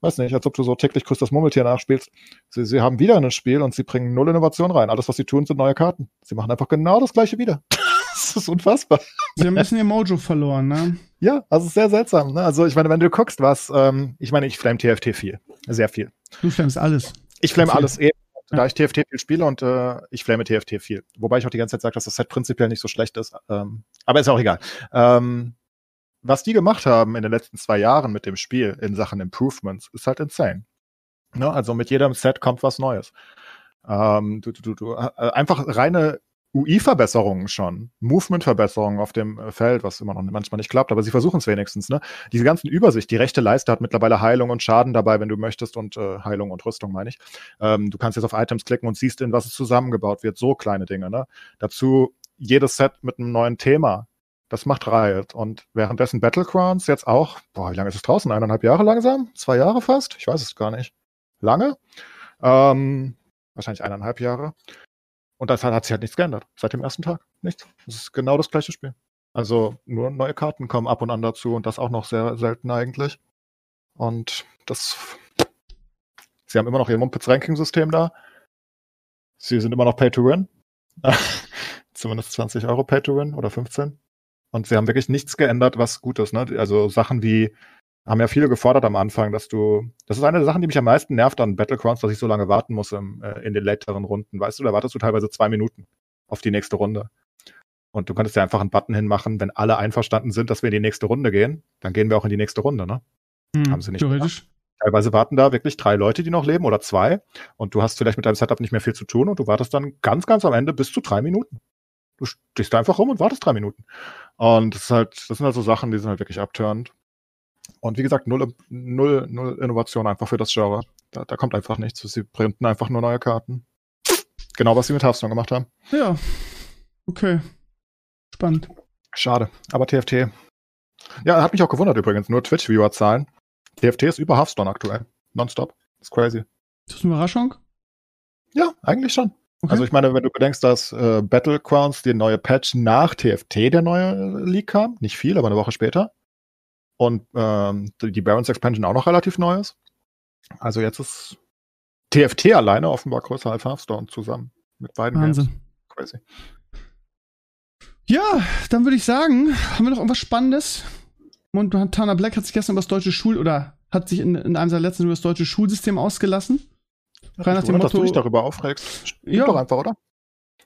weiß nicht, als ob du so täglich Grüß das Murmeltier nachspielst. Sie, sie haben wieder ein Spiel und sie bringen null Innovation rein. Alles, was sie tun, sind neue Karten. Sie machen einfach genau das Gleiche wieder. das ist unfassbar. Sie haben ein bisschen ihr Mojo verloren, ne? Ja, also sehr seltsam. Ne? Also ich meine, wenn du guckst, was, ähm, ich meine, ich flame TFT viel. Sehr viel. Du flammst alles. Ich flame alles eh, da ich TFT viel spiele und äh, ich flame TFT viel. Wobei ich auch die ganze Zeit sage, dass das Set prinzipiell nicht so schlecht ist. Ähm, aber ist auch egal. Ähm, was die gemacht haben in den letzten zwei Jahren mit dem Spiel in Sachen Improvements, ist halt insane. Ne? Also mit jedem Set kommt was Neues. Ähm, du, du, du, du, äh, einfach reine UI-Verbesserungen schon, Movement-Verbesserungen auf dem äh, Feld, was immer noch manchmal nicht klappt, aber sie versuchen es wenigstens. Ne? Diese ganzen Übersicht, die rechte Leiste hat mittlerweile Heilung und Schaden dabei, wenn du möchtest, und äh, Heilung und Rüstung, meine ich. Ähm, du kannst jetzt auf Items klicken und siehst, in was es zusammengebaut wird. So kleine Dinge. Ne? Dazu jedes Set mit einem neuen Thema. Das macht Riot. Und währenddessen Battlegrounds jetzt auch, boah, wie lange ist es draußen? Eineinhalb Jahre langsam? Zwei Jahre fast? Ich weiß es gar nicht. Lange? Ähm, wahrscheinlich eineinhalb Jahre. Und hat, hat sich halt nichts geändert. Seit dem ersten Tag. Nichts. Es ist genau das gleiche Spiel. Also nur neue Karten kommen ab und an dazu und das auch noch sehr selten eigentlich. Und das. Sie haben immer noch ihr Mumpitz-Ranking-System da. Sie sind immer noch Pay to Win. Zumindest 20 Euro Pay to Win oder 15. Und sie haben wirklich nichts geändert, was gut ist. Ne? Also Sachen wie, haben ja viele gefordert am Anfang, dass du, das ist eine der Sachen, die mich am meisten nervt an Battlegrounds, dass ich so lange warten muss im, äh, in den lateren Runden. Weißt du, da wartest du teilweise zwei Minuten auf die nächste Runde. Und du könntest ja einfach einen Button hinmachen, wenn alle einverstanden sind, dass wir in die nächste Runde gehen, dann gehen wir auch in die nächste Runde, ne? Hm, Haben sie nicht Theoretisch. Teilweise warten da wirklich drei Leute, die noch leben oder zwei. Und du hast vielleicht mit deinem Setup nicht mehr viel zu tun und du wartest dann ganz, ganz am Ende bis zu drei Minuten. Du stehst da einfach rum und wartest drei Minuten. Und das ist halt, das sind halt so Sachen, die sind halt wirklich abtörend. Und wie gesagt, null, null, null Innovation einfach für das Genre. Da, da kommt einfach nichts. Sie printen einfach nur neue Karten. Genau, was sie mit Hearthstone gemacht haben. Ja. Okay. Spannend. Schade. Aber TFT. Ja, hat mich auch gewundert übrigens. Nur Twitch-Viewer-Zahlen. TFT ist über Hearthstone aktuell. Nonstop. ist crazy. Ist das eine Überraschung? Ja, eigentlich schon. Okay. Also ich meine, wenn du bedenkst, dass äh, Battlegrounds die neue Patch nach TFT der neue League kam, nicht viel, aber eine Woche später. Und ähm, die Barons Expansion auch noch relativ neu ist. Also jetzt ist TFT alleine offenbar größer als Hearthstone zusammen. Mit beiden Wahnsinn. Games. Crazy. Ja, dann würde ich sagen, haben wir noch irgendwas Spannendes? Montana Black hat sich gestern über das deutsche Schul- oder hat sich in, in einem seiner letzten über das deutsche Schulsystem ausgelassen. Rein nach dem Wundert, dass du Motto- dich darüber aufregst. Stimmt Ja. doch einfach, oder?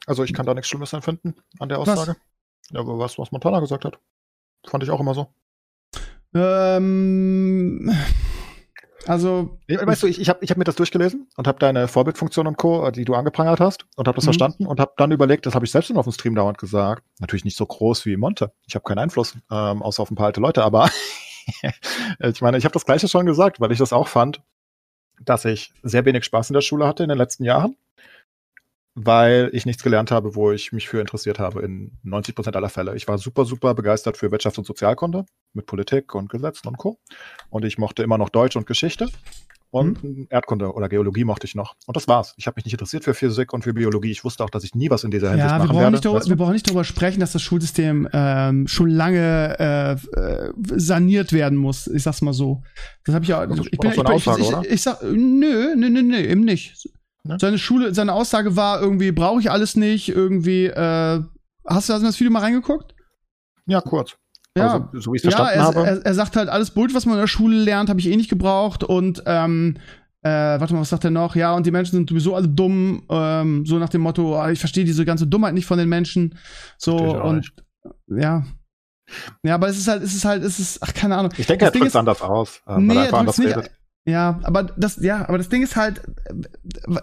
Also ich kann da nichts Schlimmes empfinden an der Was? Aussage. Ja, aber was, was Montana gesagt hat. Fand ich auch immer so. Ähm, also, Ja, Weißt du, ich, ich habe ich hab mir das durchgelesen und habe deine Vorbildfunktion und Co., äh, die du angeprangert hast, und habe das Mhm. verstanden und habe dann überlegt, das habe ich selbst schon auf dem Stream dauernd gesagt. Natürlich nicht so groß wie Monte. Ich habe keinen Einfluss, ähm, außer auf ein paar alte Leute, aber ich meine, ich habe das Gleiche schon gesagt, weil ich das auch fand, dass ich sehr wenig Spaß in der Schule hatte in den letzten Jahren, weil ich nichts gelernt habe, wo ich mich für interessiert habe in 90 Prozent aller Fälle. Ich war super, super begeistert für Wirtschaft und Sozialkunde mit Politik und Gesetzen und Co. Und ich mochte immer noch Deutsch und Geschichte. Und Erdkunde oder Geologie mochte ich noch. Und das war's. Ich habe mich nicht interessiert für Physik und für Biologie. Ich wusste auch, dass ich nie was in dieser Hinsicht ja, wir machen brauchen, werde. nicht darüber, wir brauchen nicht darüber sprechen, dass das Schulsystem ähm, schon lange äh, äh, saniert werden muss. Ich sag's mal so. Das habe ich ja. Ist ich auch so ich, oder? ich, ich sag, nö, nö, nö, nö, eben nicht. Ne? Seine Schule, seine Aussage war irgendwie, brauche ich alles nicht, irgendwie, äh, hast du hast du das Video mal reingeguckt? Ja, kurz. Ja. Also, so wie ich es Ja, verstanden er, habe. er, er sagt halt, alles Bullshit, was man in der Schule lernt, habe ich eh nicht gebraucht. Und, ähm, äh, warte mal, was sagt er noch? Ja, und die Menschen sind sowieso alle dumm. Ähm, so nach dem Motto, ah, ich verstehe diese ganze Dummheit nicht von den Menschen. So, und nicht. ja. Ja, aber es ist halt, es ist halt, es ist, ach, keine Ahnung. ich denke, das er Ding drückt anders aus, ähm, Nee, er er einfach anders nicht. Ja, aber das, ja, aber das Ding ist halt äh,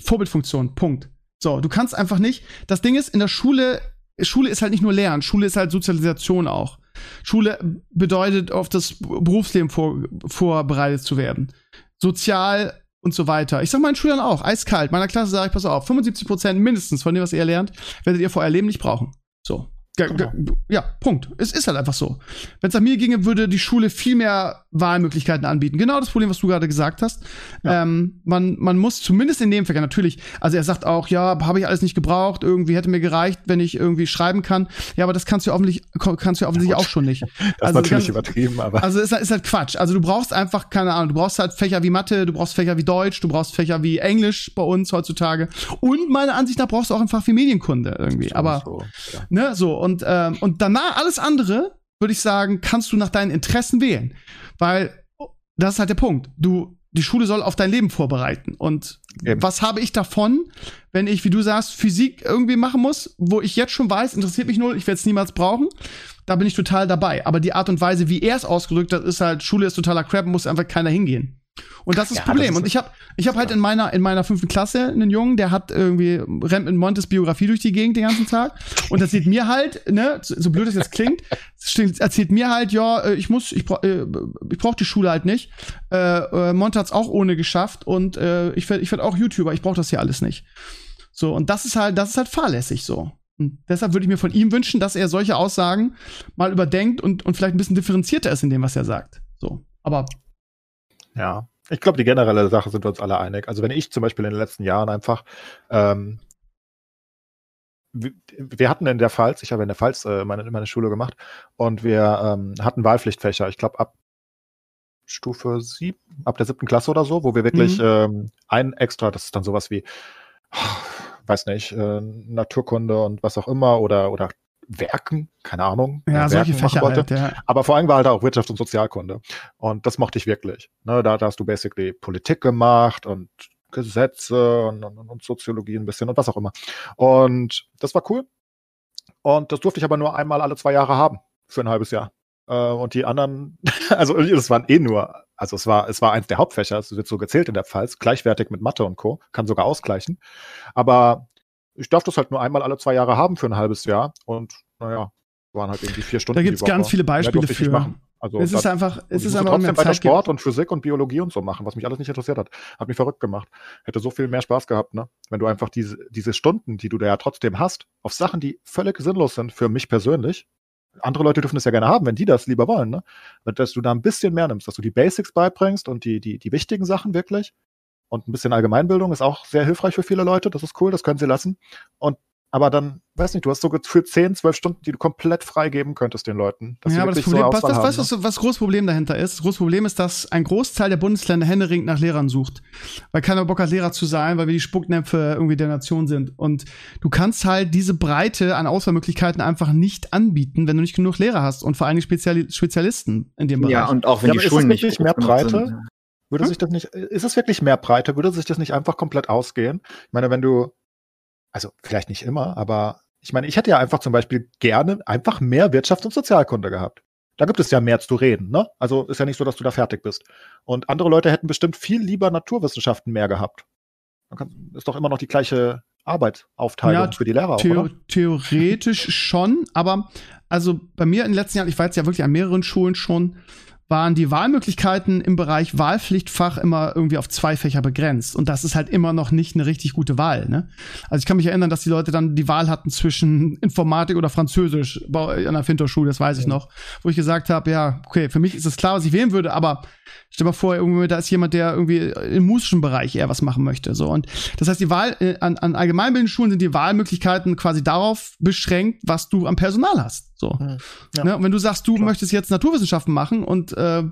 Vorbildfunktion. Punkt. So, du kannst einfach nicht. Das Ding ist, in der Schule, Schule ist halt nicht nur Lernen, Schule ist halt Sozialisation auch. Schule bedeutet, auf das Berufsleben vor, vorbereitet zu werden. Sozial und so weiter. Ich sag meinen Schülern auch, eiskalt. Meiner Klasse sage ich, pass auf, 75% mindestens von dem, was ihr lernt, werdet ihr vor euer Leben nicht brauchen. So. Ge- ge- Genau. Ja, Punkt. Es ist halt einfach so. Wenn es nach mir ginge, würde die Schule viel mehr Wahlmöglichkeiten anbieten. Genau das Problem, was du gerade gesagt hast. Ja. Ähm, man, man muss zumindest in dem Fächer natürlich, also er sagt auch, ja, habe ich alles nicht gebraucht, irgendwie hätte mir gereicht, wenn ich irgendwie schreiben kann. Ja, aber das kannst du ja offensichtlich, kannst du offensichtlich auch schon nicht. Das ist Also natürlich ganz- übertrieben, aber Also ist, halt- ist halt Quatsch. Also du brauchst einfach, keine Ahnung, du brauchst halt Fächer wie Mathe, du brauchst Fächer wie Deutsch, du brauchst Fächer wie Englisch bei uns heutzutage. Und meiner Ansicht nach brauchst du auch ein Fach wie Medienkunde irgendwie. Aber so, ja. Ne, so, und, ähm, und danach alles andere, würde ich sagen, kannst du nach deinen Interessen wählen. Weil das ist halt der Punkt. Du, die Schule soll auf dein Leben vorbereiten. Und Eben. was habe ich davon, wenn ich, wie du sagst, Physik irgendwie machen muss, wo ich jetzt schon weiß, interessiert mich null, ich werde es niemals brauchen. Da bin ich total dabei. Aber die Art und Weise, wie er es ausgedrückt hat, ist halt, Schule ist totaler Crap, muss einfach keiner hingehen. Und das ist Ja, das Problem. das und ich habe ich hab halt in meiner, in meiner fünften Klasse einen Jungen, der hat irgendwie, rennt mit Montes Biografie durch die Gegend den ganzen Tag und erzählt mir halt, ne, so so blöd es jetzt klingt, erzählt mir halt, ja, äh, ich muss, ich, äh, ich brauche die Schule halt nicht. Äh, äh, Monte hat's auch ohne geschafft und äh, ich werde ich werd auch YouTuber, ich brauche das hier alles nicht. So, und das ist halt, das ist halt fahrlässig so. Und deshalb würde ich mir von ihm wünschen, dass er solche Aussagen mal überdenkt und, und vielleicht ein bisschen differenzierter ist in dem, was er sagt. So. Aber Ja, ich glaube, die generelle Sache sind wir uns alle einig. Also wenn ich zum Beispiel in den letzten Jahren einfach, ähm, wir, wir hatten in der Pfalz, ich habe in der Pfalz äh, meine, meine Schule gemacht und wir ähm, hatten Wahlpflichtfächer, ich glaube ab Stufe sieben, ab der siebten Klasse oder so, wo wir wirklich Mhm. ähm, ein extra, das ist dann sowas wie, weiß nicht, äh, Naturkunde und was auch immer oder, oder Werken, keine Ahnung. ja, solche Werken machen Fächer halt, ja. Aber vor allem war halt auch Wirtschaft und Sozialkunde. Und das mochte ich wirklich. Ne, da, da hast du basically Politik gemacht und Gesetze und, und, und Soziologie ein bisschen und was auch immer. Und das war cool. Und das durfte ich aber nur einmal alle zwei Jahre haben. Für ein halbes Jahr. Äh, und die anderen, also das waren eh nur, also es war, es war eins der Hauptfächer, es wird so gezählt in der Pfalz, gleichwertig mit Mathe und Co., kann sogar ausgleichen. Aber ich darf das halt nur einmal alle zwei Jahre haben für ein halbes Jahr. Und naja, waren halt irgendwie vier Stunden. Da gibt's Woche. ganz viele Beispiele für. machen. Also es ist einfach, es ist einfach trotzdem mehr weiter gibt. Sport und Physik und Biologie und so machen, was mich alles nicht interessiert hat. Hat mich verrückt gemacht. Hätte so viel mehr Spaß gehabt, ne? Wenn du einfach diese, diese Stunden, die du da ja trotzdem hast, auf Sachen, die völlig sinnlos sind für mich persönlich. Andere Leute dürfen das ja gerne haben, wenn die das lieber wollen, ne? Dass du da ein bisschen mehr nimmst, dass du die Basics beibringst und die, die, die wichtigen Sachen wirklich. Und ein bisschen Allgemeinbildung ist auch sehr hilfreich für viele Leute. Das ist cool, das können sie lassen. Und aber dann, weiß nicht, du hast so gefühlt 10, 12 Stunden, die du komplett freigeben könntest den Leuten. dass sie Ja, aber das wirklich so Problem, was, was, haben, weißt du, ne? was, was das große Problem dahinter ist? Das große Problem ist, dass ein Großteil der Bundesländer händeringend nach Lehrern sucht. Weil keiner Bock hat, Lehrer zu sein, weil wir die Spucknäpfe irgendwie der Nation sind. Und du kannst halt diese Breite an Auswahlmöglichkeiten einfach nicht anbieten, wenn du nicht genug Lehrer hast und vor allem Speziali Spezialisten in dem Bereich. Ja, und auch wenn Ja, die Schulen nicht mehr Breite? sind. Würde Hm? sich das nicht, ist es wirklich mehr Breite? Würde sich das nicht einfach komplett ausgehen? Ich meine, wenn du, also vielleicht nicht immer, aber ich meine, ich hätte ja einfach zum Beispiel gerne einfach mehr Wirtschaft und Sozialkunde gehabt. Da gibt es ja mehr zu reden, ne? Also ist ja nicht so, dass du da fertig bist. Und andere Leute hätten bestimmt viel lieber Naturwissenschaften mehr gehabt. Kann, ist doch immer noch die gleiche Arbeitsaufteilung Ja, für die Lehrer auch, Theo oder? theoretisch schon, aber also bei mir in den letzten Jahren, ich war jetzt ja wirklich an mehreren Schulen schon, waren die Wahlmöglichkeiten im Bereich Wahlpflichtfach immer irgendwie auf zwei Fächer begrenzt. Und das ist halt immer noch nicht eine richtig gute Wahl. Ne? Also ich kann mich erinnern, dass die Leute dann die Wahl hatten zwischen Informatik oder Französisch an der Finterschule, das weiß ich noch. Wo ich gesagt habe, ja, okay, für mich ist es klar, was ich wählen würde, aber stell mal vor, irgendwie, da ist jemand, der irgendwie im musischen Bereich eher was machen möchte. So. Und das heißt, die Wahl, äh, an, an allgemeinbildenden Schulen sind die Wahlmöglichkeiten quasi darauf beschränkt, was du am Personal hast. So. Hm. Ja. Ne? Und wenn du sagst, du Klar. möchtest jetzt Naturwissenschaften machen und äh,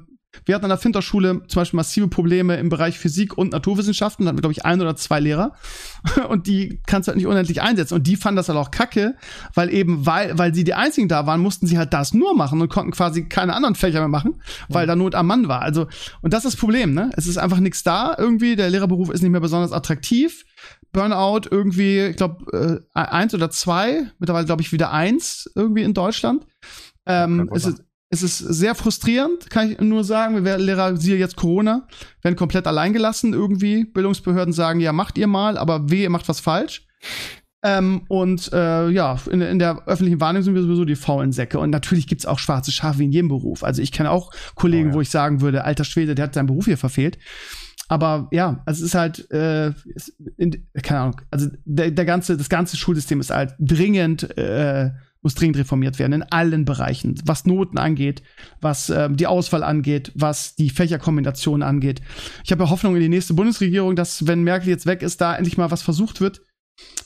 wir hatten an der Finterschule zum Beispiel massive Probleme im Bereich Physik und Naturwissenschaften. Da hatten wir, glaube ich, ein oder zwei Lehrer. Und die kannst du halt nicht unendlich einsetzen. Und die fanden das halt auch kacke, weil eben, weil, weil sie die einzigen da waren, mussten sie halt das nur machen und konnten quasi keine anderen Fächer mehr machen, weil da Not am Mann war. Also, und das ist das Problem, ne? Es ist einfach nichts da irgendwie. Der Lehrerberuf ist nicht mehr besonders attraktiv. Burnout irgendwie, ich glaube, äh, eins oder zwei, mittlerweile glaube ich wieder eins irgendwie in Deutschland. Ähm, es, ist, es ist sehr frustrierend, kann ich nur sagen. Wir werden Lehrer, siehe jetzt Corona, werden komplett alleingelassen irgendwie. Bildungsbehörden sagen, ja, macht ihr mal, aber weh, ihr macht was falsch. Ähm, und äh, ja, in, in der öffentlichen Wahrnehmung sind wir sowieso die faulen Säcke. Und natürlich gibt's auch schwarze Schafe in jedem Beruf. Also ich kenne auch Kollegen, Oh ja. wo ich sagen würde, alter Schwede, der hat seinen Beruf hier verfehlt. Aber ja, also es ist halt, äh, in, keine Ahnung, also der, der ganze, das ganze Schulsystem ist halt dringend äh, muss dringend reformiert werden in allen Bereichen, was Noten angeht, was äh, die Auswahl angeht, was die Fächerkombination angeht. Ich habe ja Hoffnung in die nächste Bundesregierung, dass wenn Merkel jetzt weg ist, da endlich mal was versucht wird.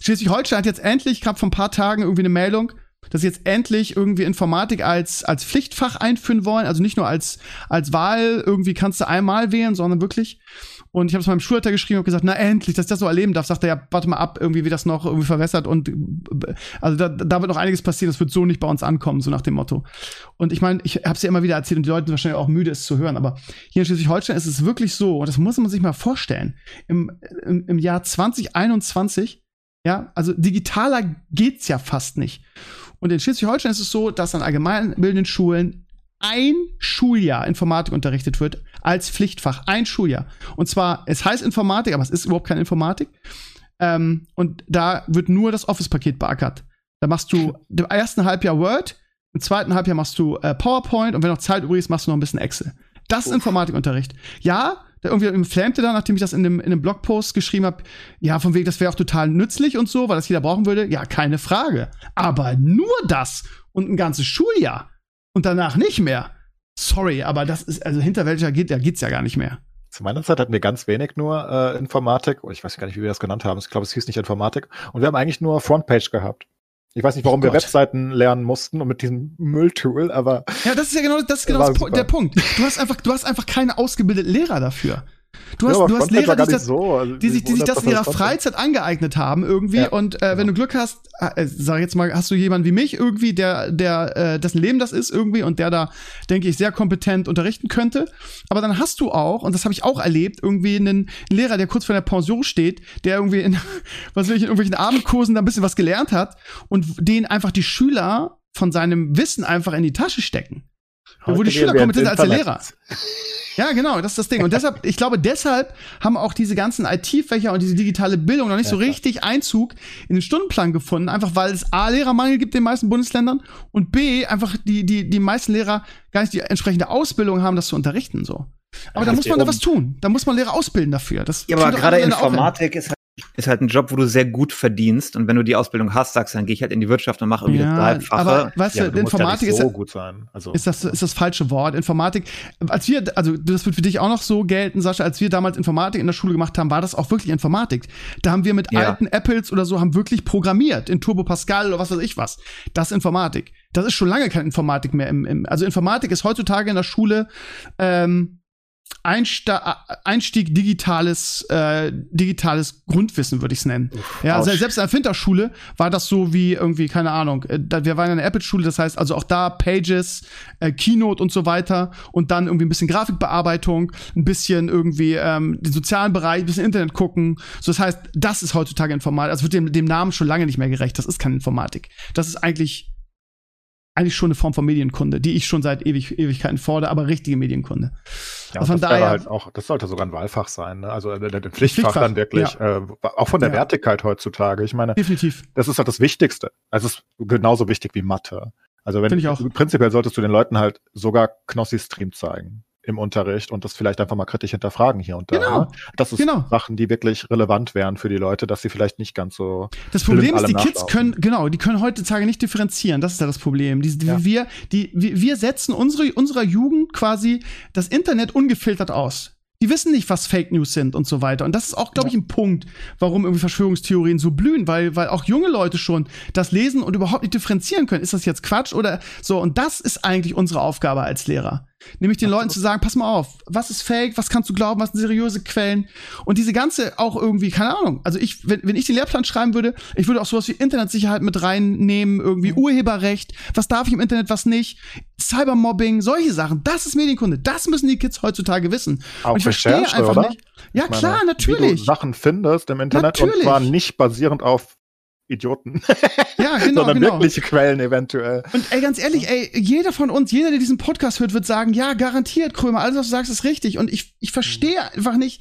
Schleswig-Holstein hat jetzt endlich, gerade vor ein paar Tagen irgendwie eine Meldung, dass sie jetzt endlich irgendwie Informatik als, als Pflichtfach einführen wollen. Also nicht nur als, als Wahl, irgendwie kannst du einmal wählen, sondern wirklich. Und ich habe es meinem Schulleiter geschrieben und gesagt, na endlich, dass ich das so erleben darf. Sagt er, ja, warte mal ab, irgendwie wie das noch irgendwie verwässert und also da, da wird noch einiges passieren, das wird so nicht bei uns ankommen, so nach dem Motto. Und ich meine, ich habe es ja immer wieder erzählt und die Leute sind wahrscheinlich auch müde, es zu hören, aber hier in Schleswig-Holstein ist es wirklich so, und das muss man sich mal vorstellen, im, im, im Jahr 2021, ja, also digitaler geht's ja fast nicht. Und in Schleswig-Holstein ist es so, dass an allgemeinbildenden Schulen ein Schuljahr Informatik unterrichtet wird als Pflichtfach. Ein Schuljahr. Und zwar, es heißt Informatik, aber es ist überhaupt keine Informatik. Ähm, und da wird nur das Office-Paket beackert. Da machst du im ersten Halbjahr Word, im zweiten Halbjahr machst du äh, PowerPoint und wenn noch Zeit übrig ist, machst du noch ein bisschen Excel. Das ist Uff. Informatikunterricht. Ja, da irgendwie flammte da, nachdem ich das in dem, in dem Blogpost geschrieben habe, ja, von wegen, das wäre auch total nützlich und so, weil das jeder brauchen würde. Ja, keine Frage. Aber nur das und ein ganzes Schuljahr und danach nicht mehr. Sorry, aber das ist, also hinter welcher geht, da geht's ja gar nicht mehr. Zu meiner Zeit hatten wir ganz wenig nur äh, Informatik. Oh, ich weiß gar nicht, wie wir das genannt haben. Ich glaube, es hieß nicht Informatik. Und wir haben eigentlich nur Frontpage gehabt. Ich weiß nicht, warum oh wir Webseiten lernen mussten und mit diesem Mülltool, aber. Ja, das ist ja genau, das ist genau das der Punkt. Du hast einfach, du hast einfach keine ausgebildeten Lehrer dafür. Du hast, ja, du hast Lehrer, die, das, so. also die, sich, die sich das in ihrer Freizeit angeeignet haben irgendwie. Ja, und äh, wenn du Glück hast, äh, sag jetzt mal, hast du jemanden wie mich irgendwie, der, der, äh, dessen Leben das ist irgendwie und der da, denke ich, sehr kompetent unterrichten könnte. Aber dann hast du auch, und das habe ich auch erlebt, irgendwie einen Lehrer, der kurz vor der Pension steht, der irgendwie in, was will ich, in irgendwelchen Abendkursen da ein bisschen was gelernt hat und den einfach die Schüler von seinem Wissen einfach in die Tasche stecken. Heute wo die Schüler kompetenter als der Lehrer. Ja, genau, das ist das Ding. Und deshalb, ich glaube, deshalb haben auch diese ganzen IT-Fächer und diese digitale Bildung noch nicht ja, so richtig Einzug in den Stundenplan gefunden, einfach weil es A, Lehrermangel gibt in den meisten Bundesländern und B, einfach die, die, die meisten Lehrer gar nicht die entsprechende Ausbildung haben, das zu unterrichten, so. Aber ja, da muss man da was tun. Da muss man Lehrer ausbilden dafür. Das ja, aber gerade Informatik ist ist halt ein Job, wo du sehr gut verdienst und wenn du die Ausbildung hast, sagst du, dann gehe ich halt in die Wirtschaft und mache irgendwie ja, das Dreifache. Aber weißt ja, du, Informatik ja so ist, gut sein. Also, ist das ist das falsche Wort. Informatik, als wir, also das wird für dich auch noch so gelten, Sascha, als wir damals Informatik in der Schule gemacht haben, war das auch wirklich Informatik. Da haben wir mit ja. alten Apples oder so haben wirklich programmiert in Turbo Pascal oder was weiß ich was. Das ist Informatik. Das ist schon lange keine Informatik mehr im, im also Informatik ist heutzutage in der Schule ähm, Einsta Einstieg digitales, äh, digitales Grundwissen, würde ich es nennen. Uff, ja, also selbst in der Finterschule war das so wie irgendwie, keine Ahnung, äh, wir waren in der Apple-Schule, das heißt also auch da Pages, äh, Keynote und so weiter und dann irgendwie ein bisschen Grafikbearbeitung, ein bisschen irgendwie ähm, den sozialen Bereich, ein bisschen Internet gucken. So, das heißt, das ist heutzutage Informatik. Also wird dem, dem Namen schon lange nicht mehr gerecht. Das ist keine Informatik. Das ist eigentlich eigentlich schon eine Form von Medienkunde, die ich schon seit ewig, Ewigkeiten fordere, aber richtige Medienkunde. Ja, also von das daher halt auch, das sollte sogar ein Wahlfach sein, ne? also ein äh, Pflichtfach, Pflichtfach dann wirklich, ja. äh, auch von der ja. Wertigkeit heutzutage. Ich meine, definitiv. Das ist halt das Wichtigste. Also es ist genauso wichtig wie Mathe. Also wenn ich auch. prinzipiell solltest du den Leuten halt sogar Knossi-Stream zeigen im Unterricht und das vielleicht einfach mal kritisch hinterfragen hier und da. Genau. Ne? Das ist genau. Sachen, die wirklich relevant wären für die Leute, dass sie vielleicht nicht ganz so. Das Problem ist, die Kids können, genau, die können heutzutage nicht differenzieren. Das ist ja das Problem. Die, die, ja. Wir, die, wir setzen unsere, unserer Jugend quasi das Internet ungefiltert aus. Die wissen nicht, was Fake News sind und so weiter. Und das ist auch, glaube ich, ein Punkt, warum irgendwie Verschwörungstheorien so blühen, weil, weil auch junge Leute schon das lesen und überhaupt nicht differenzieren können. Ist das jetzt Quatsch oder so? Und das ist eigentlich unsere Aufgabe als Lehrer. Nämlich den Leuten zu sagen, pass mal auf, was ist fake, was kannst du glauben, was sind seriöse Quellen und diese ganze auch irgendwie, keine Ahnung. Also ich, wenn, wenn ich den Lehrplan schreiben würde, ich würde auch sowas wie Internetsicherheit mit reinnehmen, irgendwie mhm. Urheberrecht, was darf ich im Internet, was nicht, Cybermobbing, solche Sachen. Das ist Medienkunde. Das müssen die Kids heutzutage wissen. Auch und ich verstehe einfach oder? nicht. Ja, meine, klar, natürlich. Wie du Sachen findest im Internet natürlich. und zwar nicht basierend auf Idioten. Ja, genau. Sondern genau. wirkliche Quellen eventuell. Und ey, ganz ehrlich, ey, jeder von uns, jeder, der diesen Podcast hört, wird sagen, ja, garantiert, Krömer, alles, was du sagst, ist richtig. Und ich, ich verstehe mhm. einfach nicht,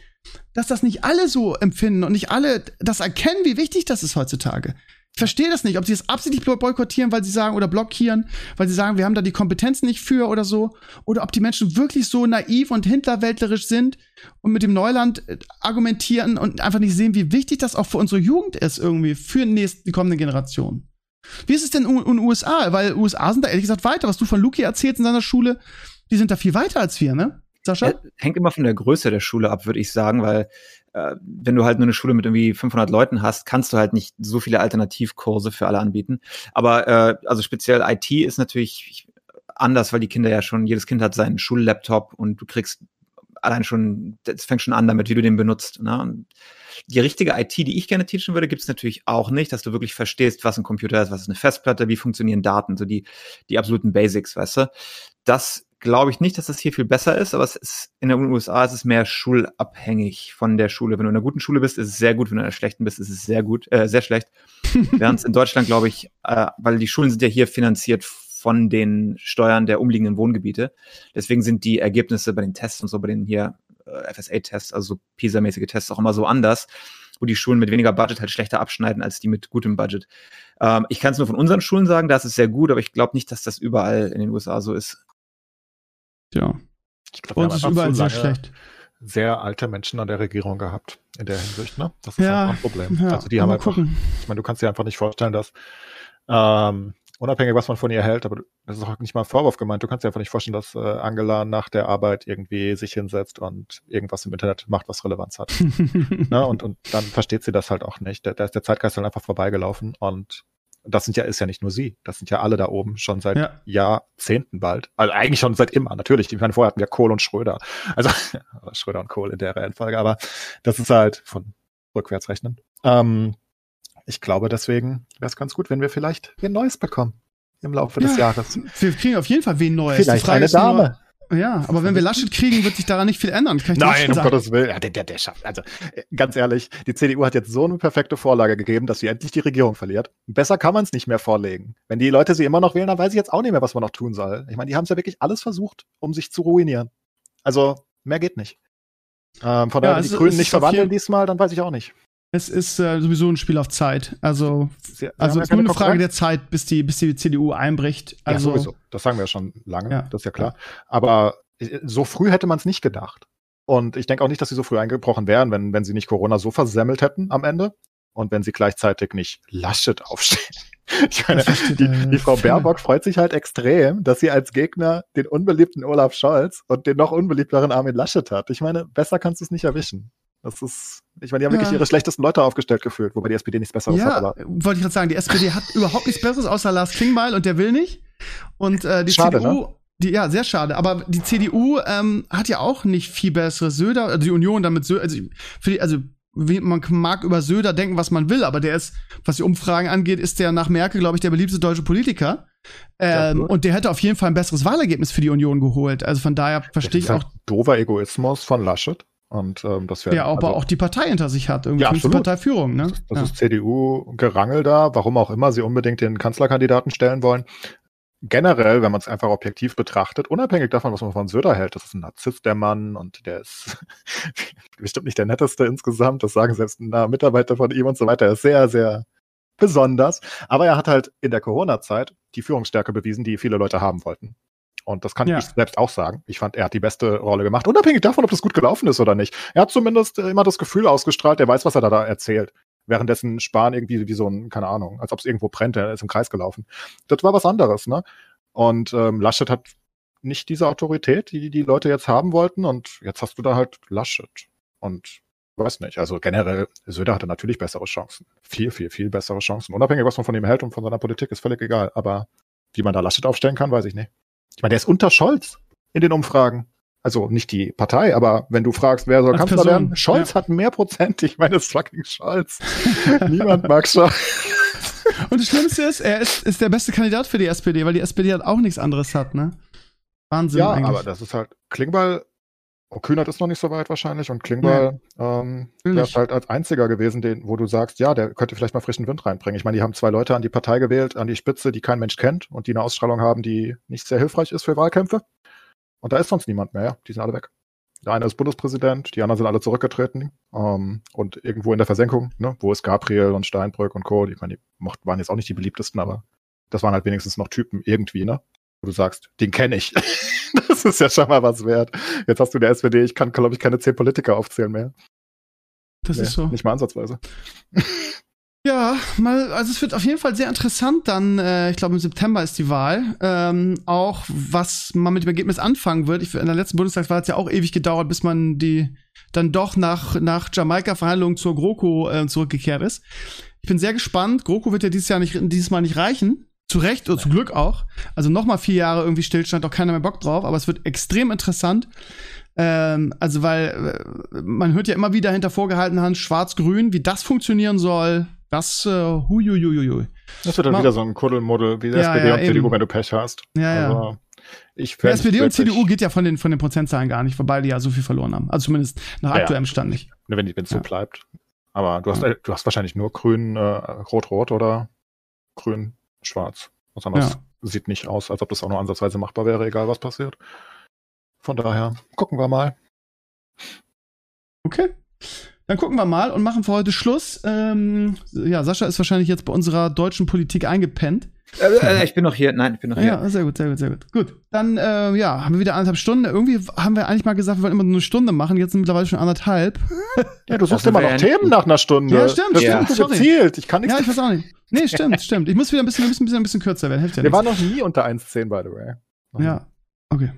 dass das nicht alle so empfinden und nicht alle das erkennen, wie wichtig das ist heutzutage. Verstehe das nicht, ob sie es absichtlich boykottieren, weil sie sagen, oder blockieren, weil sie sagen, wir haben da die Kompetenz nicht für oder so, oder ob die Menschen wirklich so naiv und hinterwäldlerisch sind und mit dem Neuland äh, argumentieren und einfach nicht sehen, wie wichtig das auch für unsere Jugend ist, irgendwie, für nächsten, die kommenden Generationen. Wie ist es denn in den USA? Weil USA sind da ehrlich gesagt weiter. Was du von Luki erzählst in seiner Schule, die sind da viel weiter als wir, ne? Sascha? Hängt immer von der Größe der Schule ab, würde ich sagen, weil äh, wenn du halt nur eine Schule mit irgendwie 500 Leuten hast, kannst du halt nicht so viele Alternativkurse für alle anbieten. Aber äh, also speziell IT ist natürlich anders, weil die Kinder ja schon, jedes Kind hat seinen Schullaptop und du kriegst allein schon, das fängt schon an damit, wie du den benutzt. Ne? Die richtige IT, die ich gerne teachen würde, gibt es natürlich auch nicht, dass du wirklich verstehst, was ein Computer ist, was ist eine Festplatte, wie funktionieren Daten, so die, die absoluten Basics, weißt du. Das glaube ich nicht, dass das hier viel besser ist, aber es ist, in den USA ist es mehr schulabhängig von der Schule. Wenn du in einer guten Schule bist, ist es sehr gut, wenn du in einer schlechten bist, ist es sehr gut, äh, sehr schlecht. Während es in Deutschland, glaube ich, äh, weil die Schulen sind ja hier finanziert von den Steuern der umliegenden Wohngebiete. Deswegen sind die Ergebnisse bei den Tests und so, bei den hier äh, FSA-Tests, also so PISA-mäßige Tests auch immer so anders, wo die Schulen mit weniger Budget halt schlechter abschneiden als die mit gutem Budget. Ähm, ich kann es nur von unseren Schulen sagen, da ist es sehr gut, aber ich glaube nicht, dass das überall in den USA so ist. Ja. Ich glaube, uns ist überall sehr schlecht. Sehr alte Menschen an der Regierung gehabt in der Hinsicht, ne? Das ist ja, halt ein Problem. Ja, also die haben einfach, gucken. ich meine, du kannst dir einfach nicht vorstellen, dass ähm, unabhängig, was man von ihr hält, aber das ist auch nicht mal ein Vorwurf gemeint. Du kannst dir einfach nicht vorstellen, dass äh, Angela nach der Arbeit irgendwie sich hinsetzt und irgendwas im Internet macht, was Relevanz hat. ne? und, und dann versteht sie das halt auch nicht. Da, da ist der Zeitgeist halt einfach vorbeigelaufen und das sind ja, ist ja nicht nur sie, das sind ja alle da oben schon seit ja. Jahrzehnten bald. Also eigentlich schon seit immer, natürlich. Ich meine, vorher hatten wir Kohl und Schröder. Also Schröder und Kohl in der Reihenfolge, aber das ist halt von rückwärts rechnen. Ähm, ich glaube, deswegen wäre es ganz gut, wenn wir vielleicht wen Neues bekommen im Laufe ja, des Jahres. Wir kriegen auf jeden Fall wen Neues. Vielleicht eine Dame. Nur, ja, aber wenn wir Laschet kriegen, wird sich daran nicht viel ändern. Nein, um Gottes Willen. Ja, der, der, der schafft. Also, äh, ganz ehrlich, die CDU hat jetzt so eine perfekte Vorlage gegeben, dass sie endlich die Regierung verliert. Besser kann man es nicht mehr vorlegen. Wenn die Leute sie immer noch wählen, dann weiß ich jetzt auch nicht mehr, was man noch tun soll. Ich meine, die haben es ja wirklich alles versucht, um sich zu ruinieren. Also, mehr geht nicht. Ähm, von daher, ja, wenn die Grünen nicht verwandeln diesmal, dann weiß ich auch nicht. Es ist äh, sowieso ein Spiel auf Zeit. Also, Sie, also es ist nur eine Frage der Zeit, bis die, bis die CDU einbricht. Also, ja, sowieso. Das sagen wir ja schon lange, ja. das ist ja klar. Aber äh, so früh hätte man es nicht gedacht. Und ich denke auch nicht, dass sie so früh eingebrochen wären, wenn, wenn sie nicht Corona so versemmelt hätten am Ende und wenn sie gleichzeitig nicht Laschet aufstehen. Ich meine, die, die Frau Baerbock freut sich halt extrem, dass sie als Gegner den unbeliebten Olaf Scholz und den noch unbeliebteren Armin Laschet hat. Ich meine, besser kannst du es nicht erwischen. Das ist, ich meine, die haben ja. wirklich ihre schlechtesten Leute aufgestellt gefühlt, wobei die SPD nichts Besseres ja, hat. Aber wollte ich gerade sagen, die SPD hat überhaupt nichts Besseres außer Lars Klingbeil und der will nicht. Und äh, die schade, CDU, ne? die, ja, sehr schade. Aber die CDU ähm, hat ja auch nicht viel besseres Söder, also die Union damit Söder, also, für die, also man mag über Söder denken, was man will, aber der ist, was die Umfragen angeht, ist der nach Merkel, glaube ich, der beliebteste deutsche Politiker. Ähm, ja, und der hätte auf jeden Fall ein besseres Wahlergebnis für die Union geholt. Also von daher verstehe ich auch. Dover Egoismus von Laschet. Und ähm, das wäre. Ja, aber also, auch die Partei hinter sich hat, irgendwie ja, Parteiführung, ne? Das, das ja. ist CDU-Gerangel da, warum auch immer sie unbedingt den Kanzlerkandidaten stellen wollen. Generell, wenn man es einfach objektiv betrachtet, unabhängig davon, was man von Söder hält, das ist ein Narzisst, der Mann, und der ist bestimmt nicht der netteste insgesamt, das sagen selbst Mitarbeiter von ihm und so weiter, er ist sehr, sehr besonders. Aber er hat halt in der Corona-Zeit die Führungsstärke bewiesen, die viele Leute haben wollten. Und das kann ja. ich selbst auch sagen. Ich fand, er hat die beste Rolle gemacht, unabhängig davon, ob das gut gelaufen ist oder nicht. Er hat zumindest immer das Gefühl ausgestrahlt, er weiß, was er da, da erzählt. Währenddessen Spahn irgendwie wie so ein, keine Ahnung, als ob es irgendwo brennt, er ist im Kreis gelaufen. Das war was anderes, ne? Und ähm, Laschet hat nicht diese Autorität, die die Leute jetzt haben wollten. Und jetzt hast du da halt Laschet. Und weiß nicht. Also generell, Söder hatte natürlich bessere Chancen. Viel, viel, viel bessere Chancen. Unabhängig, was man von ihm hält und von seiner Politik, ist völlig egal. Aber wie man da Laschet aufstellen kann, weiß ich nicht. Ich meine, der ist unter Scholz in den Umfragen. Also nicht die Partei, aber wenn du fragst, wer soll Als Kanzler Person, werden, Scholz ja. hat mehr Prozent. Ich meine, es ist fucking Scholz. Niemand mag Scholz. Und das Schlimmste ist, er ist, ist der beste Kandidat für die SPD, weil die SPD halt auch nichts anderes hat, ne? Wahnsinn. Ja, eigentlich. aber das ist halt, Klingbeil Kühnert ist noch nicht so weit wahrscheinlich und Klingbeil ja. ähm, wäre halt als einziger gewesen, den, wo du sagst, ja, der könnte vielleicht mal frischen Wind reinbringen. Ich meine, die haben zwei Leute an die Partei gewählt, an die Spitze, die kein Mensch kennt und die eine Ausstrahlung haben, die nicht sehr hilfreich ist für Wahlkämpfe. Und da ist sonst niemand mehr, ja. Die sind alle weg. Der eine ist Bundespräsident, die anderen sind alle zurückgetreten ähm, und irgendwo in der Versenkung, ne, wo ist Gabriel und Steinbrück und Co. Ich meine, die waren jetzt auch nicht die beliebtesten, aber das waren halt wenigstens noch Typen irgendwie, ne? Wo du sagst, den kenne ich. das ist ja schon mal was wert. Jetzt hast du der SPD, ich kann, glaube ich, keine zehn Politiker aufzählen mehr. Das nee, ist so. Nicht mal ansatzweise. Ja, mal, also es wird auf jeden Fall sehr interessant dann, äh, ich glaube im September ist die Wahl, ähm, auch was man mit dem Ergebnis anfangen wird. Ich, in der letzten Bundestagswahl hat es ja auch ewig gedauert, bis man die dann doch nach, nach Jamaika-Verhandlungen zur GroKo äh, zurückgekehrt ist. Ich bin sehr gespannt. GroKo wird ja dieses Jahr nicht, dieses Mal nicht reichen. Zu Recht oder zu Glück auch. Also nochmal vier Jahre irgendwie Stillstand, auch keiner mehr Bock drauf, aber es wird extrem interessant. Ähm, also, weil äh, man hört ja immer wieder hinter vorgehaltener Hand Schwarz-Grün, wie das funktionieren soll. Das, äh, huiuiuiui. Das wird dann Mal- wieder so ein Kuddelmuddel wie der Ja, SPD ja, und CDU, eben. wenn du Pech hast. Ja, ja. Also, ich Ja, SPD und CDU geht ja von den, von den Prozentzahlen gar nicht, wobei die ja so viel verloren haben. Also zumindest nach Ja, ja. aktuellem Stand nicht. Ne, wenn es so Ja. bleibt. Aber du hast, äh, du hast wahrscheinlich nur grün, äh, rot-rot oder grün-schwarz. Was anderes sieht nicht aus, als ob das auch nur ansatzweise machbar wäre, egal was passiert. Von daher, gucken wir mal. Okay. Dann gucken wir mal und machen für heute Schluss. Ähm, ja, Sascha ist wahrscheinlich jetzt bei unserer deutschen Politik eingepennt. Äh, äh, ich bin noch hier. Nein, ich bin noch hier. Ja, sehr gut, sehr gut, sehr gut. Gut, dann äh, ja, haben wir wieder anderthalb Stunden. Irgendwie haben wir eigentlich mal gesagt, wir wollen immer nur eine Stunde machen. Jetzt sind mittlerweile schon anderthalb. Ja, du suchst Das immer noch ja Themen nach einer Stunde. Ja, stimmt, das stimmt, sorry. gezielt. Ich kann nichts. Ja, ich weiß auch nicht. Nee, stimmt, stimmt. Ich muss wieder ein bisschen, ein bisschen, ein bisschen, kürzer werden. Hilft ja wir nichts. waren noch nie unter 1,10, by the way. Ja, okay.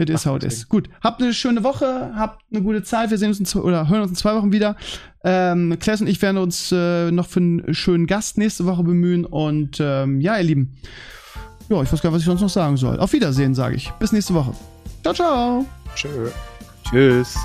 It is Ach, how it is. Gut, habt eine schöne Woche, habt eine gute Zeit. Wir sehen uns in zwei, oder hören uns in zwei Wochen wieder. Ähm, Klaas und ich werden uns äh, noch für einen schönen Gast nächste Woche bemühen. Und ähm, ja, ihr Lieben. Ja, ich weiß gar nicht, was ich sonst noch sagen soll. Auf Wiedersehen, sage ich. Bis nächste Woche. Ciao, ciao. Tschö. Tschüss.